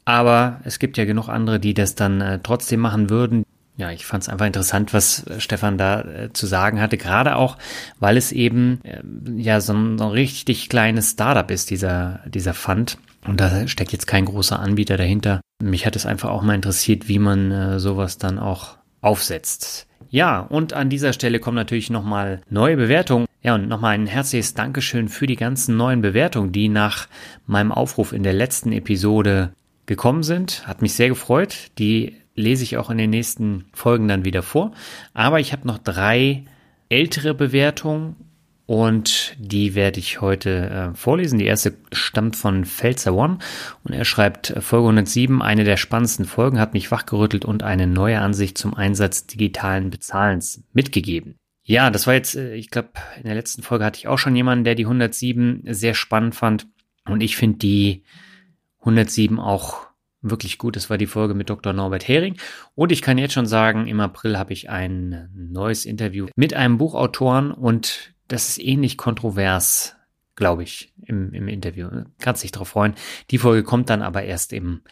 A: Aber es gibt ja genug andere, die das dann äh, trotzdem machen würden. Ja, ich fand es einfach interessant, was äh, Stefan da äh, zu sagen hatte, gerade auch, weil es eben äh, ja so ein, so ein richtig kleines Startup ist, dieser, dieser Fund. Und da steckt jetzt kein großer Anbieter dahinter. Mich hat es einfach auch mal interessiert, wie man äh, sowas dann auch aufsetzt. Ja, und an dieser Stelle kommen natürlich nochmal neue Bewertungen. Ja, und nochmal ein herzliches Dankeschön für die ganzen neuen Bewertungen, die nach meinem Aufruf in der letzten Episode gekommen sind. Hat mich sehr gefreut. Die lese ich auch in den nächsten Folgen dann wieder vor. Aber ich habe noch drei ältere Bewertungen und die werde ich heute äh, vorlesen. Die erste stammt von Pfälzer One und er schreibt äh, Folge 107, eine der spannendsten Folgen hat mich wachgerüttelt und eine neue Ansicht zum Einsatz digitalen Bezahlens mitgegeben. Ja, das war jetzt, äh, ich glaube, in der letzten Folge hatte ich auch schon jemanden, der die 107 sehr spannend fand und ich finde die 107 auch wirklich gut. Das war die Folge mit Dr. Norbert Hering. Und ich kann jetzt schon sagen, im April habe ich ein neues Interview mit einem Buchautoren und das ist ähnlich kontrovers, glaube ich, im, im Interview. Kannst dich darauf freuen. Die Folge kommt dann aber erst im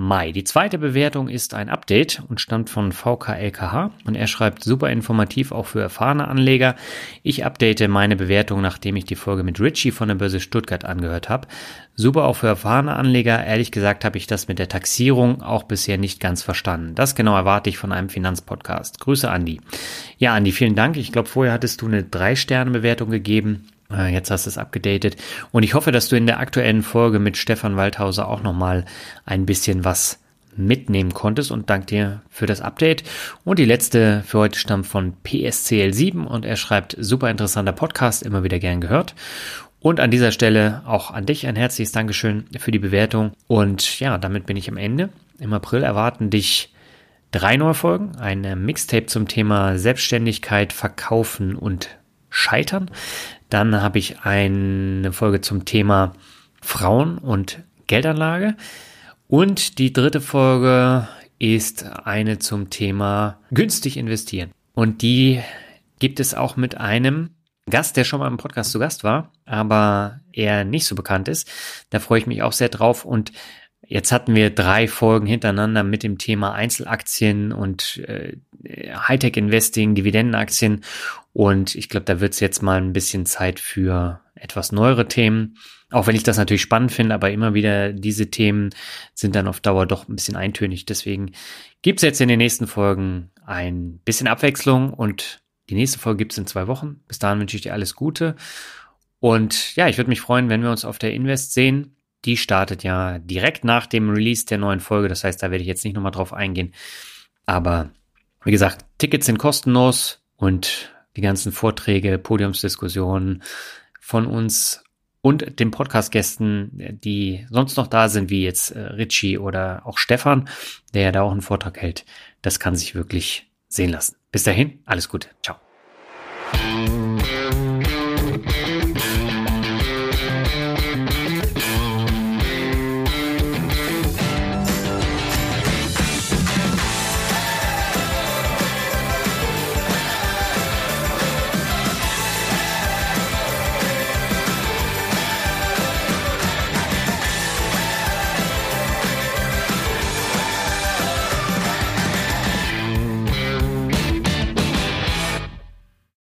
A: Mai. Die zweite Bewertung ist ein Update und stammt von VKLKH und er schreibt super informativ auch für erfahrene Anleger. Ich update meine Bewertung, nachdem ich die Folge mit Richie von der Börse Stuttgart angehört habe. Super auch für erfahrene Anleger. Ehrlich gesagt habe ich das mit der Taxierung auch bisher nicht ganz verstanden. Das genau erwarte ich von einem Finanzpodcast. Grüße Andi. Ja, Andi, vielen Dank. Ich glaube, vorher hattest du eine Drei-Sterne-Bewertung gegeben. Äh, jetzt hast du es abgedatet. Und ich hoffe, dass du in der aktuellen Folge mit Stefan Waldhauser auch nochmal ein bisschen was mitnehmen konntest und danke dir für das Update. Und die letzte für heute stammt von PSCL7 und er schreibt, super interessanter Podcast, immer wieder gern gehört. Und an dieser Stelle auch an dich ein herzliches Dankeschön für die Bewertung. Und ja, damit bin ich am Ende. Im April erwarten dich drei neue Folgen. Ein Mixtape zum Thema Selbstständigkeit, Verkaufen und Scheitern. Dann habe ich eine Folge zum Thema Frauen und Geldanlage. Und die dritte Folge ist eine zum Thema günstig investieren. Und die gibt es auch mit einem Gast, der schon mal im Podcast zu Gast war, aber er nicht so bekannt ist. Da freue ich mich auch sehr drauf. Und jetzt hatten wir drei Folgen hintereinander mit dem Thema Einzelaktien und äh, Hightech-Investing, Dividendenaktien. Und ich glaube, da wird es jetzt mal ein bisschen Zeit für etwas neuere Themen. Auch wenn ich das natürlich spannend finde, aber immer wieder diese Themen sind dann auf Dauer doch ein bisschen eintönig. Deswegen gibt es jetzt in den nächsten Folgen ein bisschen Abwechslung und die nächste Folge gibt es in zwei Wochen. Bis dahin wünsche ich dir alles Gute. Und ja, ich würde mich freuen, wenn wir uns auf der Invest sehen. Die startet ja direkt nach dem Release der neuen Folge. Das heißt, da werde ich jetzt nicht nochmal drauf eingehen. Aber wie gesagt, Tickets sind kostenlos und die ganzen Vorträge, Podiumsdiskussionen von uns und den Podcast-Gästen, die sonst noch da sind, wie jetzt äh, Richie oder auch Stefan, der ja da auch einen Vortrag hält. Das kann sich wirklich sehen lassen. Bis dahin, alles Gute. Ciao.